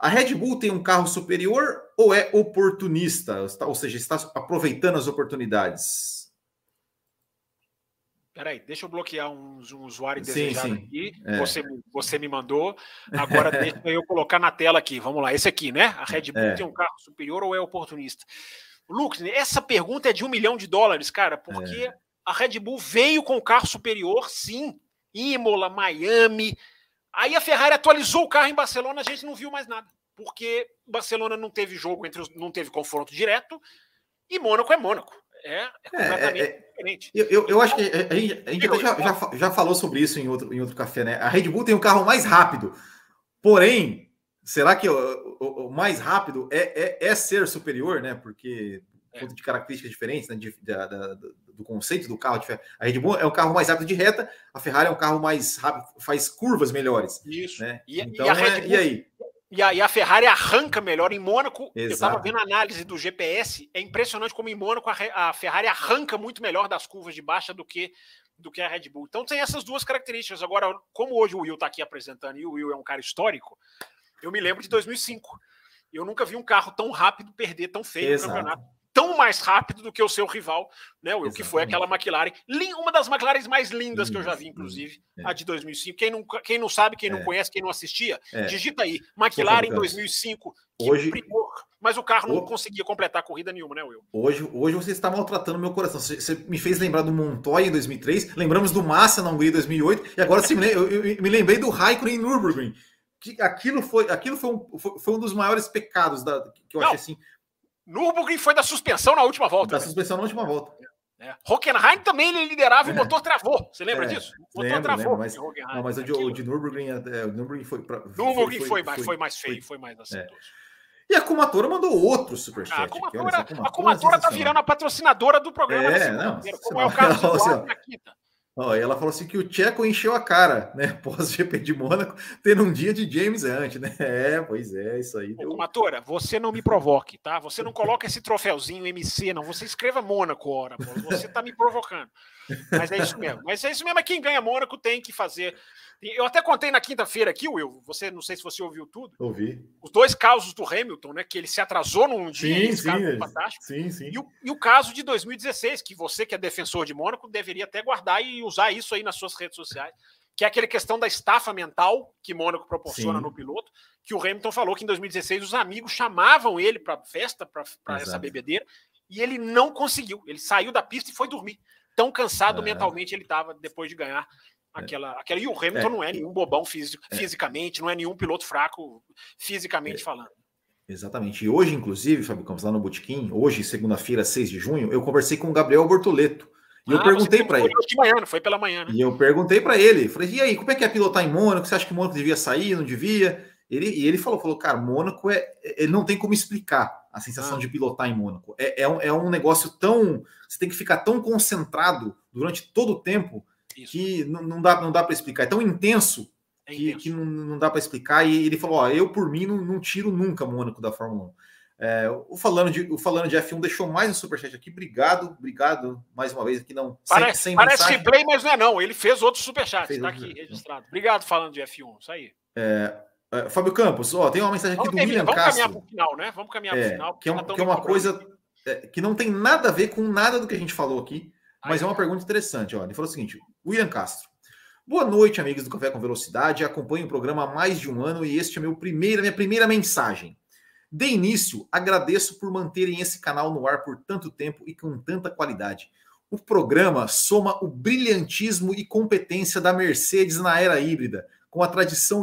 A Red Bull tem um carro superior ou é oportunista? Ou seja, está aproveitando as oportunidades? Peraí, deixa eu bloquear um, um usuário indesejado sim, sim. aqui. É. Você, você me mandou. Agora [LAUGHS] deixa eu colocar na tela aqui. Vamos lá, esse aqui, né? A Red Bull é. tem um carro superior ou é oportunista? Lucas, essa pergunta é de um milhão de dólares, cara, porque é a Red Bull veio com o carro superior, sim. Imola, Miami. Aí a Ferrari atualizou o carro em Barcelona, a gente não viu mais nada. Porque Barcelona não teve jogo entre os, não teve confronto direto e Mônaco é Mônaco. É, é, é completamente é, é, diferente. Eu, eu, eu, acho que a gente, a gente já, já, já, falou sobre isso em outro, em outro café, né? A Red Bull tem um carro mais rápido. Porém, será que o, o, o mais rápido é, é, é, ser superior, né? Porque é. de características diferentes, né? De, de, de, do conceito do carro. A Red Bull é um carro mais rápido de reta, a Ferrari é um carro mais rápido, faz curvas melhores. Isso. Né? E, então, e, Bull, e aí? E a, e a, Ferrari arranca melhor em Mônaco. Exato. Eu estava vendo a análise do GPS. É impressionante como em Mônaco a, a, Ferrari arranca muito melhor das curvas de baixa do que, do que a Red Bull. Então tem essas duas características. Agora, como hoje o Will está aqui apresentando e o Will é um cara histórico, eu me lembro de 2005. Eu nunca vi um carro tão rápido perder tão feio no campeonato tão mais rápido do que o seu rival, né? O que foi aquela McLaren, uma das McLarens mais lindas que eu já vi, inclusive, é. a de 2005. Quem não, quem não sabe, quem não é. conhece, quem não assistia, é. digita aí, McLaren 2005. Hoje, primor, mas o carro não conseguia completar corrida nenhuma, né, Will? Hoje, hoje você está maltratando meu coração. Você, você me fez lembrar do Montoya em 2003, lembramos do Massa na Hungria em 2008, e agora me, eu, eu, me lembrei do Raikkonen em Nürburgring. Que aquilo foi, aquilo foi um, foi, foi um dos maiores pecados da, que eu não, achei assim Nürburgring foi da suspensão na última volta. Da né? suspensão na última volta. É. Hockenheim também ele liderava e o motor travou. Você lembra é, disso? O motor lembro, travou. Lembro, mas, não, mas o de, o de Nürburgring, é, o Nürburgring foi para. Nürburgring foi, foi, foi, foi, mais feio, foi, mais. É. E a Kumatora mandou outro superchat. A Kumatora, a Kumatora tá virando a patrocinadora do programa. É, não, como é o caso do [LAUGHS] quinta. Ó, ela falou assim que o Tcheco encheu a cara, né? [LAUGHS] Pós-GP de Mônaco, tendo um dia de James Hunt, né? [LAUGHS] É, pois é, isso aí. Deu... Matora, você não me provoque, tá? Você não coloca esse troféuzinho MC, não. Você escreva Mônaco, ora. Pô. Você tá me provocando. Mas é isso mesmo. Mas é isso mesmo. É quem ganha Mônaco tem que fazer eu até contei na quinta-feira aqui, Will, você não sei se você ouviu tudo. Ouvi. Os dois casos do Hamilton, né? Que ele se atrasou num dia, sim, sim, fantástico. Sim, sim. E o, e o, caso de 2016, que você, que é defensor de Mônaco, deveria até guardar e usar isso aí nas suas redes sociais, que é aquela questão da estafa mental que Mônaco proporciona sim. no piloto, que o Hamilton falou que em 2016 os amigos chamavam ele para festa, para essa bebedeira, e ele não conseguiu. Ele saiu da pista e foi dormir. Tão cansado é. mentalmente ele estava depois de ganhar Aquela, aquela, e o Hamilton é, não é nenhum bobão físico, é. fisicamente, não é nenhum piloto fraco fisicamente é, falando. Exatamente. E hoje, inclusive, Fábio Campos, lá no Botequim, hoje, segunda-feira, 6 de junho, eu conversei com o Gabriel Bortoleto. E ah, eu perguntei para ele. De manhã, não foi pela manhã, né? E eu perguntei para ele, falei, e aí, como é que é pilotar em Mônaco? Você acha que Mônaco devia sair, não devia? Ele, e ele falou, falou, cara, Mônaco é. Ele não tem como explicar a sensação ah. de pilotar em Mônaco. É, é, um, é um negócio tão. Você tem que ficar tão concentrado durante todo o tempo isso. que não, não dá, não dá para explicar. É tão intenso é que, que não, não, dá para explicar. E ele falou: Ó, eu por mim não, não tiro nunca Mônaco da Fórmula 1. É, o, falando de, o falando de F1 deixou mais um superchat aqui. Obrigado, obrigado mais uma vez aqui. Não, parece sem, sem parece mensagem. play, mas não é não. Ele fez outro superchat. Está aqui registrado. Obrigado falando de F1. Isso aí. É, é, Fábio Campos, ó, tem uma mensagem aqui vamos do terminar, William vamos Castro. Vamos caminhar para o final, né? Vamos caminhar para o final. Que é, uma, que é uma coisa é, que não tem nada a ver com nada do que a gente falou aqui, mas é uma pergunta interessante. Ó. Ele falou o seguinte: William Castro. Boa noite, amigos do Café com Velocidade. Acompanho o programa há mais de um ano e este é meu primeira, minha primeira mensagem. De início, agradeço por manterem esse canal no ar por tanto tempo e com tanta qualidade. O programa soma o brilhantismo e competência da Mercedes na era híbrida, com a tradição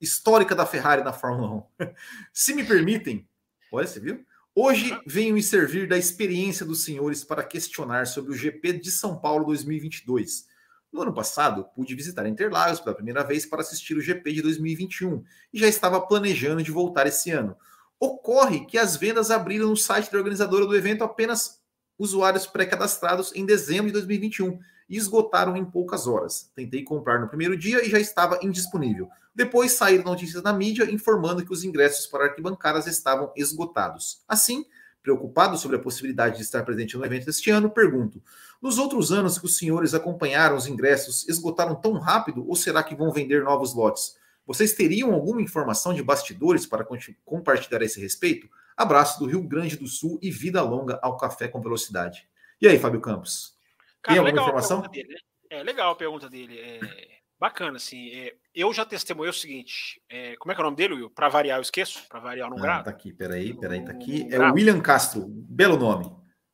histórica da Ferrari na Fórmula 1. [LAUGHS] Se me permitem, olha, você viu? Hoje venho me servir da experiência dos senhores para questionar sobre o GP de São Paulo 2022. No ano passado, pude visitar Interlagos pela primeira vez para assistir o GP de 2021 e já estava planejando de voltar esse ano. Ocorre que as vendas abriram no site da organizadora do evento apenas usuários pré-cadastrados em dezembro de 2021 e esgotaram em poucas horas. Tentei comprar no primeiro dia e já estava indisponível. Depois saíram notícias na mídia informando que os ingressos para arquibancadas estavam esgotados. Assim, preocupado sobre a possibilidade de estar presente no evento este ano, pergunto: nos outros anos que os senhores acompanharam os ingressos, esgotaram tão rápido ou será que vão vender novos lotes? Vocês teriam alguma informação de bastidores para compartilhar a esse respeito? Abraço do Rio Grande do Sul e vida longa ao Café com Velocidade. E aí, Fábio Campos? Cara, Tem alguma informação? Dele, né? É legal a pergunta dele. É bacana, assim. É, eu já testemunhei o seguinte: é, como é que é o nome dele, Will? Para variar, eu esqueço. Para variar, não ah, gravo. Tá aqui, peraí, peraí, tá aqui. É o William Castro. Belo nome.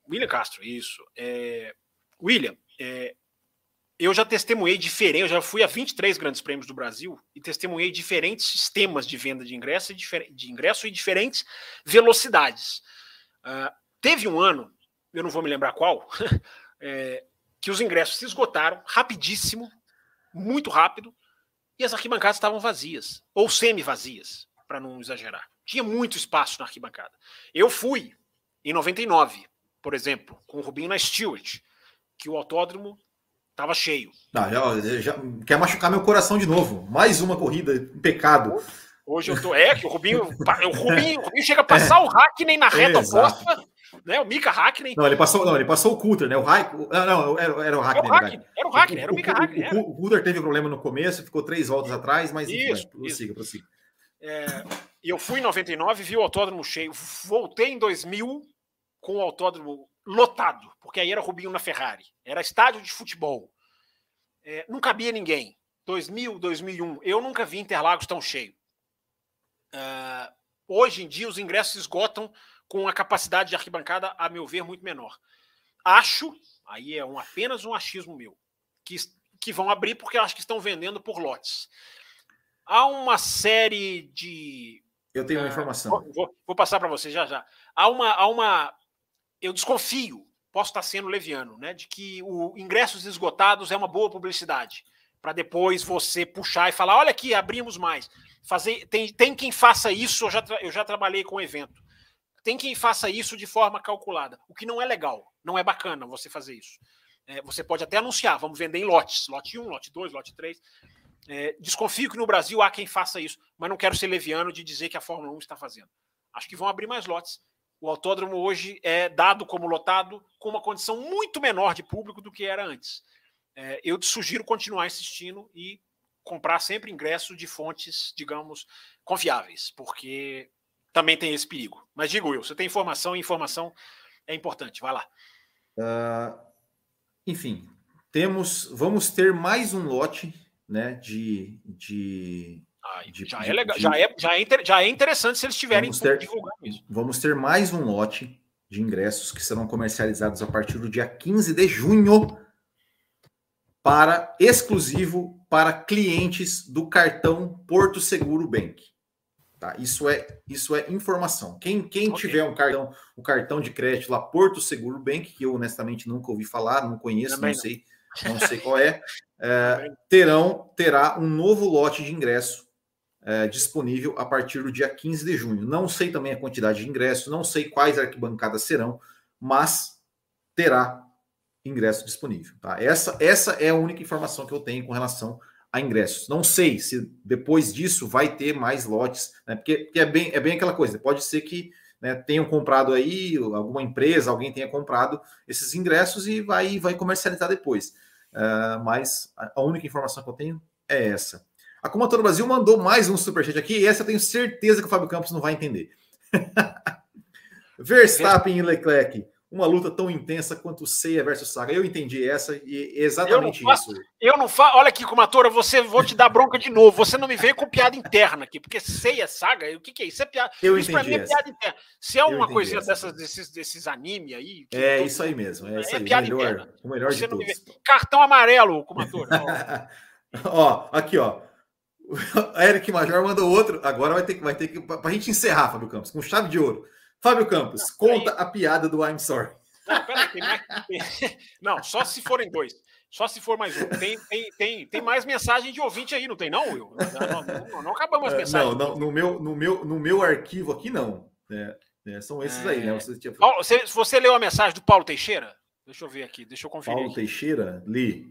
William Castro, isso. É, William, é, eu já testemunhei diferente, eu já fui a 23 grandes prêmios do Brasil e testemunhei diferentes sistemas de venda de ingresso e, de ingresso e diferentes velocidades. Uh, teve um ano, eu não vou me lembrar qual, [LAUGHS] é, que os ingressos se esgotaram rapidíssimo, muito rápido, e as arquibancadas estavam vazias, ou semi-vazias, para não exagerar. Tinha muito espaço na arquibancada. Eu fui em 99, por exemplo, com o Rubinho na Stewart, que o autódromo estava cheio. Ah, já, já, quer machucar meu coração de novo. Mais uma corrida, pecado. Hoje eu tô. É, que o Rubinho. o, Rubinho o Rubinho chega a [LAUGHS] passar é. o Hackney na reta oposta né? O Mika Hackney. Não, ele passou, não, ele passou o Coulter, né? O Hack, não, não, era, era o Hackney. Era o Hackney, era o, Hackney, era o Mika Hackney. O, o, Coulter teve problema no começo, ficou três voltas atrás, mas isso, enfim, prossiga, prossiga. É, eu fui em 99, vi o autódromo cheio. Voltei em 2000 com o autódromo lotado, porque aí era Rubinho na Ferrari. Era estádio de futebol. É, não cabia ninguém. 2000, 2001. Eu nunca vi Interlagos tão cheio. Uh, hoje em dia, os ingressos esgotam com a capacidade de arquibancada, a meu ver, muito menor. Acho, aí é um, apenas um achismo meu, que, que vão abrir porque acho que estão vendendo por lotes. Há uma série de. Eu tenho uma uh, informação. Vou, vou, vou passar para você já já. Há uma, há uma. Eu desconfio, posso estar sendo leviano, né, de que o ingressos esgotados é uma boa publicidade para depois você puxar e falar: olha aqui, abrimos mais. Fazer, tem, tem quem faça isso, eu já, eu já trabalhei com evento. Tem quem faça isso de forma calculada, o que não é legal, não é bacana você fazer isso. É, você pode até anunciar, vamos vender em lotes, lote 1, lote 2, lote 3. É, desconfio que no Brasil há quem faça isso, mas não quero ser leviano de dizer que a Fórmula 1 está fazendo. Acho que vão abrir mais lotes. O autódromo hoje é dado como lotado com uma condição muito menor de público do que era antes. É, eu te sugiro continuar insistindo e comprar sempre ingresso de fontes, digamos, confiáveis, porque também tem esse perigo. Mas digo eu, você tem informação e informação é importante. Vai lá. Uh, enfim, temos, vamos ter mais um lote, né, de, de, ah, de já de, é legal, de, já é, já é, já é interessante se eles tiverem ter, divulgando isso. Vamos ter mais um lote de ingressos que serão comercializados a partir do dia 15 de junho para exclusivo para clientes do cartão Porto Seguro Bank. Tá? Isso é isso é informação. Quem, quem okay. tiver um cartão, um cartão de crédito lá Porto Seguro Bank, que eu honestamente nunca ouvi falar, não conheço, Também não, não sei, não sei qual é, [LAUGHS] é terão terá um novo lote de ingresso é, disponível a partir do dia 15 de junho. Não sei também a quantidade de ingressos, não sei quais arquibancadas serão, mas terá ingresso disponível. Tá? Essa, essa é a única informação que eu tenho com relação a ingressos. Não sei se depois disso vai ter mais lotes, né? porque, porque é, bem, é bem aquela coisa. Pode ser que né, tenham comprado aí, alguma empresa, alguém tenha comprado esses ingressos e vai, vai comercializar depois. Uh, mas a única informação que eu tenho é essa. A Comatora Brasil mandou mais um superchat aqui, e essa eu tenho certeza que o Fábio Campos não vai entender. [LAUGHS] Verstappen e Leclerc uma luta tão intensa quanto Seiya versus Saga. Eu entendi essa e exatamente eu faço, isso. Eu não faço. Olha aqui, Comatora, você vou te dar bronca de novo. Você não me veio com piada interna aqui, porque Seiya Saga, o que, que é isso? É piada. Eu isso pra mim é piada interna. Se é uma coisinha essa. dessas, desses, desses anime aí. É isso aí mesmo. É, isso é aí, piada o melhor, interna. o melhor Você de todos. Cartão amarelo, Comatora. [LAUGHS] ó, aqui, ó. O [LAUGHS] Eric Major mandou outro. Agora vai ter que, vai ter que, pra gente encerrar, Fábio Campos, com chave de ouro. Fábio Campos, conta a piada do I'm sorry. Não, peraí, tem mais. Não, só se forem dois. Só se for mais um. Tem, tem, tem, tem mais mensagem de ouvinte aí, não tem, não, Will? Não, não, não, não acabamos as É, mensagens. Não, não, no meu, no meu, no meu arquivo aqui não. É, é, são esses aí, né? Você tinha Paulo, você, você leu a mensagem do Paulo Teixeira? Deixa eu ver aqui, deixa eu conferir. Paulo aqui. Teixeira, li.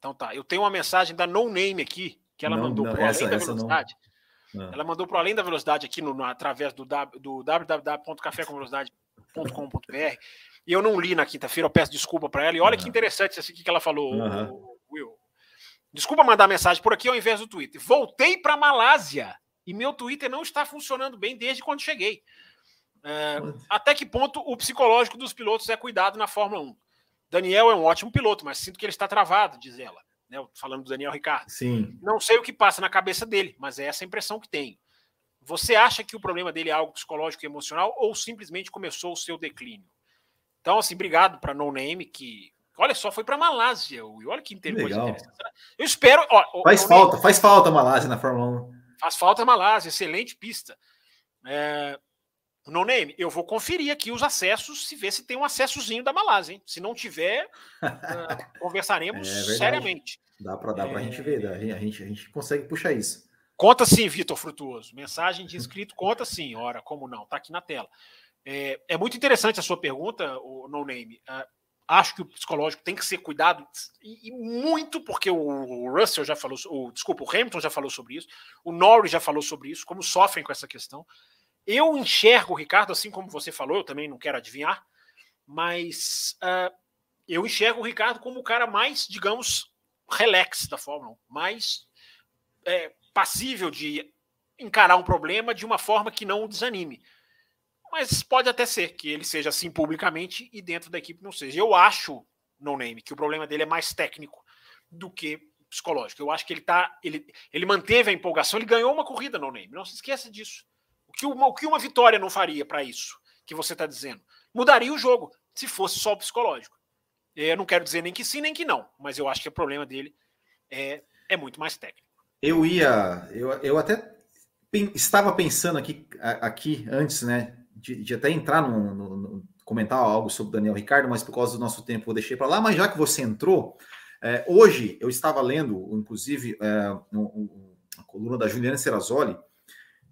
Então tá, eu tenho uma mensagem da No Name aqui, que ela Não, mandou não, essa- essa não. Ah. Ela mandou para Além da Velocidade aqui no, no- através do, w- do www.cafécomvelocidade.com.br e eu não li na quinta-feira, eu peço desculpa para ela. E olha que Aham. interessante isso aqui que ela falou, o- Will. Desculpa mandar mensagem por aqui ao invés do Twitter. Voltei para Malásia e meu Twitter não está funcionando bem desde quando cheguei. É, até que ponto o psicológico dos pilotos é cuidado na Fórmula 1? Daniel é um ótimo piloto, mas sinto que ele está travado, diz ela. Né, falando do Daniel Ricardo. Sim. Não sei o que passa na cabeça dele, mas é essa a impressão que tenho. Você acha que o problema dele é algo psicológico e emocional ou simplesmente começou o seu declínio? Então, assim, obrigado para No Name, que, olha só, foi para Malásia. Will. Olha que interessante. Eu espero. Ó, Faz falta, faz falta a Malásia na Fórmula 1. Faz falta a Malásia, excelente pista. É, no Name, eu vou conferir aqui os acessos, se ver se tem um acessozinho da Malásia, hein? Se não tiver, ah, conversaremos [LAUGHS] É seriamente. Dá para dar para a gente ver, a gente, a gente consegue puxar isso. Conta sim, Vitor Frutuoso. Mensagem de inscrito, conta sim. Ora, como não? Tá aqui na tela. É, é muito interessante a sua pergunta, o No Name. Ah, acho que o psicológico tem que ser cuidado e, e muito, porque o, o Russell já falou, o, desculpa, o Hamilton já falou sobre isso, o Norris já falou sobre isso, como sofrem com essa questão. Eu enxergo o Ricardo, assim como você falou, eu também não quero adivinhar, mas ah, eu enxergo o Ricardo como o cara mais, digamos, relax da Fórmula 1, mais é, passível de encarar um problema de uma forma que não o desanime. Mas pode até ser que ele seja assim publicamente e dentro da equipe não seja. Eu acho, no name, que o problema dele é mais técnico do que psicológico. Eu acho que ele tá, ele, ele manteve a empolgação, ele ganhou uma corrida no name. Não se esqueça disso. Que uma, o que uma vitória não faria para isso que você está dizendo? Mudaria o jogo se fosse só o psicológico. Eu não quero dizer nem que sim nem que não, mas eu acho que o problema dele é, é muito mais técnico. Eu ia, eu, eu até estava pensando aqui, aqui antes, né, de, de até entrar no, no- no- comentar algo sobre o Daniel Ricardo, mas por causa do nosso tempo eu deixei para lá. Mas já que você entrou, é, hoje eu estava lendo, inclusive, é, um- um- a coluna da Juliana Serrazoli,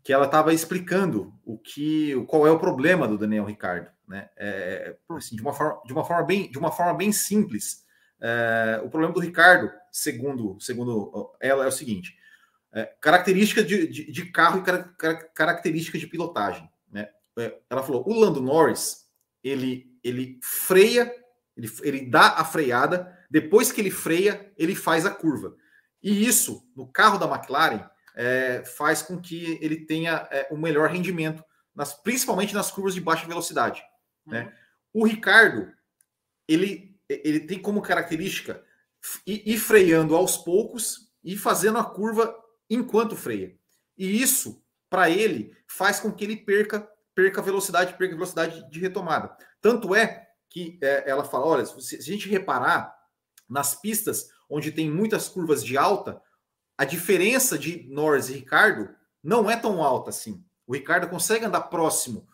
que ela estava explicando o que, qual é o problema do Daniel Ricardo, né? É, assim, de uma forma, de uma forma bem, de uma forma bem simples. É, o problema do Ricardo, segundo, segundo ela, é o seguinte: é, característica de, de, de carro e cara, cara- característica de pilotagem. Né? É, ela falou: o Lando Norris ele, ele freia, ele, ele dá a freada, depois que ele freia, ele faz a curva. E isso, no carro da McLaren, é, faz com que ele tenha é, um melhor rendimento, nas, principalmente nas curvas de baixa velocidade. Né? O Ricardo, ele, ele tem como característica ir, ir freando aos poucos e fazendo a curva enquanto freia. E isso, para ele, faz com que ele perca perca velocidade, perca velocidade de retomada. Tanto é que é, ela fala, olha, se, se a gente reparar nas pistas onde tem muitas curvas de alta, a diferença de Norris e Ricardo não é tão alta assim. O Ricardo consegue andar próximo,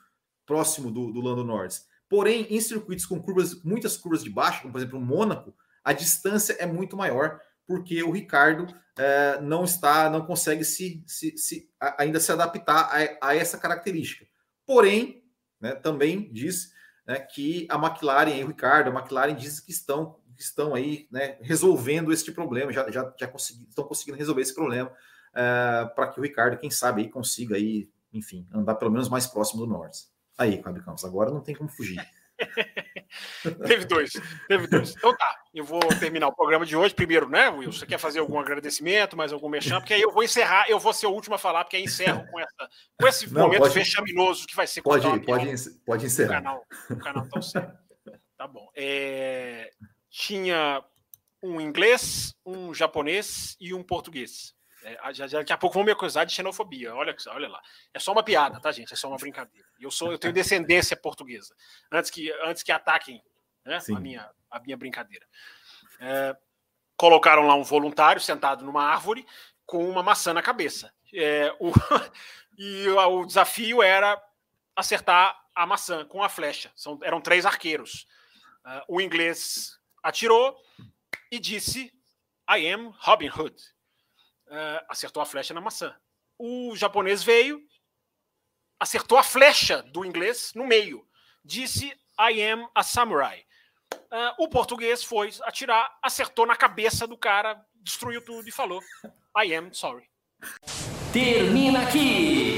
próximo do, do Lando Norris. Porém, em circuitos com curvas, muitas curvas de baixo, como por exemplo o Mônaco, a distância é muito maior, porque o Ricardo é, não está, não consegue se, se, se ainda se adaptar a, a, essa característica. Porém, né, também diz né, que a McLaren o Ricardo, a McLaren diz que estão estão aí né, resolvendo este problema, já, já, já consegui, estão conseguindo resolver esse problema uh, para que o Ricardo, quem sabe, aí, consiga aí, enfim, andar pelo menos mais próximo do Norte. Aí, Fábio Campos, agora não tem como fugir. [LAUGHS] teve dois, teve dois. Então tá, eu vou terminar o programa de hoje. Primeiro, né, Will? Você quer fazer algum agradecimento, mais algum mexão? Porque aí eu vou encerrar, eu vou ser o último a falar, porque aí encerro com, essa, com esse Não, momento pode, fechaminoso que vai ser Pode, pode, pode encerrar. O canal, o canal tá certo. Tá bom. É, tinha um inglês, um japonês e um português. É, já, já, daqui a pouco vão me acusar de xenofobia. Olha, olha lá. É só uma piada, tá, gente? É só uma brincadeira. Eu sou, eu tenho descendência portuguesa. Antes que, antes que ataquem né, a, minha, a minha brincadeira. É, colocaram lá um voluntário sentado numa árvore com uma maçã na cabeça. É, o, [LAUGHS] e o desafio era acertar a maçã com a flecha. São, eram três arqueiros. Uh, o inglês atirou e disse: I am Robin Hood uh, acertou a flecha na maçã. O japonês veio, acertou a flecha do inglês no meio. Disse I am a samurai. Uh, o português foi atirar, acertou na cabeça do cara, destruiu tudo e falou I am sorry. Termina aqui